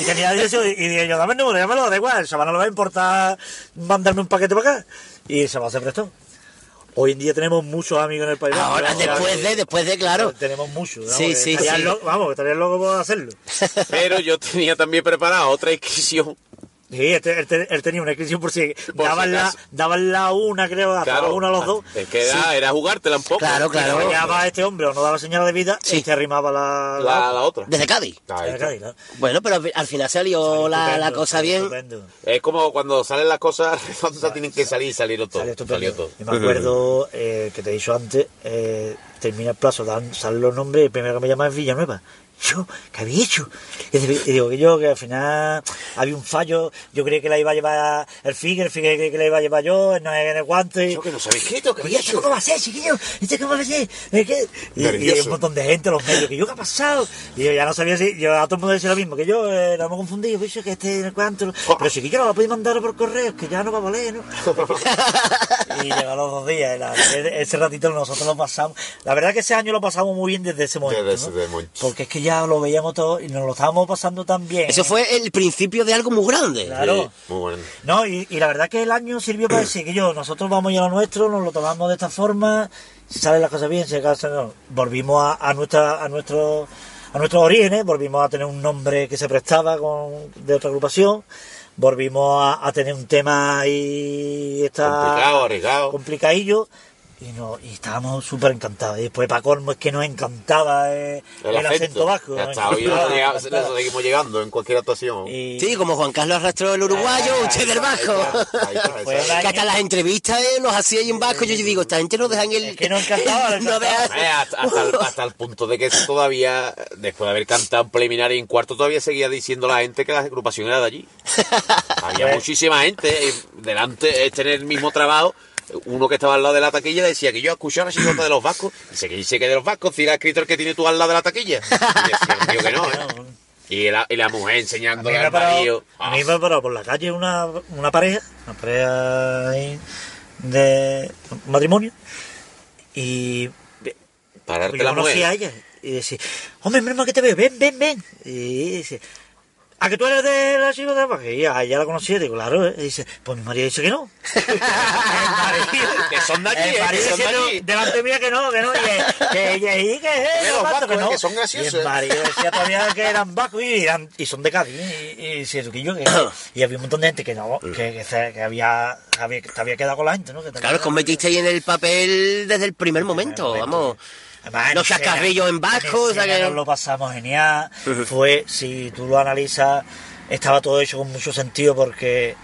Y tenía eso, y dije yo, dame el número, llámalo, da igual, el chaval no le va a importar mandarme un paquete para acá. Y el chaval se prestó. Hoy en día tenemos muchos amigos en el país. Ahora, Vamos, después de, después de, claro. Tenemos muchos. Vamos, Sí, que sí, sí. lo- vamos, que estarían locos por hacerlo. Pero yo tenía también preparada otra inscripción. Sí, él, te- él te- él tenía una inscripción por si Por daban, si la, daban la una, creo, a Claro. la una a los dos. Es que era, era jugártela un poco. Claro, claro. Si fallaba este hombre o no daba señal de vida, Sí. este arrimaba la, La, la otra. Desde Cádiz. Está. Cádiz, ¿no? Bueno, pero al- al final salió la, cosa bien. estupendo. Es como cuando salen las cosas (laughs) redondas tienen que salir y salieron todo. Salió todo. Y me acuerdo eh, que te he dicho antes, eh, termina el plazo, dan, salen los nombres y el primero que me llama es Villanueva. Yo, ¿qué había hecho? Y digo que yo, que al final había un fallo, yo creía que la iba a llevar el Figuer, el Figuer creía que la iba a llevar yo, no en el guante. Yo que no sabéis qué, ¿qué ¿Y había hecho? cómo va a ser, chiquillo? ¿Esto cómo va a ser? ¿De qué? Y, y hay un montón de gente, los medios, que yo, ¿qué ha pasado? Y yo ya no sabía si, yo a todo el mundo decía lo mismo, que yo, eh, nos hemos confundido, pues, que este en el cuanto, pero chiquillo, no lo podéis mandar por correo, que ya no va a valer, ¿no? (laughs) y llegó los dos días, la- ese ratito nosotros lo pasamos. La verdad que ese año lo pasamos muy bien desde ese momento, Desde ese ¿no? momento. Porque es que ya lo veíamos todo y nos lo estábamos pasando tan bien. Eso fue el principio de algo muy grande. Claro. Sí, muy bueno. No, y, y la verdad que el año sirvió para decir que yo, nosotros vamos ya a lo nuestro, nos lo tomamos de esta forma, si salen las cosas bien, si acaso no. Volvimos a, a nuestra, a nuestro, a nuestros orígenes, volvimos a tener un nombre que se prestaba con, de otra agrupación, volvimos a, a tener un tema ahí está Complicado, arriesgado. complicadillo. Y, no, y estábamos súper encantados. Y después, para colmo, es que nos encantaba eh, el, acento vasco. Ya nos está, hoy seguimos llegando en cualquier actuación. Y- Sí, como Juan Carlos arrastró el uruguayo, Ah, usted del vasco. Que hasta las entrevistas eh, nos hacía ahí en vasco. Yo digo, esta gente no dejan el. Es que nos encantaba, (laughs) no dejan- Eh, hasta, hasta el, hasta el punto de que todavía, después de haber cantado en preliminar y en cuarto, todavía seguía diciendo la gente que la agrupación era de allí. (laughs) Había muchísima gente. eh, Delante, este en el mismo trabajo, uno que estaba al lado de la taquilla decía que yo escuchaba la chicota de los vascos. Dice que dice que de los vascos, si la escrito el que tiene tú al lado de la taquilla. Y decía el tío que no, ¿eh? (laughs) Y la, y la mujer enseñándole al marido. a mí me ha parado por la calle una, una pareja, una pareja de matrimonio, y Pararte yo la a mujer. ella, y decía, hombre, menos mal que te veo, ven, ven, ven. Y dice, ¿a que tú eres de la chica de? Y ya, ya la conocía, digo, claro, ¿eh? y dice, pues mi marido dice que no. (laughs) el marido, Que son de allí, el eh, marido que son de allí. delante mía que no, que no, y que, que, que, que, los no, que eh, no. que son graciosos, Y el marido decía todavía que eran vascos y, eran- y son de Cádiz, y, y, eso, que yo, que, y había un montón de gente que no, que, que, se- que había, había, que te había quedado con la gente, ¿no? Que te Claro, os había- convertisteis en el papel desde el primer momento, vamos. Además, No en chascarrillos en vasco, o sea escena que- nos lo pasamos genial. (laughs) Fue, si tú lo analizas, estaba todo hecho con mucho sentido porque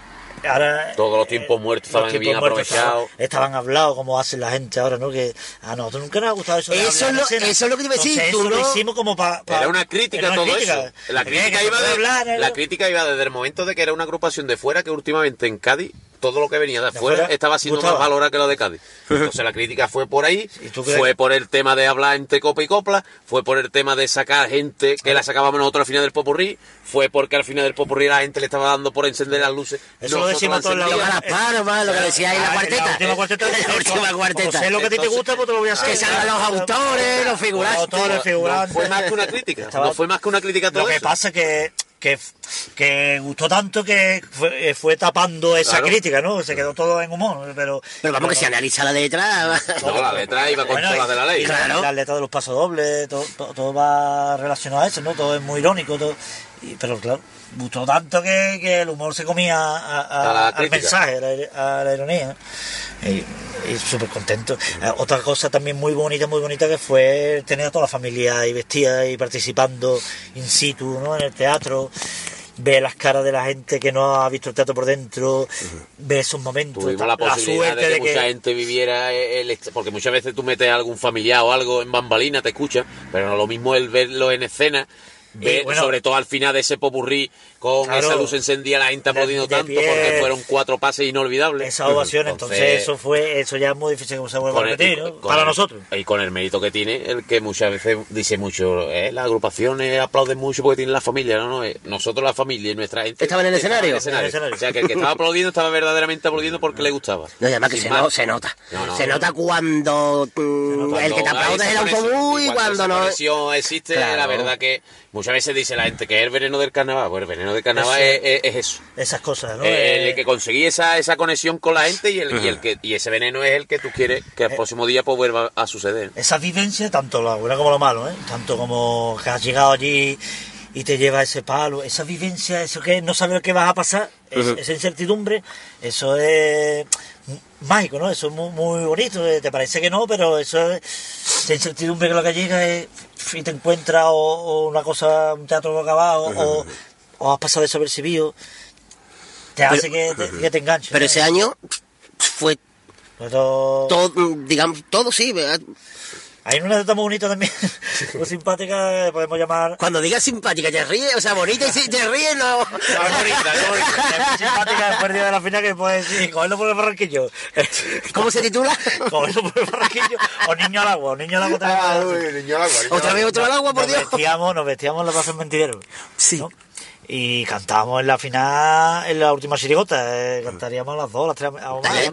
ahora... Todos los tiempos muertos estaban tiempos bien muertos aprovechados. Estaban, estaban hablados como hacen la gente ahora, ¿no? Que a nosotros nunca nos ha gustado eso. de Eso hablar lo- en eso es lo que te iba a decir, Entonces, tú eso lo hicimos como para... Era una crítica todo eso. La crítica, iba de- hablar, ¿eh? la crítica iba desde el momento de que era una agrupación de fuera que últimamente en Cádiz todo lo que venía de afuera fuera estaba siendo gustaba. más valorado que lo de Cádiz. (laughs) Entonces la crítica fue por ahí, ¿Y tú crees fue por el tema de hablar entre copa y copla, fue por el tema de sacar gente que la sacábamos nosotros al final del popurrí, fue porque al final del popurrí la gente le estaba dando por encender las luces. Eso lo decimos todos los las palmas, lo que decía ahí en la Ah, cuarteta. La última cuarteta. (laughs) La última cuarteta. Sé lo que a ti te gusta, pues te lo voy a hacer. que salgan los autores, los figurantes. Los autores, No figurantes. fue más que una crítica, no fue más que una crítica a todo Lo que pasa que, que, que gustó tanto que fue, eh, fue tapando esa Claro. crítica, ¿no? Se quedó todo en humor, pero... Pero vamos, que se analiza la letra. No, la letra iba con Bueno, las de la ley. y la- Claro. Las letras de los pasodobles, todo, todo, todo va relacionado a eso, ¿no? Todo es muy irónico, todo, y- pero claro, gustó tanto que, que el humor se comía a- a- A la al mensaje, a la, la ironía. Y, y súper contento. Eh, Otra cosa también muy bonita, muy bonita que fue tener a toda la familia ahí vestida y participando in situ, ¿no? En el teatro. Ver las caras de la gente que no ha visto el teatro por dentro, ver esos momentos. Tuvimos la posibilidad de que, mucha gente viviera el porque muchas veces tú metes a algún familiar o algo en bambalina, te escucha, pero no lo mismo el verlo en escena bueno. sobre todo al final de ese popurrí, con Claro. esa luz encendida, la gente aplaudiendo tanto, pie. porque fueron cuatro pases inolvidables. Esa ovación, entonces, eso fue, eso ya es muy difícil que se vuelva a repetir, Para el- nosotros. Y con el mérito que tiene, el que muchas veces dice mucho, eh, las agrupaciones aplauden mucho porque tienen la familia, no, no, eh, nosotros la familia y nuestra gente... ¿Estaban en el escenario? En el escenario. O sea, que el que estaba aplaudiendo estaba verdaderamente aplaudiendo porque le gustaba. No, y además que se, no- se nota. No, no, se no. nota cuando mm, Cuando el que te aplaude es el autobús y esa cuando no. existe, Claro. la verdad que muchas veces dice la gente que es el veneno del carnaval. Pues el veneno del carnaval Eso. es, es- es eso. Esas cosas, ¿no? Eh, Eh, el que conseguí esa, esa conexión con la gente y, el, y, el que, y ese veneno es el que tú quieres que Eh. el próximo día pues vuelva a suceder. esa vivencia, tanto lo bueno como lo malo, ¿eh? Tanto como que has llegado allí y te lleva ese palo, esa vivencia, eso que no sabes qué vas a pasar, es- esa incertidumbre, eso es mágico, ¿no? Eso es muy, muy bonito, eh, te parece que no, pero eso es, esa incertidumbre que lo que llega es, y te encuentras o, o una cosa, un teatro acabado, o, o has pasado desapercibido, te hace que, te, que te enganches. Pero ¿no? ese año fue Pero- todo, mm, digamos, todo sí. ¿verdad? Hay una anécdota muy bonita también, (laughs) muy simpática, podemos llamar... Cuando digas simpática, te ríes, o sea, bonita y si te ríes, no. Es bonita, es bonita. Es simpática después de la final que puede decir, cogerlo por el barranquillo. (laughs) ¿Cómo se titula? (laughs) cogerlo por el barranquillo. O niño al agua, o niño al agua también. Otra vez otro al agua, por nos Dios. Vestíamos, nos vestíamos en la plaza del mentidero. Sí. ¿no? Y cantábamos en la final, en la última chirigota. eh, cantaríamos a las dos, a las tres, a las Tres y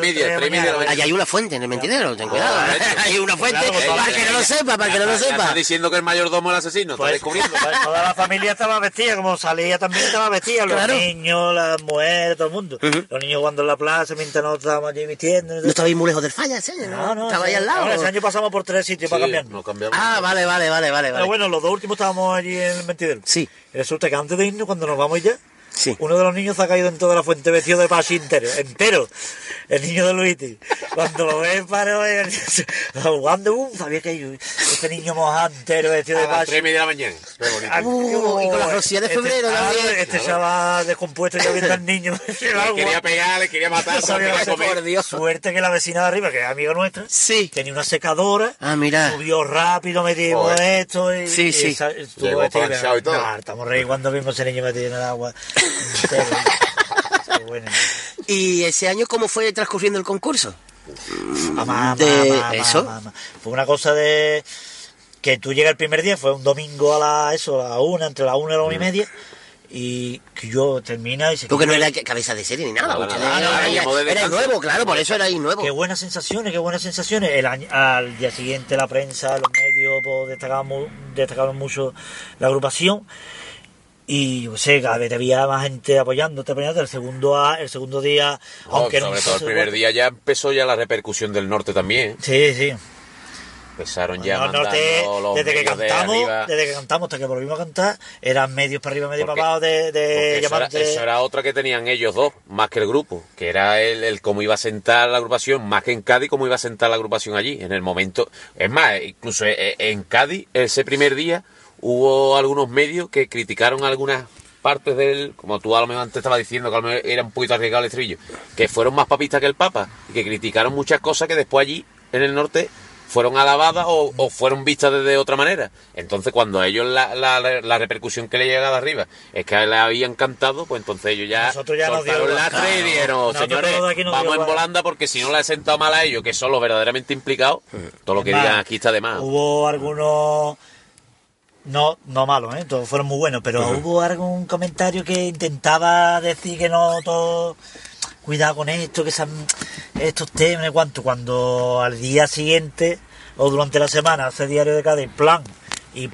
media, tres tres. Allá hay una fuente en el mentidero, ten cuidado. hay una fuente, Claro, pues, para que no lo sepa, para que no lo Ya está sepa. diciendo que el mayordomo es el asesino, está Pues, descubriendo. pues, toda la familia estaba vestida, como salía también estaba vestida, los Claro. niños, las mujeres, todo el mundo. Los niños jugando en la plaza, mientras nosotros estábamos allí vistiendo. No estabais muy lejos del falla ese año, No, ¿no? no, Estaba ahí al lado. ahora, ese año pasamos por tres sitios para Sí, cambiar. no cambiamos. Ah, vale, vale, vale, vale. Pero bueno, los dos últimos estábamos allí en el mentidero. Sí. Resulta que antes de irnos, cuando nos vamos ya, Sí. uno de los niños se ha caído en toda la fuente vestido de paso entero, entero. El niño de Luigi. Cuando lo ves para jugando, uh, sabía que este niño mojado entero vestido A de las paso. tres y media de la mañana. Ah, Uh, y con la rosilla de este- febrero claro, también. Este chaval descompuesto ya viendo al niño. (laughs) Le quería pegar, le quería matar, sabía que comer. por Dios. Suerte que la vecina de arriba, que es amiga nuestra, Sí. tenía una secadora. Ah, mira. Subió rápido, metimos esto y, Sí, y sí. Llegó vestido, planchado y todo. Nah, estamos reí cuando vimos ese niño metido en el agua. Bueno. (laughs) ¿Y ese año cómo fue transcurriendo el concurso? Mamá, De mamá, eso. mamá, mamá. Fue una cosa de que tú llegas el primer día, fue un domingo a la eso, a la una, entre la una y la una y media, y que yo termina y se Porque no era cabeza de serie ni nada. Descanso. nuevo, claro, por eso era ahí nuevo. Qué buenas sensaciones, qué buenas sensaciones. El año- al día siguiente la prensa, los medios pues, destacaban, mu- destacaban mucho la agrupación. Y yo sé, cada vez había más gente apoyándote, apoyándote. El segundo, a- el segundo día, No, aunque sobre no todo el primer día ya empezó ya la repercusión del norte también. Sí, sí. Empezaron ya norte, los desde que de cantamos, desde que cantamos hasta que volvimos a cantar, eran medios para arriba, medios Porque- para abajo de, de eso, era, llamarte. eso era otra que tenían ellos dos, más que el grupo, que era el, el cómo iba a sentar la agrupación, más que en Cádiz, cómo iba a sentar la agrupación allí, en el momento. Es más, incluso eh, en Cádiz, ese primer día, hubo algunos medios que criticaron algunas partes del, como tú a lo mejor antes estabas diciendo, que a lo mejor era un poquito arriesgado el estribillo, que fueron más papistas que el Papa, y que criticaron muchas cosas que después allí, en el norte, fueron alabadas o, o fueron vistas de, de otra manera. Entonces, cuando a ellos la, la, la repercusión que le llega de arriba es que le habían cantado, pues entonces ellos ya, Nosotros ya soltaron lastre y dijeron, Nosotros señores, vamos en igual". volanda porque si no le he sentado mal a ellos, que son los verdaderamente implicados, todo lo que digan aquí está de más. Hubo algunos. No, no malos, ¿eh? todos fueron muy buenos, pero hubo algún comentario que intentaba decir que no todo. Cuidado con esto, que sean estos temas, cuanto. Cuando al día siguiente o durante la semana hace diario de Cádiz plan y.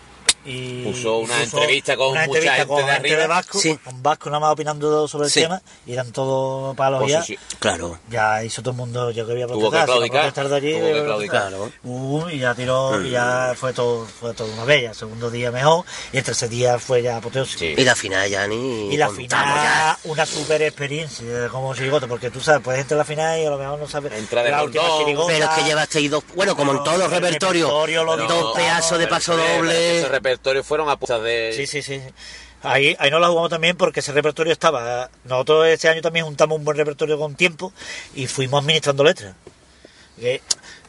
y Puso una puso entrevista con una mucha entrevista gente con de gente arriba. Vasco, Sí. con Vasco nada más opinando sobre el Sí. tema y eran todos palos Pues ya. sí, sí. Claro. Ya hizo todo el mundo, yo que había Tuvo que protestar, protestar de allí, tuvo que claudicar. protestar. Uh, y ya tiró, y ya fue todo, fue todo una bella. Segundo día mejor, y el tercer día fue ya apoteósico. Sí. Y la final ya ni. Y la final, una super experiencia como chirigota, porque tú sabes, puedes entrar a la final y a lo mejor no sabes. Entra de la última chirigota, Pero es que llevasteis dos. Bueno, como en todos los el repertorios. dos pedazos de paso doble. Repertorio fueron apuestas de... Sí, sí, sí. Ahí, ahí no la jugamos también porque ese repertorio estaba. Nosotros este año también juntamos un buen repertorio con tiempo y fuimos administrando letras. Que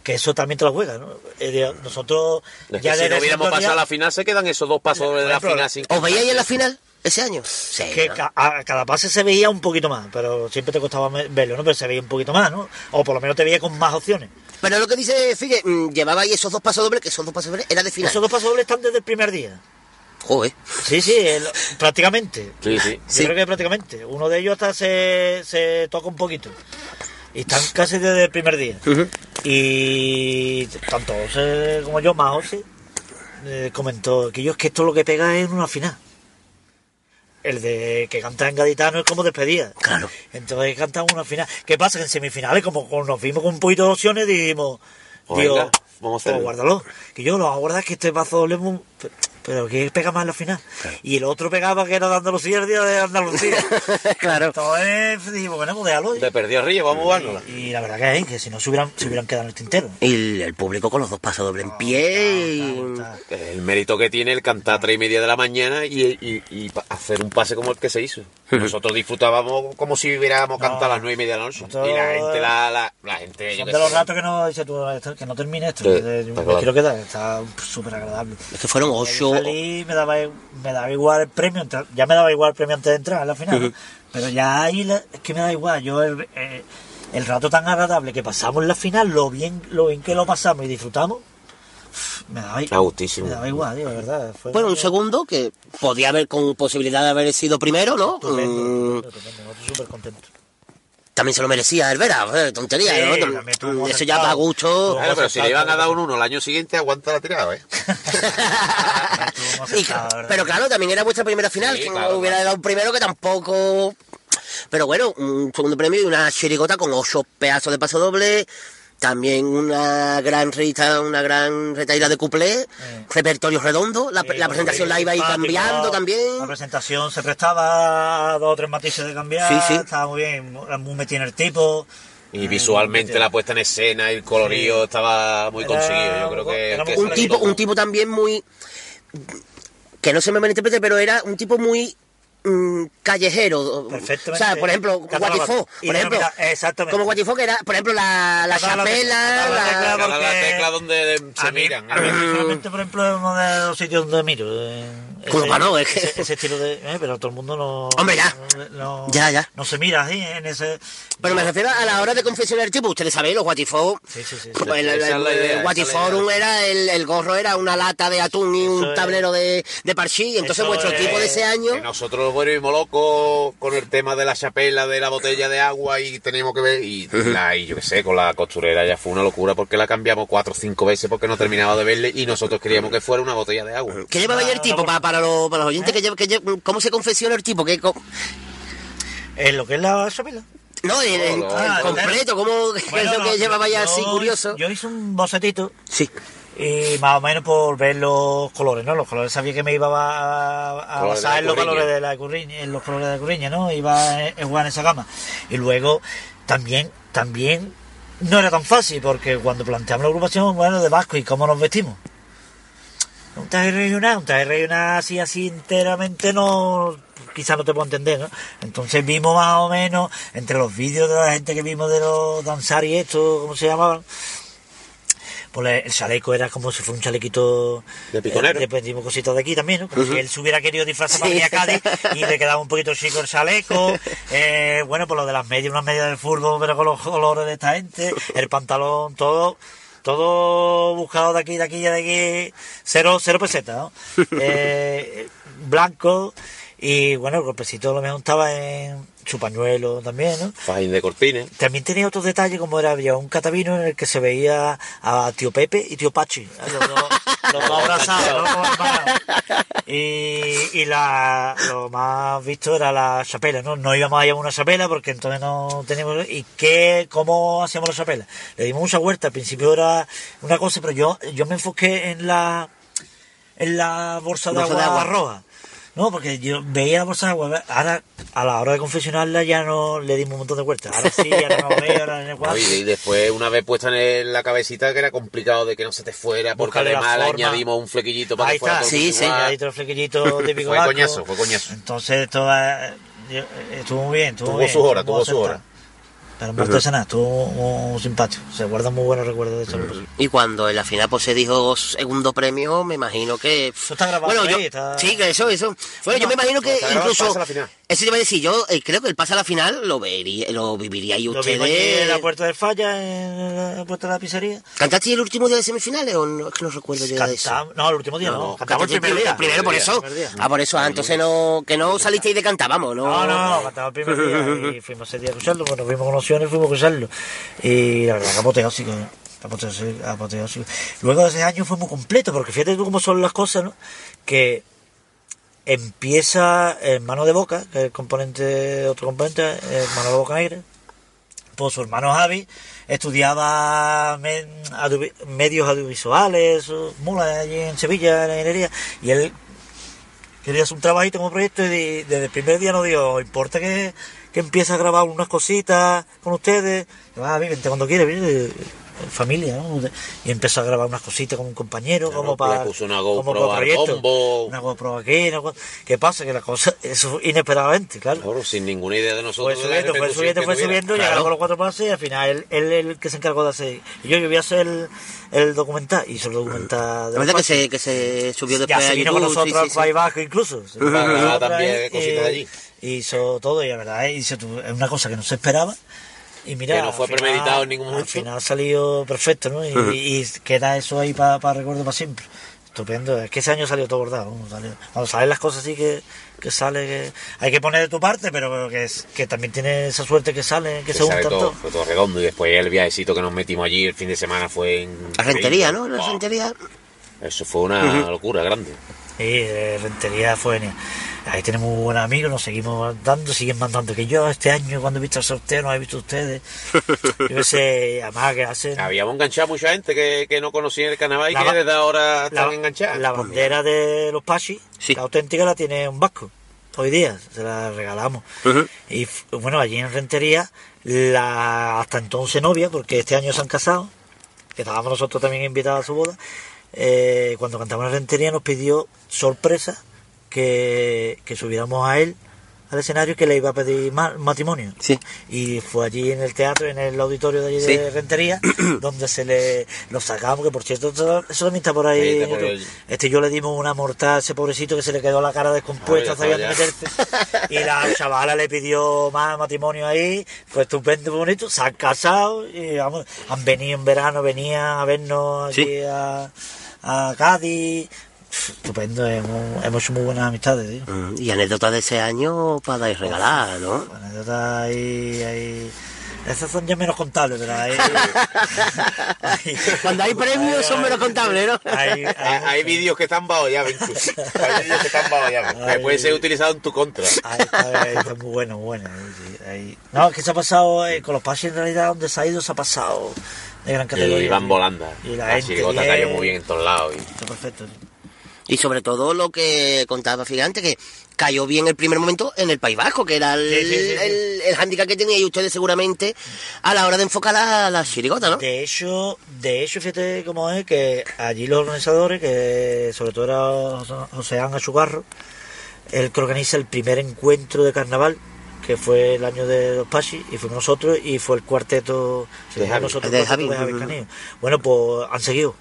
que eso también te lo juega, ¿no? Eh, nosotros Es que ya si desde no hubiéramos pasado día- la final, se quedan esos dos pasos de la final sin ¿Os veíais en la final ese año? Sí. que ¿no? a cada pase se veía un poquito más, pero siempre te costaba verlo, ¿no? Pero se veía un poquito más, ¿no? O por lo menos te veía con más opciones. Pero lo que dice Figue, mm, llevabais esos dos pasos dobles, que esos dos pasos dobles era de final. Esos dos pasos dobles están desde el primer día. Joder. Sí, sí, el- prácticamente. Sí, sí. Yo Sí. creo que prácticamente. Uno de ellos hasta se, se toca un poquito. Y están casi desde el primer día. Y tanto José como yo, más José, eh, comentó que yo es que esto lo que pega es en una final. El de que canta en gaditano es como despedida. Claro. Entonces cantamos una final. ¿Qué pasa? Que en semifinales, como nos vimos con un poquito de opciones, dijimos, Pues digo, vamos a hacerlo. pues guárdalo. Que yo lo voy a guardar que este es muy- pero que pega más en la final. Y el otro pegaba que era de Andalucía el día de Andalucía. (laughs) claro. Entonces dijimos, bueno, pues déjalo. De perdió Río, vamos a jugárnosla. Y la verdad que es que si no se hubieran, se hubieran quedado en el tintero. Y el, público con los dos pasos dobles en pie. El mérito que tiene el cantar a tres y media de la mañana y, y- y pa- hacer un pase como el que se hizo. Nosotros disfrutábamos como si hubiéramos cantado a las nueve y media de la noche. Nosotros- Y la gente, la, la, la gente, Son de los sé. ratos que no dice tú, que no termine esto. Sí, que de- está me claro. quiero quedar, está súper agradable. Es que fueron ocho. Salí, me daba, me daba igual el premio, entrar- ya me daba igual el premio antes de entrar en la final. Pero ya ahí la- es que me da igual. Yo el, eh, el rato tan agradable que pasamos en la final, lo bien, lo bien que lo pasamos y disfrutamos, me daba, A me daba igual, tío, de verdad. Fue Bueno, un segundo que podía haber con posibilidad de haber sido primero, ¿no? Estupendo, Mm, estupendo, estupendo, nosotros súper contentos. También se lo merecía el Vera, tontería, Eso ya acertado. va a gusto. Bueno, pero si le iban a dar un uno el año siguiente, aguanta la tirada, ¿eh? (laughs) Pero claro, también era vuestra primera final, Sí, que claro, no hubiera claro. dado un primero que tampoco. Pero bueno, un segundo premio y una chirigota con ocho pedazos de paso doble. También una gran rita, una gran retaíla de cuplé, repertorio redondo, la, Sí, la presentación la iba a ir cambiando La también. presentación se prestaba a dos o tres matices de cambiar, Sí, sí. estaba muy bien, muy metido en el tipo. Y visualmente la puesta en escena y el colorío Sí. estaba muy Era- conseguido. Yo creo que, que Un tipo, un tipo también muy. que no se me malinterprete, pero era un tipo muy mm, callejero. O sea, por ejemplo. Guatifó, por ejemplo. exactamente. Como Guatifó, que era, por ejemplo, la, la Cada la tecla, chapela, la la- tecla, la donde se a mí, miran. a mí personalmente, por ejemplo, es uno de los sitios donde miro. eh, Como ese- es que- Ese, ese estilo de... eh, pero todo el mundo no... Hombre, ya. No, Ya, ya. No se mira así en ese... Pero me refiero a la hora de confeccionar el tipo, ustedes saben, los Guatifó. Sí, sí, sí. pues, el, el- Guatiforum era, el, el gorro era una lata de atún y un tablero de, de parchí. Entonces Eso vuestro es. tipo de ese año. Que nosotros volvimos locos con el tema de la chapela, de la botella de agua y teníamos que ver. Y, la, y yo qué sé, con la costurera ya fue una locura porque la cambiamos cuatro o cinco veces porque no terminaba de verle y nosotros queríamos que fuera una botella de agua. ¿Qué llevaba ahí el tipo? Para, para, los, para los oyentes, que lleva- que lleva- ¿cómo se confecciona el tipo? ¿Qué, En lo que es la chapela. no, el, el no. completo, ¿cómo (laughs) Bueno, es lo que no, llevaba ya yo- así curioso? Yo hice un bocetito Sí. y más o menos por ver los colores, ¿no? Los colores sabía que me iba a, a basar en los colores de la curriña, en los colores de la curriña, ¿no? Iba a a jugar en esa gama. Y luego también, también no era tan fácil porque cuando planteamos la agrupación, bueno, de Vasco y cómo nos vestimos. Un traje regional, un traje regional así, así enteramente no, quizás no te puedo entender, ¿no? Entonces vimos más o menos, entre los vídeos de la gente que vimos de los danzar y esto, ¿cómo se llamaban? Pues el chaleco era como si fuera un chalequito De piconero. eh, Le cositas de aquí también, ¿no? Como si él se hubiera querido disfrazar para Sí. venir a Cádiz y le quedaba un poquito chico el chaleco. (laughs) Eh, bueno, pues lo de las medias, unas medias del fútbol, pero con los colores de esta gente. El pantalón, todo todo buscado de aquí, de aquí, de aquí. Cero, cero pesetas, ¿no? (laughs) Eh, blanco. Y bueno, el golpecito lo mejor estaba en su pañuelo también, ¿no? Fajín de cortines. También tenía otros detalles, como era, había un catavino en el que se veía a tío Pepe y tío Pachi, los dos, los dos (laughs) abrazados, ¿no? Y, y la, lo más visto era la chapela, ¿no? No íbamos a llevar una chapela porque entonces no teníamos... ¿Y qué, cómo hacíamos la chapela? Le dimos mucha vuelta, al principio era una cosa, pero yo, yo me enfoqué en la, en la bolsa de Bolsa agua, de agua. roja. No, porque yo veía la bolsa de agua, ahora a la hora de confeccionarla ya no le dimos un montón de vueltas. Ahora sí, ahora no veo, ahora el cuadro. Y, después, una vez puesta en el- la cabecita, que era complicado de que no se te fuera, porque Buscarle además le añadimos un flequillito para Ahí que fuera está, todo Sí, sí. igual. Ahí otro flequillito típico (laughs) Fue coñazo, fue coñazo. Entonces, toda, estuvo muy bien. Estuvo, Tuvo bien, su hora, estuvo tuvo su acertado. Pero muy artesanal, estuvo muy, muy simpático. Se guardan muy buenos recuerdos de cosa. Y cuando en la final pues se dijo segundo premio, me imagino que... Eso está grabado Bueno, ahí, yo, está- sí, que eso, eso. Bueno, yo me imagino que está grabado el incluso... Eso te iba a decir, yo eh, creo que el pase a la final lo vería, lo Lo mismo allí ustedes... en la puerta del falla, en la puerta de la pizzería. ¿Cantaste el último día de semifinales o no? Es que no recuerdo yo de eso. No, el último día no, cantamos el primer día. primero por día, eso. Ah, por eso, ah, entonces no, que no salisteis de cantar, vamos, no. No, no, cantamos el primer día y (laughs) fuimos ese día a escucharlo, pues nos vimos con opciones y fuimos a escucharlo. Y la verdad que apoteósico, apoteósico, apoteósico. Luego de ese año fue muy completo, porque fíjate tú cómo son las cosas, ¿no? Que empieza en Mano de Boca, que es el componente, otro componente, eh, Mano de Boca Negra. Pues su hermano Javi estudiaba medios audiovisuales, mula allí en Sevilla, en la ingeniería, y él quería hacer un trabajito como proyecto y de- desde el primer día nos dijo, importa que, que empiece a grabar unas cositas con ustedes, ah, Javi, vente cuando quieras, familia, ¿no? Y empezó a grabar unas cositas con un compañero, Claro, como le para... puso una como GoPro para al proyecto. bombo. Una GoPro aquí, una ¿Qué pasa? Que la cosa, (laughs) eso inesperadamente, claro. Claro, sin ninguna idea de Fue nosotros. la subiendo, fue subiendo, fue subiendo, llegaron con los cuatro pases y al final él, él, el que se encargó de hacer. Y yo, yo voy a hacer el, el documental, hizo el documental de La verdad que se, que se subió Ya después se a vino con YouTube, nosotros sí, al sí, País sí. Vasco incluso. Se Para con también ahí, cositas de eh, allí. Hizo todo y la verdad hizo tu- es una cosa que no se esperaba. Y mira, Que no fue al final- premeditado en ningún Al momento. final salió perfecto, ¿no? Y, y queda eso ahí para recuerdo para siempre. Estupendo. Es que ese año salió todo bordado. ¿no? Salió- Cuando salen las cosas así que, que sale, que hay que poner de tu parte, pero que, es, que también tiene esa suerte que sale, que Que se sale juntan todo, fue todo redondo y después el viajecito que nos metimos allí el fin de semana fue en... La rentería, ¿no? La rentería. Eso fue una locura grande. Sí, eh, Rentería fue genial. Ahí tenemos muy buenos amigos, nos seguimos dando, siguen mandando que yo este año cuando he visto el sorteo no he visto ustedes. (laughs) Yo sé, además que hacen Habíamos enganchado a mucha gente que, que no conocía el carnaval y La que desde ahora están enganchadas. la bandera de los Pachi, Sí. la auténtica la tiene un vasco. Hoy día se la regalamos. Y bueno, allí en Rentería, la hasta entonces novia, porque este año se han casado, que estábamos nosotros también invitados a su boda, eh, cuando cantamos en Rentería nos pidió sorpresa que, que subiéramos a él al escenario que le iba a pedir ma- matrimonio. Sí. Y fue allí en el teatro, en el auditorio de allí Sí. de Rentería, (clears throat) donde se le lo sacamos, que por cierto, eso, también está por ahí. Sí, está en por YouTube. ahí. Este yo le dimos una mortal a ese pobrecito que se le quedó la cara descompuesta, sabía meterse. Y la chavala le pidió más matrimonio ahí, fue estupendo, bonito, se han casado y vamos, han venido en verano, venían a vernos aquí a, a Cádiz. Estupendo, hemos, hemos hecho muy buenas amistades, tío. Mm, Y anécdotas de ese año para dar y regalar, ¿no? Anécdotas ahí, ahí. Esas son ya menos contables, pero ahí. ahí- Cuando hay premios son menos contables, ¿no? Hay, hay, Hay, hay vídeos que están bajo llave incluso. Hay vídeos que están bajo llave. Ay. Que pueden ser utilizados en tu contra. Ahí está, ahí está muy bueno, muy bueno. ahí sí, ahí. No, es que se ha pasado, eh, con los pases en realidad, donde se ha ido, se ha pasado de gran categoría. Y van volando. Y la La gente chirigota bien. cayó muy bien en todos lados. y- Está perfecto. Y sobre todo lo que contaba Figante, que cayó bien el primer momento en el País Vasco, que era el, Sí, sí, sí, sí. el, el hándicap que teníais ustedes seguramente a la hora de enfocar la, la chirigota, ¿no? De hecho, de hecho, fíjate cómo es que allí los organizadores, que sobre todo era José- Ángel Chugarro, él que organiza el primer encuentro de carnaval, que fue el año de los Pachi, y fuimos nosotros, y fue el cuarteto De Javi. nosotros De Javi, de Javi. Bueno, pues han seguido.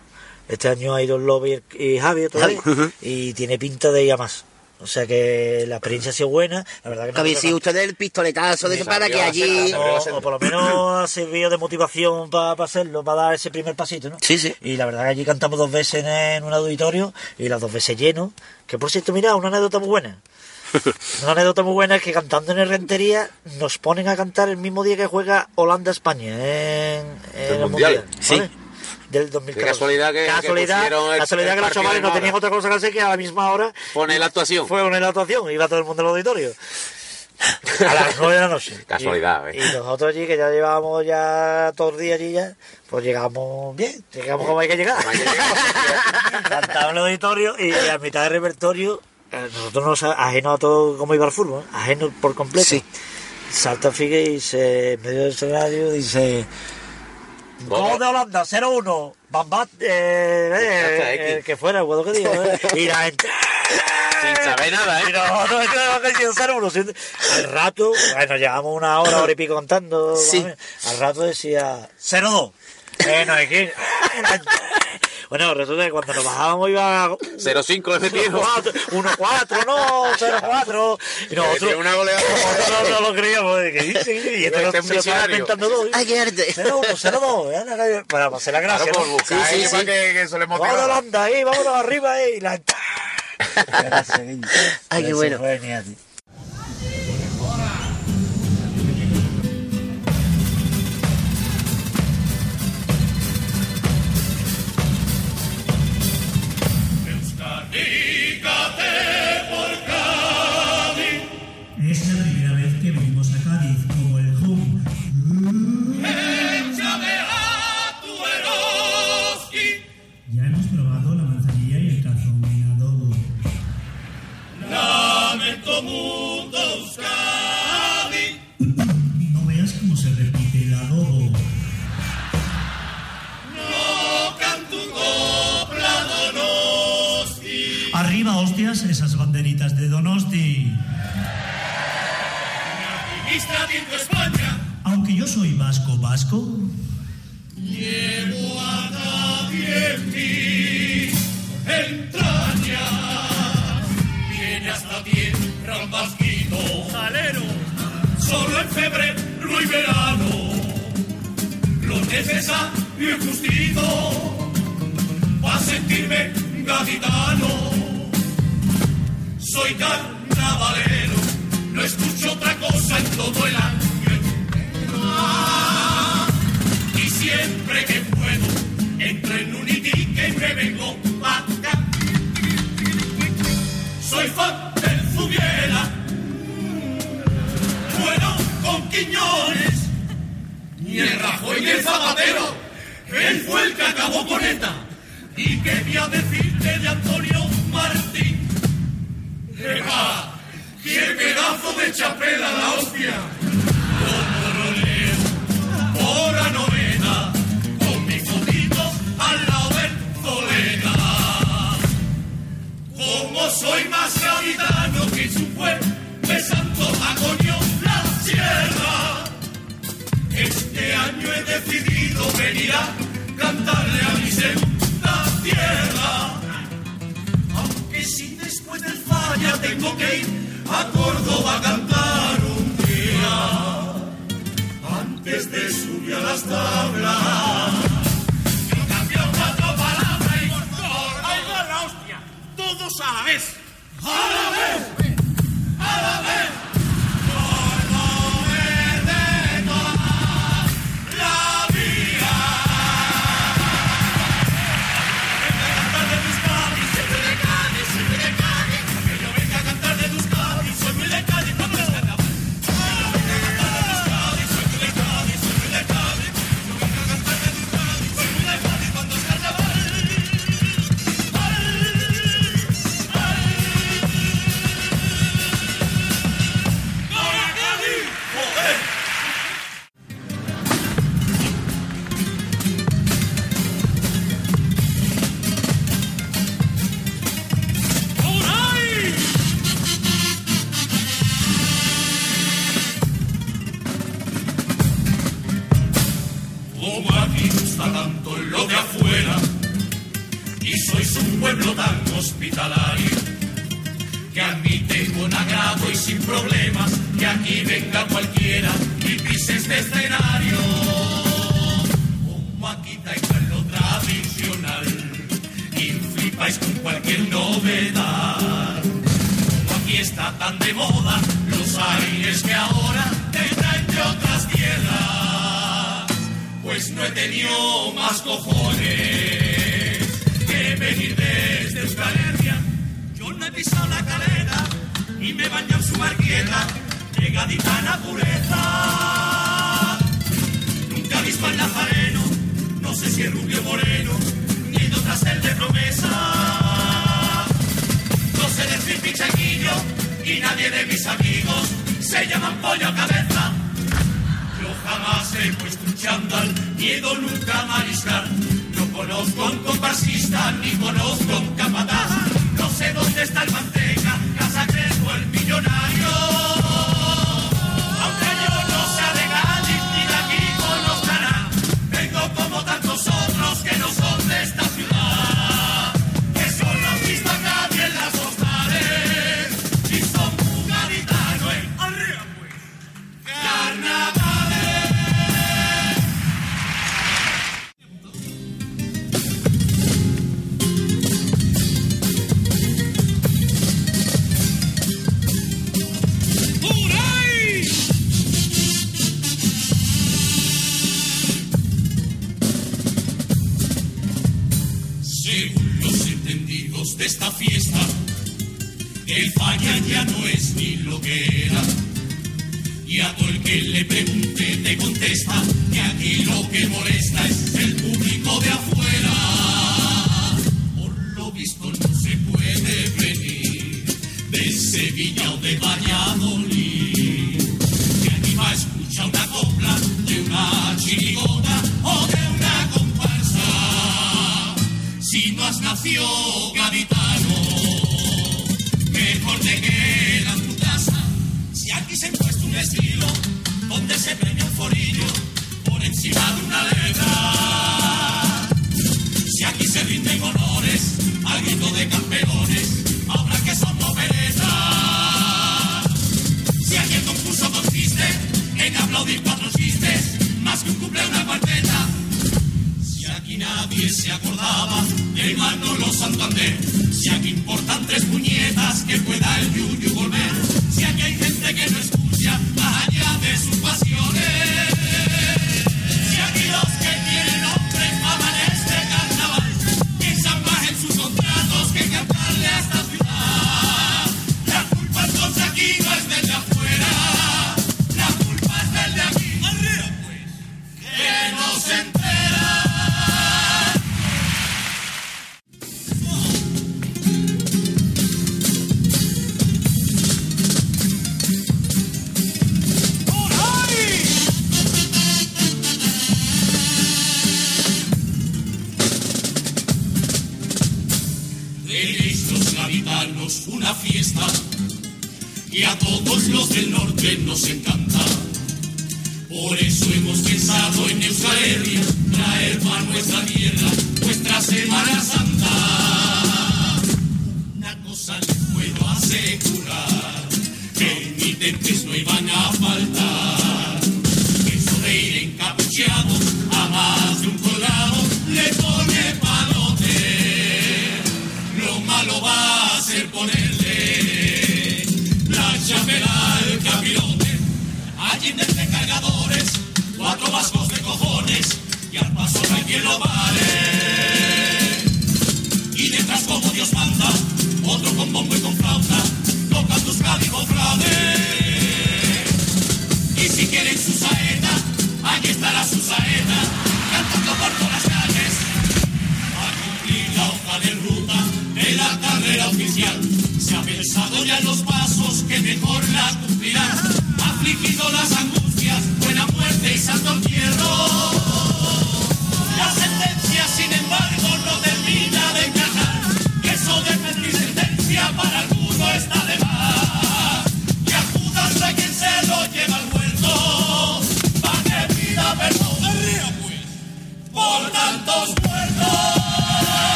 Este año ha ido el Lobby y Javi otra vez, Javi, ujú. y tiene pinta de ir a más. O sea que la experiencia ha sido buena. La verdad que habéis nosotros sido ustedes el pistoletazo de Sí, para que allí... o, o por lo menos ha servido de motivación para hacerlo, para dar ese primer pasito, ¿no? Sí, sí. Y la verdad que allí cantamos dos veces en, en un auditorio y las dos veces lleno. Que por cierto, mira, una anécdota muy buena. (laughs) Una anécdota muy buena es que cantando en el Rentería nos ponen a cantar el mismo día que juega Holanda-España en, el Mundial. Mundial. Sí. Del 2014. Qué casualidad que- que casualidad, pusieron el- casualidad el que los chavales no tenían otra cosa que hacer que a la misma hora Pone la actuación. fue una actuación, iba todo el mundo al auditorio. (laughs) A las 9 de la noche. (laughs) Casualidad, Y, ¿eh? y nosotros allí, que ya llevábamos ya todo el día allí ya, pues llegamos bien, llegamos como hay que llegar. Que. Cantaba (laughs) en el auditorio y a mitad del repertorio, nosotros nos ajeno a todo como iba el fútbol, ¿eh? ajeno por completo. Sí. Salta Figue y se, en medio del escenario dice... Gol. De Holanda, 0-1. Bambat, eh, eh, X. el que fuera, puedo que diga. ¿eh? (laughs) Y la gente. Sin saber nada, ¿eh? Y nosotros cero, uno siente- Al rato, bueno, llevamos una hora, hora y pico contando. Al rato decía 0-2. Eh, no, es que. Bueno, resulta que cuando nos bajábamos iba 0-5 le metieron. 1-4, no, 0-4. Y nosotros, una goleada. (laughs) nosotros no lo creíamos. ¿Qué dice? Y este lo estaba inventando todo. Ay, qué arte. 0-1, 0-2. ¿eh? Para hacer la gracia. Claro, por ¿no? buscar Sí, sí, ahí sí. para que, que eso le Vamos a. Holanda ahí, vámonos arriba ahí. Y la... Gracias. Ay, qué bueno. No veas cómo se repite el adobo. Arriba, hostias, esas banderitas de Donosti. Aunque yo soy vasco vasco, Viene hasta tierra un vasquito jalero, solo en febrero y verano, lo necesario y justito, para sentirme gaditano. Soy carnavalero, no escucho otra cosa en todo el año. Y siempre que puedo, entro en un y me vengo acá. Soy fan del bueno con Quiñones, ni el Rajoy ni el Zapatero, él fue el que acabó con ETA. ¿Y qué voy a decirte de Antonio Martín? ¡Epa! ¡Qué pedazo de chapela la hostia! Leo por la novena, con mi fotito al lado del. Como soy más Este año he decidido venir a cantarle a mi segunda tierra. Aunque si después del falla tengo que ir a Córdoba a cantar un día. Antes de subir a las tablas. Yo cambio cuatro palabras y ¡Ahí va la hostia! Todos a la vez. ¡A la vez! ¡A la vez! No he tenido más cojones que venir desde Euskal Herria. Yo no he pisado la calera y me baño en su marqueta de gaditana pureza. Nunca he visto al nazareno, no sé si es rubio moreno, ni de otras el de promesa. No sé decir pichanguillo y nadie de mis amigos se llaman pollo a cabeza jamás he puesto un chandal, miedo nunca a mariscar. No conozco un compasista, ni conozco un capataz. No sé dónde está el manteca, casa crezco el millonario.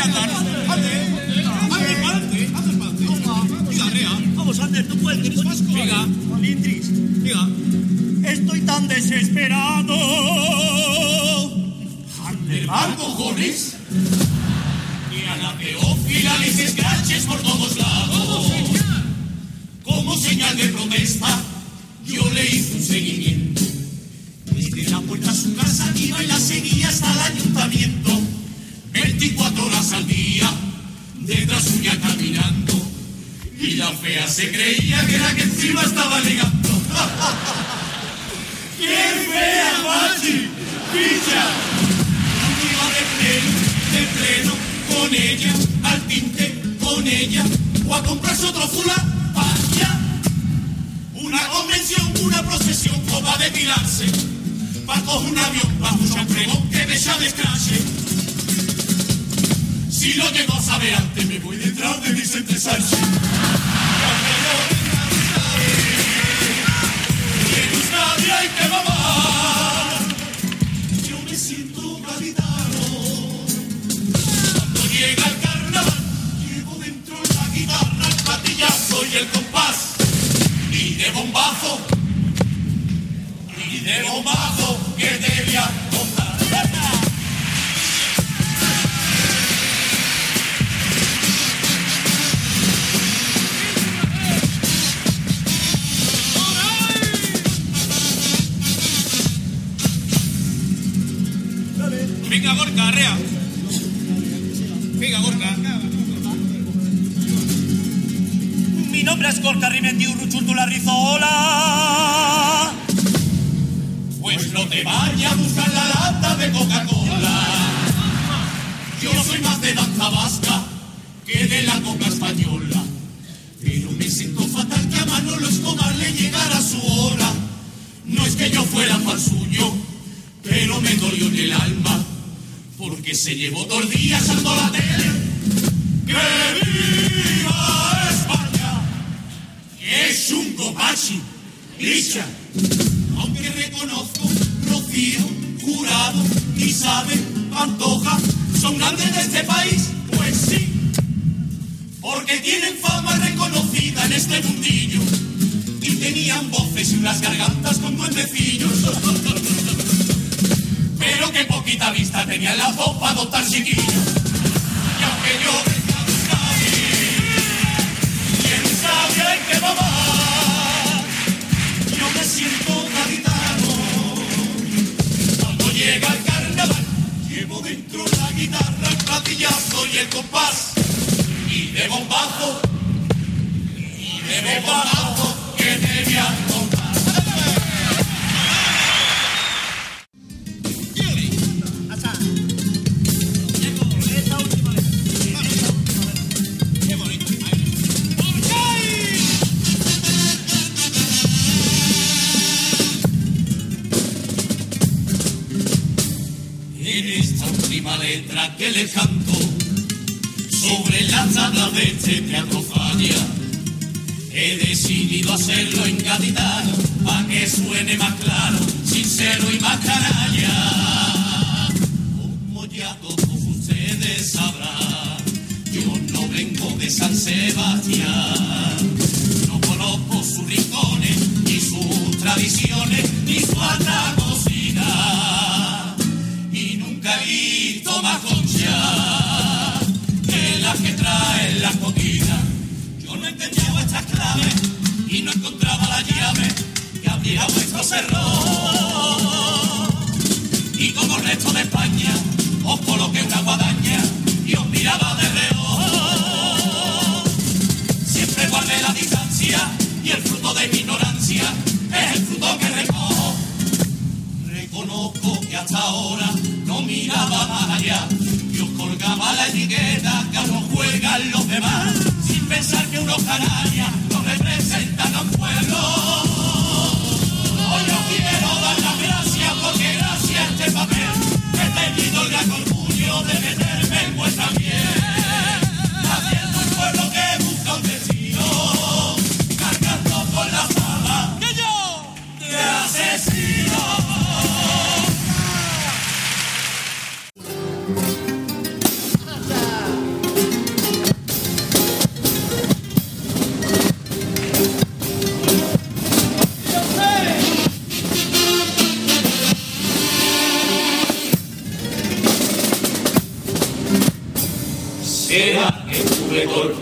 andar. Ander, Andrea. Vamos, Ander, tú puedes. Estoy tan desesperado. Ander. Y a la peófila les escraches por todos lados. Como señal de protesta, yo le hice un seguimiento. Desde la puerta a su casa iba y la seguía hasta el ayuntamiento. detrás suya caminando. Y la fea se creía que era que encima estaba ligando. (laughs) ¡Qué fea, Pachi! ¡Picha! Iba de pleno, de pleno, con ella, al tinte, con ella, o a comprarse otro fula, vaya. Una convención, una procesión, copa de tirarse, para coger un avión, bajo un champregón que deja de. Si lo llego a saber antes, me voy detrás de Vicente Sánchez. Euskadi hay que mamar, yo me siento gaditano. Cuando llega el carnaval, llevo dentro la guitarra, el patillazo y el compás. Y de bombazo, y de bombazo que te Venga, Gorka, arrea. Venga, Gorka. Mi nombre es Gorka Rimendi Urruchuntula Rizola. Pues no te vayas a buscar la lata de Coca-Cola. Yo soy más de danza vasca que de la coca española. Pero me siento fatal que a Manolo Escobar le llegara su hora. No es que yo fuera fan suyo, pero me dolió en el alma. Porque se llevó dos días ando la tele. ¡Que viva España! ¡Que es un copachi! ¡Licha! Aunque reconozco, Rocío, Jurado, Isabel, Pantoja, son grandes de este país, pues sí. Porque tienen fama reconocida en este mundillo. Y tenían voces y unas gargantas con duendecillos. (laughs) Pero qué poquita vista tenían la voz para adoptar chiquillos. Y aunque yo Euskadi, quién sabe hay que mamar. Yo me siento gaditano. Cuando llega el carnaval, llevo dentro la guitarra, el platillazo y el compás. Y de bombazo, y de bombazo, que te voy letra que le canto sobre la tabla de este teatro falla, he decidido hacerlo en gaditano para que suene más claro, sincero y más canalla. Como ya todos ustedes sabrán, yo no vengo de San Sebastián, no conozco sus rincones, ni sus tradiciones, ni su alta abría vuestro cerro. Y como el resto de España, os coloqué una guadaña y os miraba de reojo. Siempre guardé la distancia y el fruto de mi ignorancia es el fruto que recojo. Reconozco que hasta ahora no miraba más allá. Yo colgaba la etiqueta que aún juegan los demás, sin pensar que unos canarias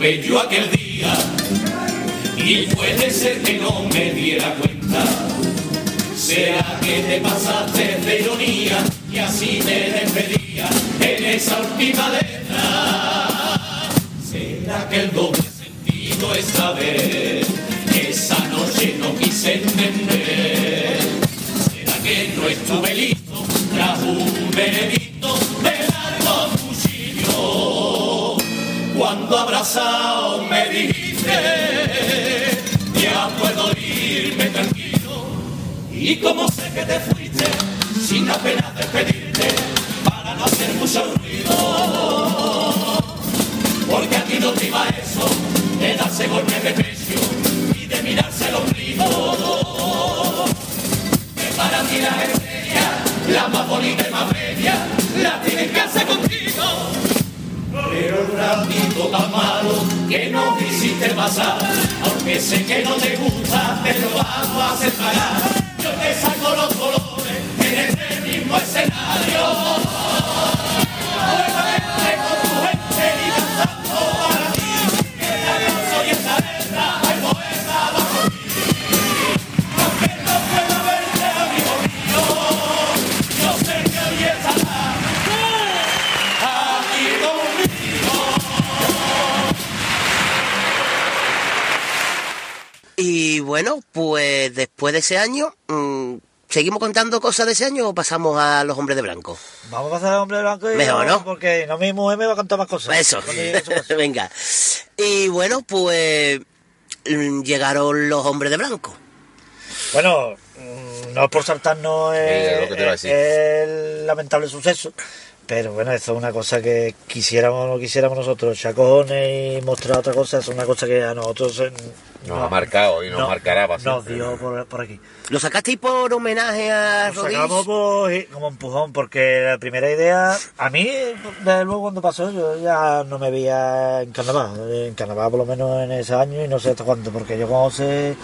torpe yo aquel día y puede ser que no me diera cuenta. Será que te pasaste de ironía y así te despedía en esa última letra. Será que el doble Y como de ese año, mm, ¿seguimos contando cosas de ese año o pasamos a los hombres de blanco? Vamos a pasar al hombre blanco y Mejor, ¿no? porque no mi mujer me va a contar más cosas. Eso, a casa. (laughs) venga. Y bueno, pues mm, llegaron los hombres de blanco. Bueno, mm, no es por saltarnos el, a decir. el lamentable suceso, pero bueno, eso es una cosa que quisiéramos o no quisiéramos nosotros, chacones y mostrar otra cosa, es una cosa que a nosotros eh, Nos no- ha marcado y nos no- marcará para Nos siempre. dio por, por aquí. ¿Lo sacasteis por homenaje a Rodríguez? sacamos por- como empujón, porque la primera idea, a mí, desde luego cuando pasó, yo ya no me veía en carnaval, en carnaval por lo menos en ese año y no sé hasta cuándo, porque yo como sé,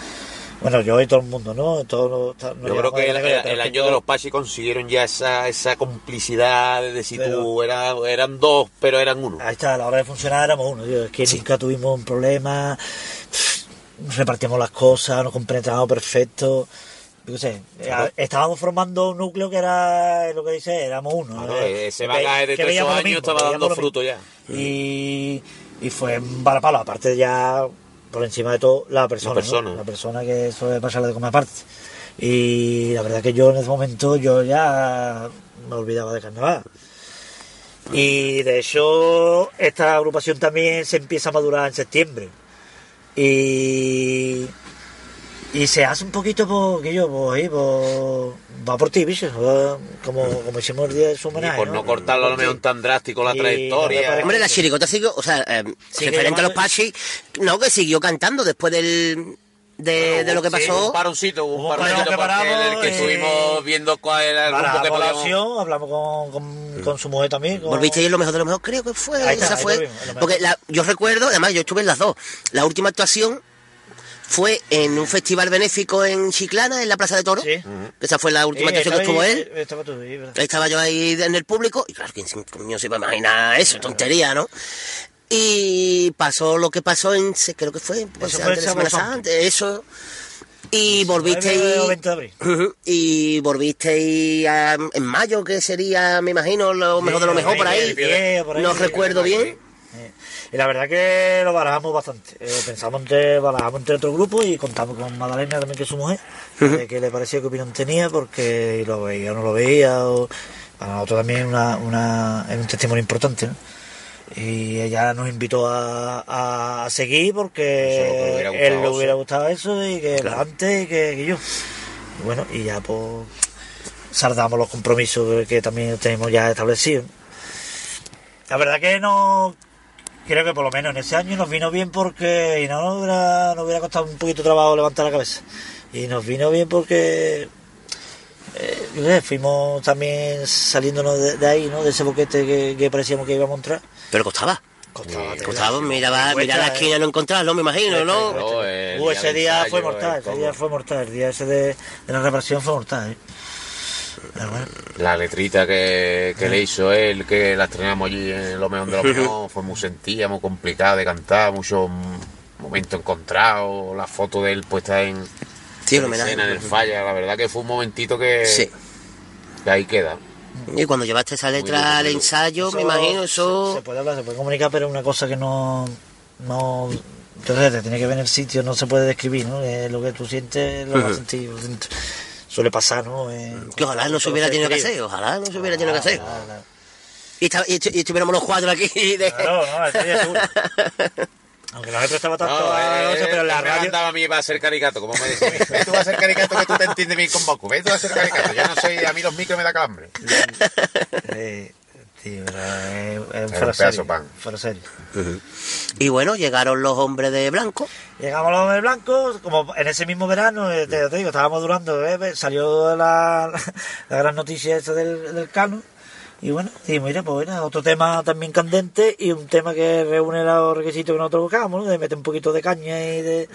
bueno, yo y todo el mundo, ¿no? Todo, no Yo creo que el, el- año de los Pachi consiguieron ya esa, esa complicidad de Pero- tú, era- eran dos, pero eran uno. Ahí está, a la hora de funcionar éramos uno, tío. Es que nunca tuvimos un problema, repartíamos las cosas, nos compenetrábamos perfecto. Yo sé, Claro. estábamos formando un núcleo que era lo que dice, éramos uno. Claro, eh, ese bagaje de todos esos años mismo, estaba dando fruto ya. Y, y fue un balapalo, aparte ya, por encima de todo, la persona. La ¿no? persona. La persona que suele pasarle de comer aparte. Y la verdad que yo en ese momento yo ya me olvidaba de carnaval. Y de hecho, esta agrupación también se empieza a madurar en septiembre. Y, y se hace un poquito por, que yo, por ahí, por, va por ti, bicho. va Como, como hicimos el día de su Y homenaje. por no cortarlo a lo mejor tan drástico la Y trayectoria. Hombre, la chiricota siguió, o sea, eh, Sigue referente a los Pachi, no, que siguió cantando después del, de, de lo que Sí, pasó. un paroncito, un paroncito que porque el- que eh, estuvimos viendo cuál era el rumbo que la podíamos... población, hablamos con, con, con su mujer también. Con... Volviste en lo mejor de lo mejor, creo que fue. Está, esa fue. Porque la- yo recuerdo, además, yo estuve en las dos. La última actuación fue en un festival benéfico en Chiclana, en la Plaza de Toro. Sí. Esa fue la última Sí, actuación que estuvo él. eh, Estaba tú, sí, estaba yo ahí en el público, y claro, ¿quién se- coño se iba a imaginar eso? Tontería, ¿no? Y pasó lo que pasó en, creo que fue, pues, Eso fue antes de el Semana Santa, eso. Y volviste 9 o y... 20 de abril. Ujú, Y volviste y a- en mayo, que sería, me imagino, lo mejor de lo mejor por ahí. Por ahí, No recuerdo bien. Y la verdad que lo barajamos bastante. Eh, pensamos entre, barajamos entre otro grupo y contamos con Madalena también, que es su mujer, de qué le parecía, qué opinión tenía, porque lo veía o no lo veía. O, para nosotros también una, una, es un testimonio importante. ¿no? Y ella nos invitó a, a seguir que porque él le hubiera gustado eso y que antes y que, que yo. Y bueno, y ya pues saldamos los compromisos que también tenemos ya establecidos. La verdad que no creo que por lo menos en ese año nos vino bien porque y no nos hubiera, nos hubiera costado un poquito de trabajo levantar la cabeza. Y nos vino bien porque eh, fuimos también saliéndonos de, de ahí, ¿no? De ese boquete que, que parecíamos que íbamos a entrar. Pero costaba. Costaba, tela. Costaba, miraba, mirar la ¿eh? esquina y no encontrarlo, me imagino, ¿no? No, Uh, día ese del día ensayo, fue mortal, ese día fue mortal, el día ese de, de la reparación fue mortal. ¿eh? La letrita que, que le hizo él, que la estrenamos allí en Lo Mejor de Lo Mejor, (laughs) fue muy sentida, muy complicada de cantar, muchos momentos encontrados, la foto de él puesta en, Sí, el en escena en el falla, la verdad que fue un momentito que, Sí. que ahí queda. Y cuando llevaste esa letra al ensayo, me imagino, eso... se puede hablar, se puede comunicar, pero es una cosa que no. no entonces te tiene que ver en el sitio, no se puede describir, ¿no? Eh, lo que tú sientes, lo (laughs) vas a sentir. Suele pasar, ¿no? Eh, Que ojalá no se hubiera tenido que hacer, ojalá no se hubiera tenido que hacer. Y, esta- y y estuviéramos los cuatro aquí de... Claro, no, ese día seguro. Aunque no me prestaba tanto No, eh, noche, pero en la radio... mandaba a mí para ser caricato, como me decía. Ve (laughs) tú a ser caricato que tú te entiendes bien con Boku. Ve tú a ser caricato. Ya no soy, a mí los micros me da calambre. Eh, un serio, pan. fuera serio. Y bueno, llegaron los hombres de blanco. Llegamos los hombres blancos, como en ese mismo verano, eh, te, te digo, estábamos durando, eh, salió la, (laughs) la gran noticia esa del, del Cano. Y bueno, y mira, pues bueno, otro tema también candente y un tema que reúne los requisitos que nosotros buscábamos, ¿no? De meter un poquito de caña y de...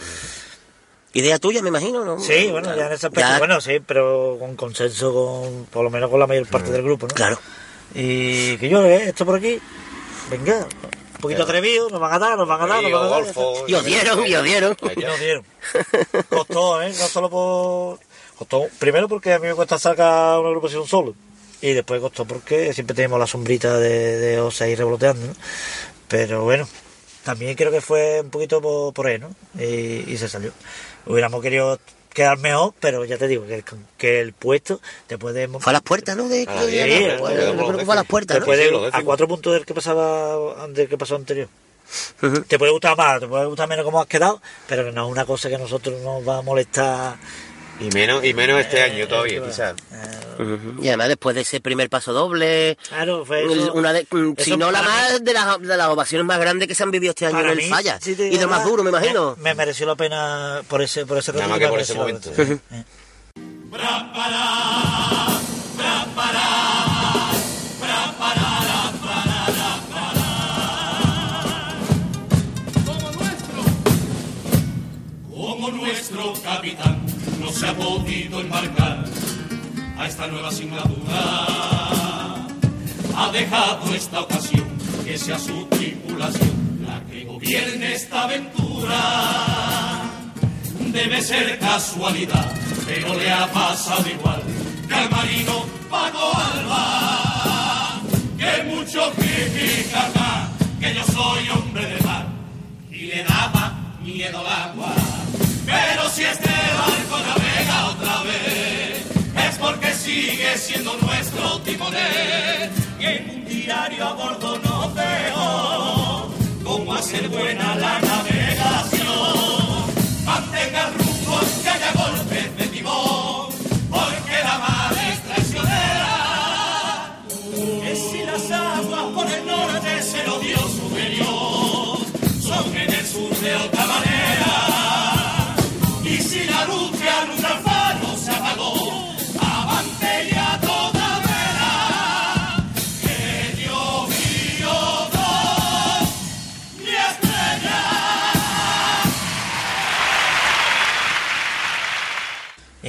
Idea tuya, me imagino, ¿no? Sí, bueno, ya en ese aspecto, Ya- bueno, sí, pero con consenso, con por lo menos con la mayor parte del grupo, ¿no? Claro. Y que yo, eh, esto por aquí, venga, un poquito atrevido, nos van a dar, nos van a dar, nos van a dar. golfo, (laughs) Y os dieron, y os dieron. Y nos dieron. (laughs) Costó, ¿eh? No solo por... Costó, primero porque a mí me cuesta sacar una agrupación solo. Y después costó porque siempre tenemos la sombrita de, de Osa ahí revoloteando, ¿no? Pero bueno, también creo que fue un poquito por, por ahí, ¿no? Y, y se salió. Hubiéramos querido quedar mejor, pero ya te digo que, el- que el puesto te puede... Fue a las puertas, ¿no? De, A la diez, Sí, ¿no? fue- Quedamos yo creo que los fue a las puertas, te ¿no? puede, Sí, lo a décimo. cuatro puntos del que pasaba del que pasó anterior. Te puede gustar más, te puede gustar menos cómo has quedado, pero no es una cosa que a nosotros nos va a molestar. Y menos, y menos este Eh, año todavía, eh, quizás. Y además después de ese primer paso doble, Claro, fue eso. una de, mm, si no la mí- más de las, de las ovaciones más grandes que se han vivido este año en el mí, Falla. si y de lo más duro, me imagino. Me, me mereció la pena por ese, por ese Nada ratito más que por ese momento. Eh. como nuestro, como nuestro capitán se ha podido embarcar a esta nueva asignatura. Ha dejado esta ocasión que sea su tripulación la que gobierne esta aventura. Debe ser casualidad, pero le ha pasado igual que al marino Paco Alba. Que mucho critica que yo soy hombre de mar y le daba miedo al agua. Pero si este barco navega otra vez, es porque sigue siendo nuestro timonel. Y en un diario a bordo nos dejó cómo hacer buena la navegación. Mantenga rumbo que haya golpes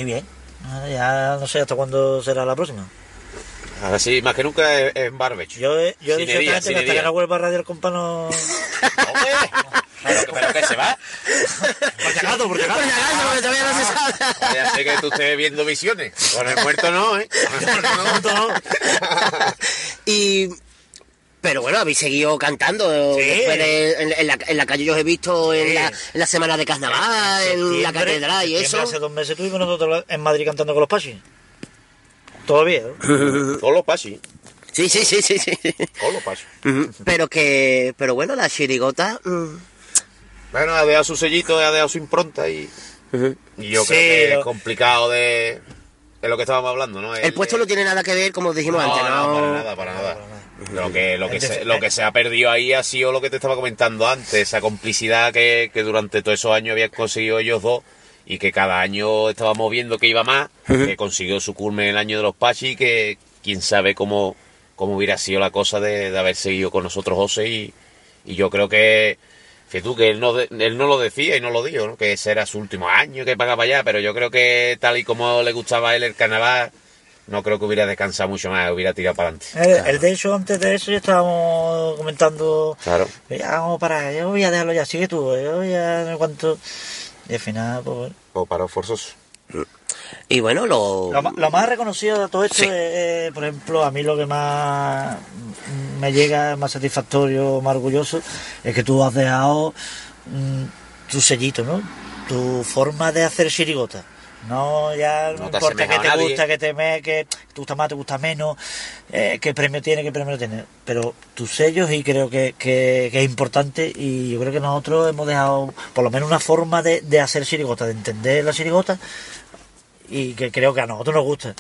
Y bien, ya no sé hasta cuándo será la próxima. Ahora sí, más que nunca en barbecho. Yo, he- yo he dicho que hasta que no vuelva a Radio El Compa no... (laughs) ¡Hombre! Pero, pero que se va. Por si acaso, por si acaso. porque todavía no se sabe. Ya sé que tú estés viendo visiones. Con el muerto no, ¿eh? Con el muerto no. (laughs) y pero bueno, habéis seguido cantando. Sí. Después de- en, en la, en la calle yo os he visto en, la, en la semana de carnaval, en, la catedral y eso. Hace dos meses estuvimos nosotros en Madrid cantando con los Pachis. Todavía, ¿no? (laughs) Todos los pasis. Sí, sí, sí, sí, sí. Todos los. Ujú. Pero que, pero bueno, la chirigota. mm, Bueno, ha dejado su sellito, ha dejado su impronta y, y yo Sí, creo que lo- es complicado de, de lo que estábamos hablando, ¿no? el puesto no tiene nada que ver, como dijimos no, antes, ¿no? no, para nada, para nada. Lo que, lo, que se, lo que se ha perdido ahí ha sido lo que te estaba comentando antes, esa complicidad que, que durante todos esos años habían conseguido ellos dos y que cada año estábamos viendo que iba más, que consiguió su culmen el año de los Pachi y que quién sabe cómo, cómo hubiera sido la cosa de, de haber seguido con nosotros José y, y yo creo que, que tú, que él no, él no lo decía y no lo dijo, ¿no? que ese era su último año, que pagaba ya, pero yo creo que tal y como le gustaba a él el carnaval, no creo que hubiera descansado mucho más, hubiera tirado para adelante. El, el de hecho, antes de eso ya estábamos comentando... Claro. Ya vamos para yo voy a dejarlo ya, sigue tú, yo ya no cuánto... Y al final, pues bueno. O para forzoso. Y bueno, lo. Lo, más reconocido de todo esto Sí. es, eh, por ejemplo, a mí lo que más me llega, más satisfactorio, más orgulloso, es que tú has dejado mm, tu sellito, ¿no? Tu forma de hacer chirigota. No, ya no, No te importa que te nadie. gusta, que te, me, que te gusta más, te gusta menos, eh, qué premio tiene, qué premio no tiene. Pero tus sellos y creo que, que- que es importante y yo creo que nosotros hemos dejado por lo menos una forma de, de hacer chirigota, de entender la chirigota y que creo que a nosotros nos gusta.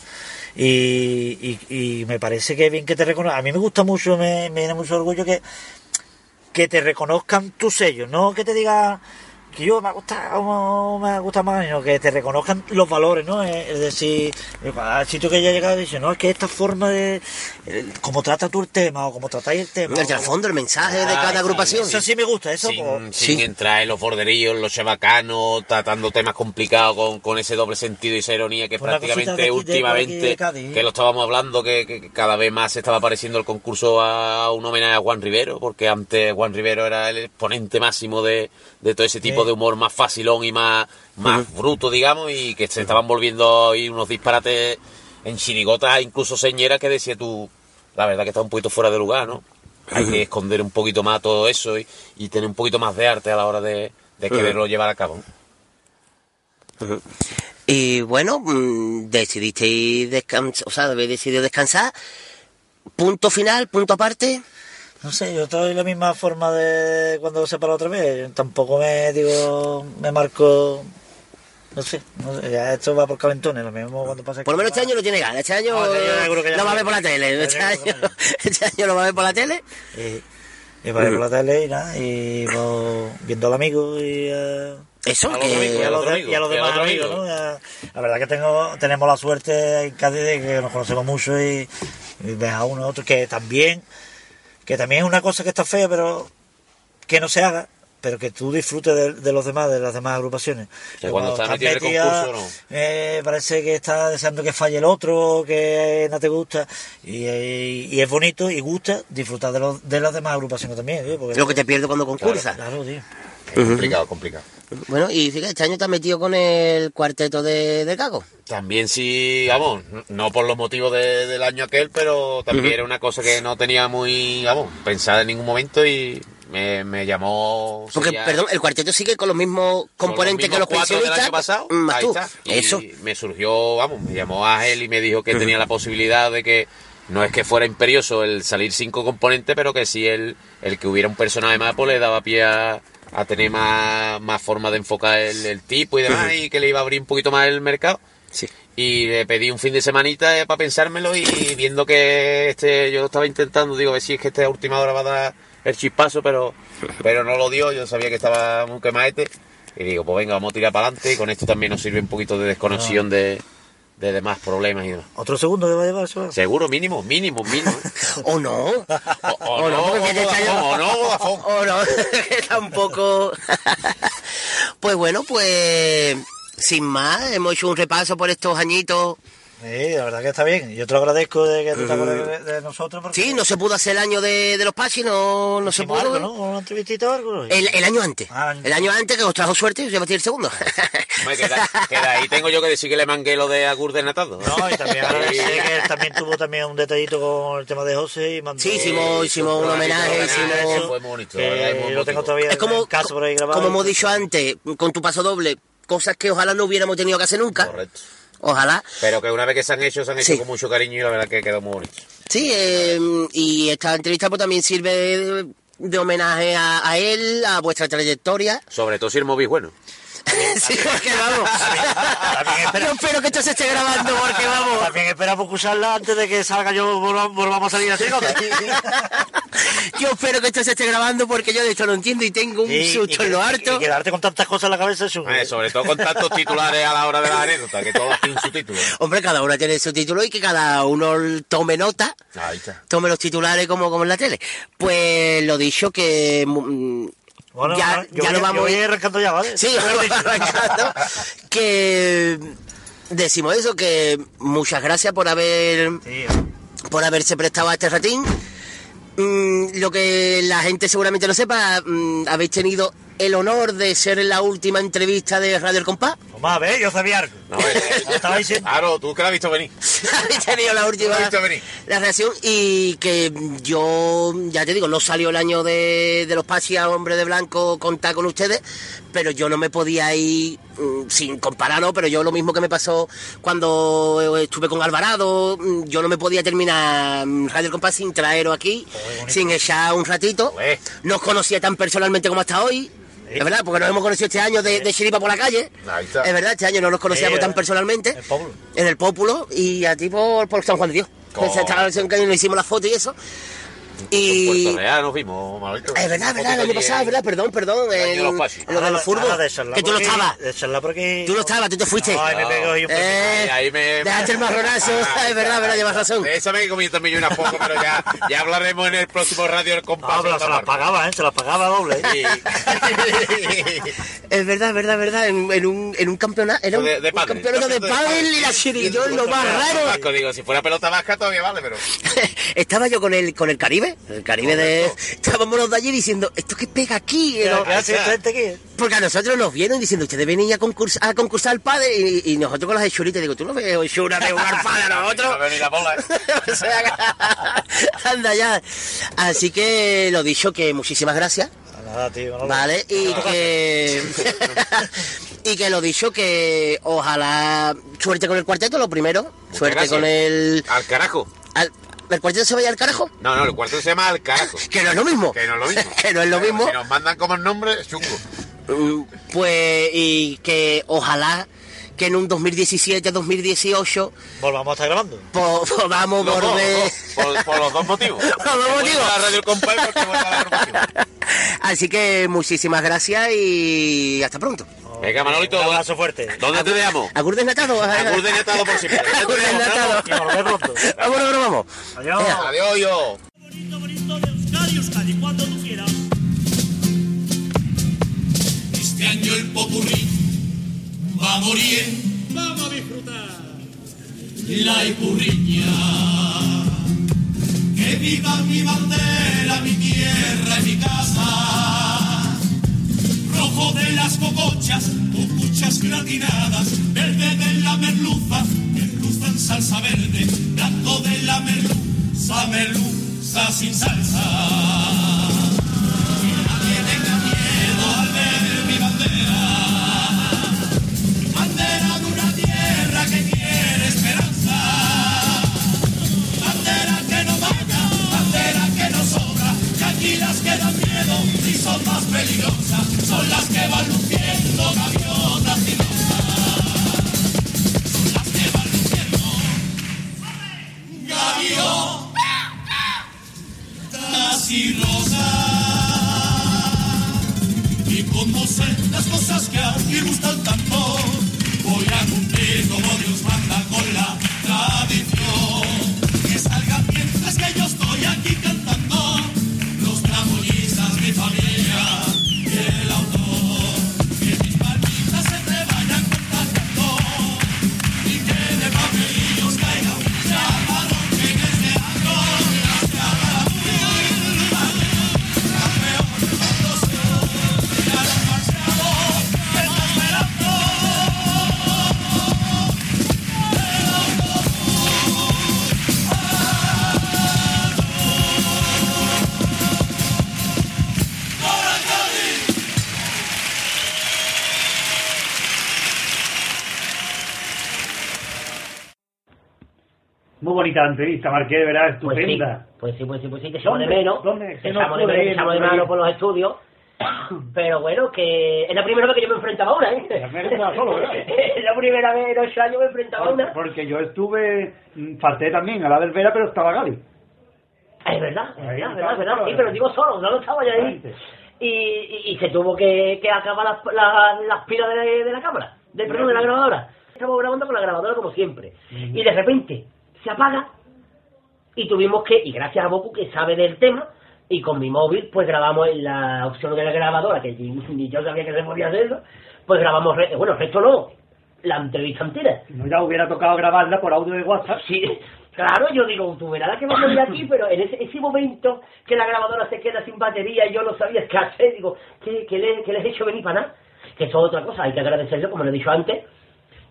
Y, y, y me parece que bien que te reconozcan. A mí me gusta mucho, me, me llena mucho orgullo que, que te reconozcan tus sellos, no que te diga que yo me ha gustado o me gusta más, sino que te reconozcan los valores, ¿no? Es es decir, al sitio que ya he llegado dice, no, es que esta forma de eh, cómo trata tú el tema o cómo tratáis el tema. El trasfondo, el mensaje de Ah, cada agrupación. Eso sí me gusta, eso sin, pues, sin Sí. entrar en los borderillos, los chabacanos, tratando temas complicados con, con ese doble sentido y esa ironía que Pues una prácticamente aquí, últimamente, que lo estábamos hablando, que, que cada vez más se estaba pareciendo el concurso a un homenaje a Juan Rivero, porque antes Juan Rivero era el exponente máximo de, de todo ese tipo Sí. de humor más facilón y más, más bruto, digamos, y que se estaban volviendo ahí unos disparates en chirigotas, incluso señeras, que decía tú, la verdad que está un poquito fuera de lugar, ¿no? Hay que esconder un poquito más todo eso y, y tener un poquito más de arte a la hora de, de quererlo llevar a cabo. Y bueno, mm, decidisteis descansar, o sea, habéis decidido descansar. Punto final, punto aparte. No sé, yo estoy en la misma forma de cuando se para otra vez. Tampoco me digo, me marco, no sé, no sé, ya esto va por calentones, lo mismo cuando pasa. Por lo menos este año no tiene ganas. Este año este ya lo va a ver por la tele. Este Este año, (laughs) este año lo va a ver por la tele. Y, y para ir por la tele y nada, y pues, viendo al amigo y eh, Eso, a los, que- amigos, y a los, de- y a demás amigos, amigo. ¿no? La verdad que tengo, tenemos la suerte en Cádiz de que nos conocemos mucho y, y ves a uno a otro que también, que también es una cosa que está fea, pero que no se haga, pero que tú disfrutes de, de los demás, de las demás agrupaciones. Que cuando estás metido en el concurso, ¿no? eh, parece que está deseando que falle el otro, que no te gusta, y, y- y es bonito y gusta disfrutar de, los, de las demás agrupaciones también. ¿eh? Porque- Lo que te pierdo cuando concursas. Claro, tío. Complicado, complicado. Bueno, y fíjate, este año te has metido con el cuarteto de, de Cago. También sí, vamos, no por los motivos de- del año aquel, pero también era una cosa que no tenía muy, vamos, pensada en ningún momento y me, me llamó... Porque, sería- perdón, el cuarteto sigue con los mismos componentes con que los mismos cuatro del pensionistas. año pasado, mm, más ahí tú. está. Y Eso. me surgió, vamos, me llamó Ángel y me dijo que tenía la posibilidad de que no es que fuera imperioso el salir cinco componentes, pero que sí el, el que hubiera un personaje más, pues le daba pie a, a tener más, más forma de enfocar el, el tipo y demás, y que le iba a abrir un poquito más el mercado. Sí. Y le pedí un fin de semanita para pensármelo y viendo que este yo estaba intentando, digo, a ver si es que esta última hora va a dar el chispazo, pero, (laughs) pero no lo dio, yo sabía que estaba muy quemaete. Y digo, pues venga, vamos a tirar para adelante y con esto también nos sirve un poquito de desconexión de, de demás problemas y demás. Otro segundo que va a llevar eso. Seguro, mínimo, mínimo, mínimo. (laughs) O no. O, O no, porque este año- o no. O no, (laughs) (laughs) tampoco. pues bueno, pues sin más, hemos hecho un repaso por estos añitos. Sí, la verdad que está bien. Yo te lo agradezco de que tú te acuerdes de, de nosotros. Porque Sí, no se pudo hacer el año de, de los Pachi, no, no se pudo. algo, ¿no? Una entrevistita o algo. El, el año antes. Ah, El año antes que os trajo suerte, yo batí el segundo. (laughs) Hombre, que, da- (laughs) que de ahí tengo yo que decir que le mangué lo de Agur de Natado. No, y también que él también tuvo también un detallito con el tema de José y mandó... Sí, hicimos, hicimos un homenaje, hicimos... Fue muy bonito, lo tengo todavía Es como, en casa por ahí grabado. como hemos dicho antes, con tu paso doble, cosas que ojalá no hubiéramos tenido que hacer nunca. Correcto. Ojalá. Pero que una vez que se han hecho, se han hecho Sí. con mucho cariño y la verdad que quedó muy bonito. Sí, eh, y esta entrevista pues también sirve de, de homenaje a, a él, a vuestra trayectoria. Sobre todo si el móvil bueno. (laughs) sí, porque vamos. (laughs) Yo espero que esto se esté grabando porque vamos. También esperamos escucharla antes de que salga yo, volvamos, volvamos a salir a Trigota. (laughs) Yo espero que esto se esté grabando porque yo de hecho no entiendo y tengo un susto en lo harto. Y quedarte con tantas cosas en la cabeza es un... Eh, sobre todo con tantos titulares a la hora de la anécdota, que todos tienen su título. Hombre, cada uno tiene su título y que cada uno tome nota, Ahí está. tome los titulares como, como en la tele. Pues lo dicho que mm, Bueno, ya, yo ya voy, lo yo vamos voy arrancando ya, ¿vale? Sí, arrancando. que decimos eso, que muchas gracias por haber Sí, por haberse prestado a este ratín. Mm, lo que la gente seguramente no sepa, mm, habéis tenido el honor de ser la última entrevista de Radio El Compás. A ver, yo sabía algo. No, eh, (laughs) estaba diciendo. Claro, tú que la has visto venir. (laughs) Habéis tenido la última visto venir. la reacción y que yo, ya te digo, no salió el año de, de los Pachi a Hombre de Blanco contar con ustedes, pero yo no me podía ir, mm, sin compararlo, pero yo lo mismo que me pasó cuando estuve con Alvarado, mm, yo no me podía terminar mm, Radio El Compás sin traeros aquí, sin echar un ratito. No os conocía tan personalmente como hasta hoy. Es verdad, porque nos hemos conocido este año de, de chiripa por la calle. Ahí está. Es verdad, este año no nos conocíamos Sí, tan eh, personalmente. En el Pópulo y a ti por, por San Juan de Dios. Que nos hicimos la foto y eso. Y. Puerto Real nos vimos, Manolito. Es verdad, es verdad, el año pasado, es verdad, perdón, perdón. En, los lo de los de charlar Que tú no estabas. Tú no estabas, tú te fuiste. Ay, me pegó yo Eh, Ahí, ahí me... Dejaste el marronazo. (laughs) es verdad, es verdad, llevas razón. Esa me he comido también yo una poco, pero ya, ya hablaremos en el próximo Radio El Compás. Ah, pero se las pagaba, ¿eh? Se las pagaba doble. ¿eh? (laughs) Es verdad, es verdad, es verdad. En, en un, en un campeonato. Era un, de, de un pádel. campeonato de pádel y la chirillón, lo más raro. Digo, si fuera pelota vasca todavía vale, pero... (laughs) Estaba yo con el, con el Caribe, el Caribe de... Estábamos los de allí diciendo, ¿esto qué pega aquí? ¿no? ¿qué hace esta gente aquí? Porque a nosotros nos vieron diciendo, ustedes venís a concursar, a concursar al padre y, y nosotros con las hechuritas, digo, tú no ves hechuras de jugar padre a nosotros. ¿eh? (laughs) o sea, (laughs) anda ya. Así que lo dicho, que muchísimas gracias. Nada, tío. no lo- Vale, y que. (laughs) y que lo dicho, que ojalá. Suerte con el cuarteto, lo primero. Suerte gracias. con el. Al carajo. al- ¿El cuarteto se vaya al carajo? No, no, el cuarto se llama Al carajo. (laughs) Que no es lo mismo. Que no es lo mismo. (laughs) que no es lo mismo. Si nos mandan como el nombre, chungo. Mm, Pues, y que ojalá que en un 2017-2018 Volvamos a estar grabando. po- podamos Los dos, volver. los dos, por, por los dos motivos. (laughs) Por los dos motivos. la Radio porque a la. Así que muchísimas gracias y hasta pronto. Venga, Manolito. Un abrazo fuerte. ¿Dónde te dejamos? Agur desnatado. Agur desnatado por siempre. Agur desnatado. Y volver pronto. Vámonos, vámonos, vamos. Adiós. Adiós, yo. Bonito, bonito de Euskadi, Euskadi, cuando tú quieras. Este año el popurrí va a morir Vamos a disfrutar. la ipurriña. Que viva mi bandera, mi tierra y mi casa. Rojo de las cocochas, cucuchas gratinadas, verde de la merluza, merluza en salsa verde, blanco de la merluza, merluza sin salsa. Que dan miedo y son más peligrosas. Son las que van luciendo gaviotas y rosas. Son las que van luciendo gaviotas y rosas. Y como sé las cosas que a mí gustan tanto, voy a cumplir bonita la entrevista, Marqués, de verdad, Pues sí, estupenda. pues sí, pues sí, pues sí, que echamos de menos. ¿Dónde? Que Se echamos de menos, de no menos por los estudios. (coughs) Pero bueno, que es la primera vez que yo me enfrentaba a una, ¿eh? La primera solo, ¿verdad? (laughs) es la primera vez en ocho años me enfrentaba a una. porque yo estuve, mm, falté también a la del Vera, pero estaba Gali. Es verdad, es verdad, es verdad, verdad. Sí, pero digo solo, no lo estaba ya ahí. Y, y, y se tuvo que, que acabar las, las pilas de, de la cámara, de, perdón, de la grabadora. Estamos grabando con la grabadora como siempre. Y de repente se apaga y tuvimos que, y gracias a Boku que sabe del tema, y con mi móvil pues grabamos en la opción de la grabadora, que ni ni yo sabía que se podía hacerlo, pues grabamos, re- bueno, el resto no, la entrevista entera. No, ya hubiera tocado grabarla por audio de WhatsApp. Sí, claro, yo digo, tú verás la que vamos a ir aquí, pero en ese, ese momento que la grabadora se queda sin batería y yo no sabía qué hacer, digo, ¿qué, qué le, qué les he hecho venir para nada? Que eso es otra cosa, hay que agradecerlo, como le he dicho antes,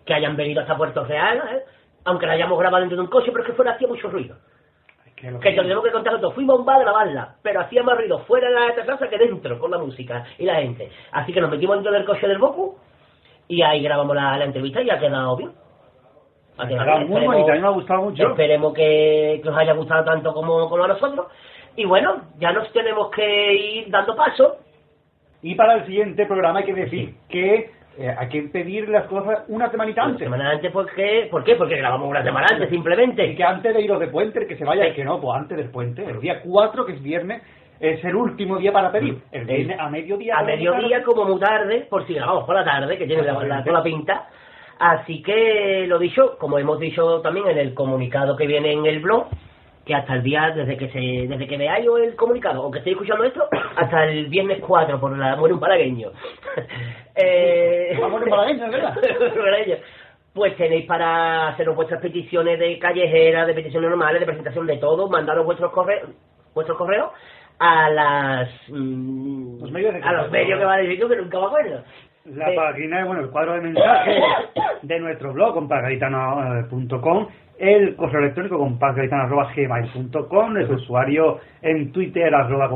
que hayan venido hasta Puerto Real, ¿eh? Aunque la hayamos grabado dentro de un coche, pero es que fuera hacía mucho ruido. Que Que te lo tengo que contar todo. Fuimos a un bar a grabarla, pero hacía más ruido fuera de la terraza que dentro, con la música y la gente. Así que nos metimos dentro del coche del Boku y ahí grabamos la, la entrevista y ha quedado bien. Ha quedado bien. muy Esperemos- bonita, a mí me ha gustado mucho. Esperemos que, que os haya gustado tanto como, como a nosotros. Y bueno, ya nos tenemos que ir dando paso. Y para el siguiente programa hay que decir que eh, hay que pedir las cosas una semanita Una antes. semana antes, ¿por qué? ¿Por qué? Porque grabamos una semana antes, Y simplemente. que antes de iros de puente, el que se vaya, Sí. el que no, pues antes del puente, el día 4, que es viernes, es el último día para pedir. El viernes a mediodía. A mediodía, como muy tarde, por si grabamos por la tarde, que tiene la, la- toda la pinta. Así que, lo dicho, como hemos dicho también en el comunicado que viene en el blog, que hasta el día, desde que se desde que veáis el comunicado, o que estéis escuchando esto, (clears throat) hasta el viernes 4, por la muere un palagueño. (laughs) eh, un palagueño, ¿es verdad? (laughs) Pues tenéis para haceros vuestras peticiones de callejera, de peticiones normales, de presentación de todo, mandaros vuestros correos, vuestros correos a las mm, Los medios de a los medios que va a decir que nunca me acuerdo. La Eh, página, bueno, el cuadro de mensajes (coughs) de nuestro blog, compasgaritano.com, el correo electrónico compasgaritano.gmail.com, el usuario en Twitter, arroba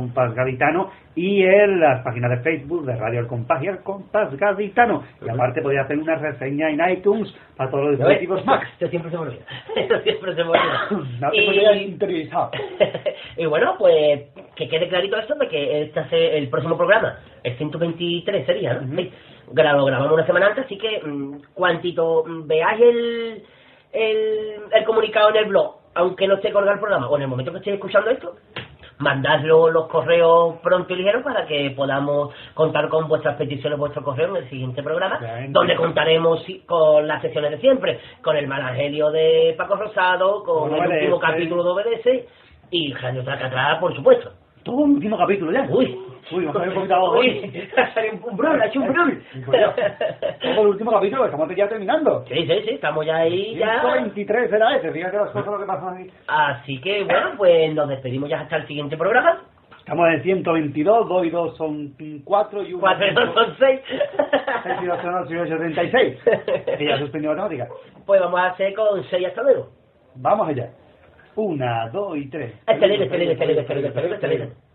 y en las páginas de Facebook de Radio El Compás y El Compás Gaditano. Y aparte podéis hacer una reseña en iTunes para todos los dispositivos Mac. Esto siempre se me olvida. (laughs) Esto siempre se me olvida. (laughs) No y, interiorizado. (laughs) y bueno, pues que quede clarito esto de que este hace el próximo programa, el 123 sería, ¿no? Sí. Gra- Lo grabamos una semana antes, así que mm, cuantito mm, veáis el, el, el comunicado en el blog, aunque no esté colgado el programa, o en el momento que estéis escuchando esto, mandadlo los correos pronto y ligeros para que podamos contar con vuestras peticiones, vuestros correos en el siguiente programa, donde contaremos con las secciones de siempre, con el Evangelio de Paco Rosado, con el último capítulo de OBS y Radio Tracatrá, por supuesto. Todo un último capítulo ya. Uy, Uy, me (laughs) ha salido un poquito abajo. Uy, ha salido un brul, ha hecho un (laughs) ya, Todo el último capítulo, estamos ya terminando. Sí, sí, sí, estamos ya ahí, ya. 123 era ese, fíjate las cosas lo que pasan aquí. Así que, bueno, pues nos despedimos ya hasta el siguiente programa. Estamos en 122, 2 y 2 son 4 y 1 Cuatro y dos son seis. 6 y 2 son 8 y 8 36. Que ya suspendió matemática. Pues vamos a hacer con seis hasta luego. Vamos allá. 1, 2 y 3. Excelente, excelente, excelente, excelente, excelente, excelente.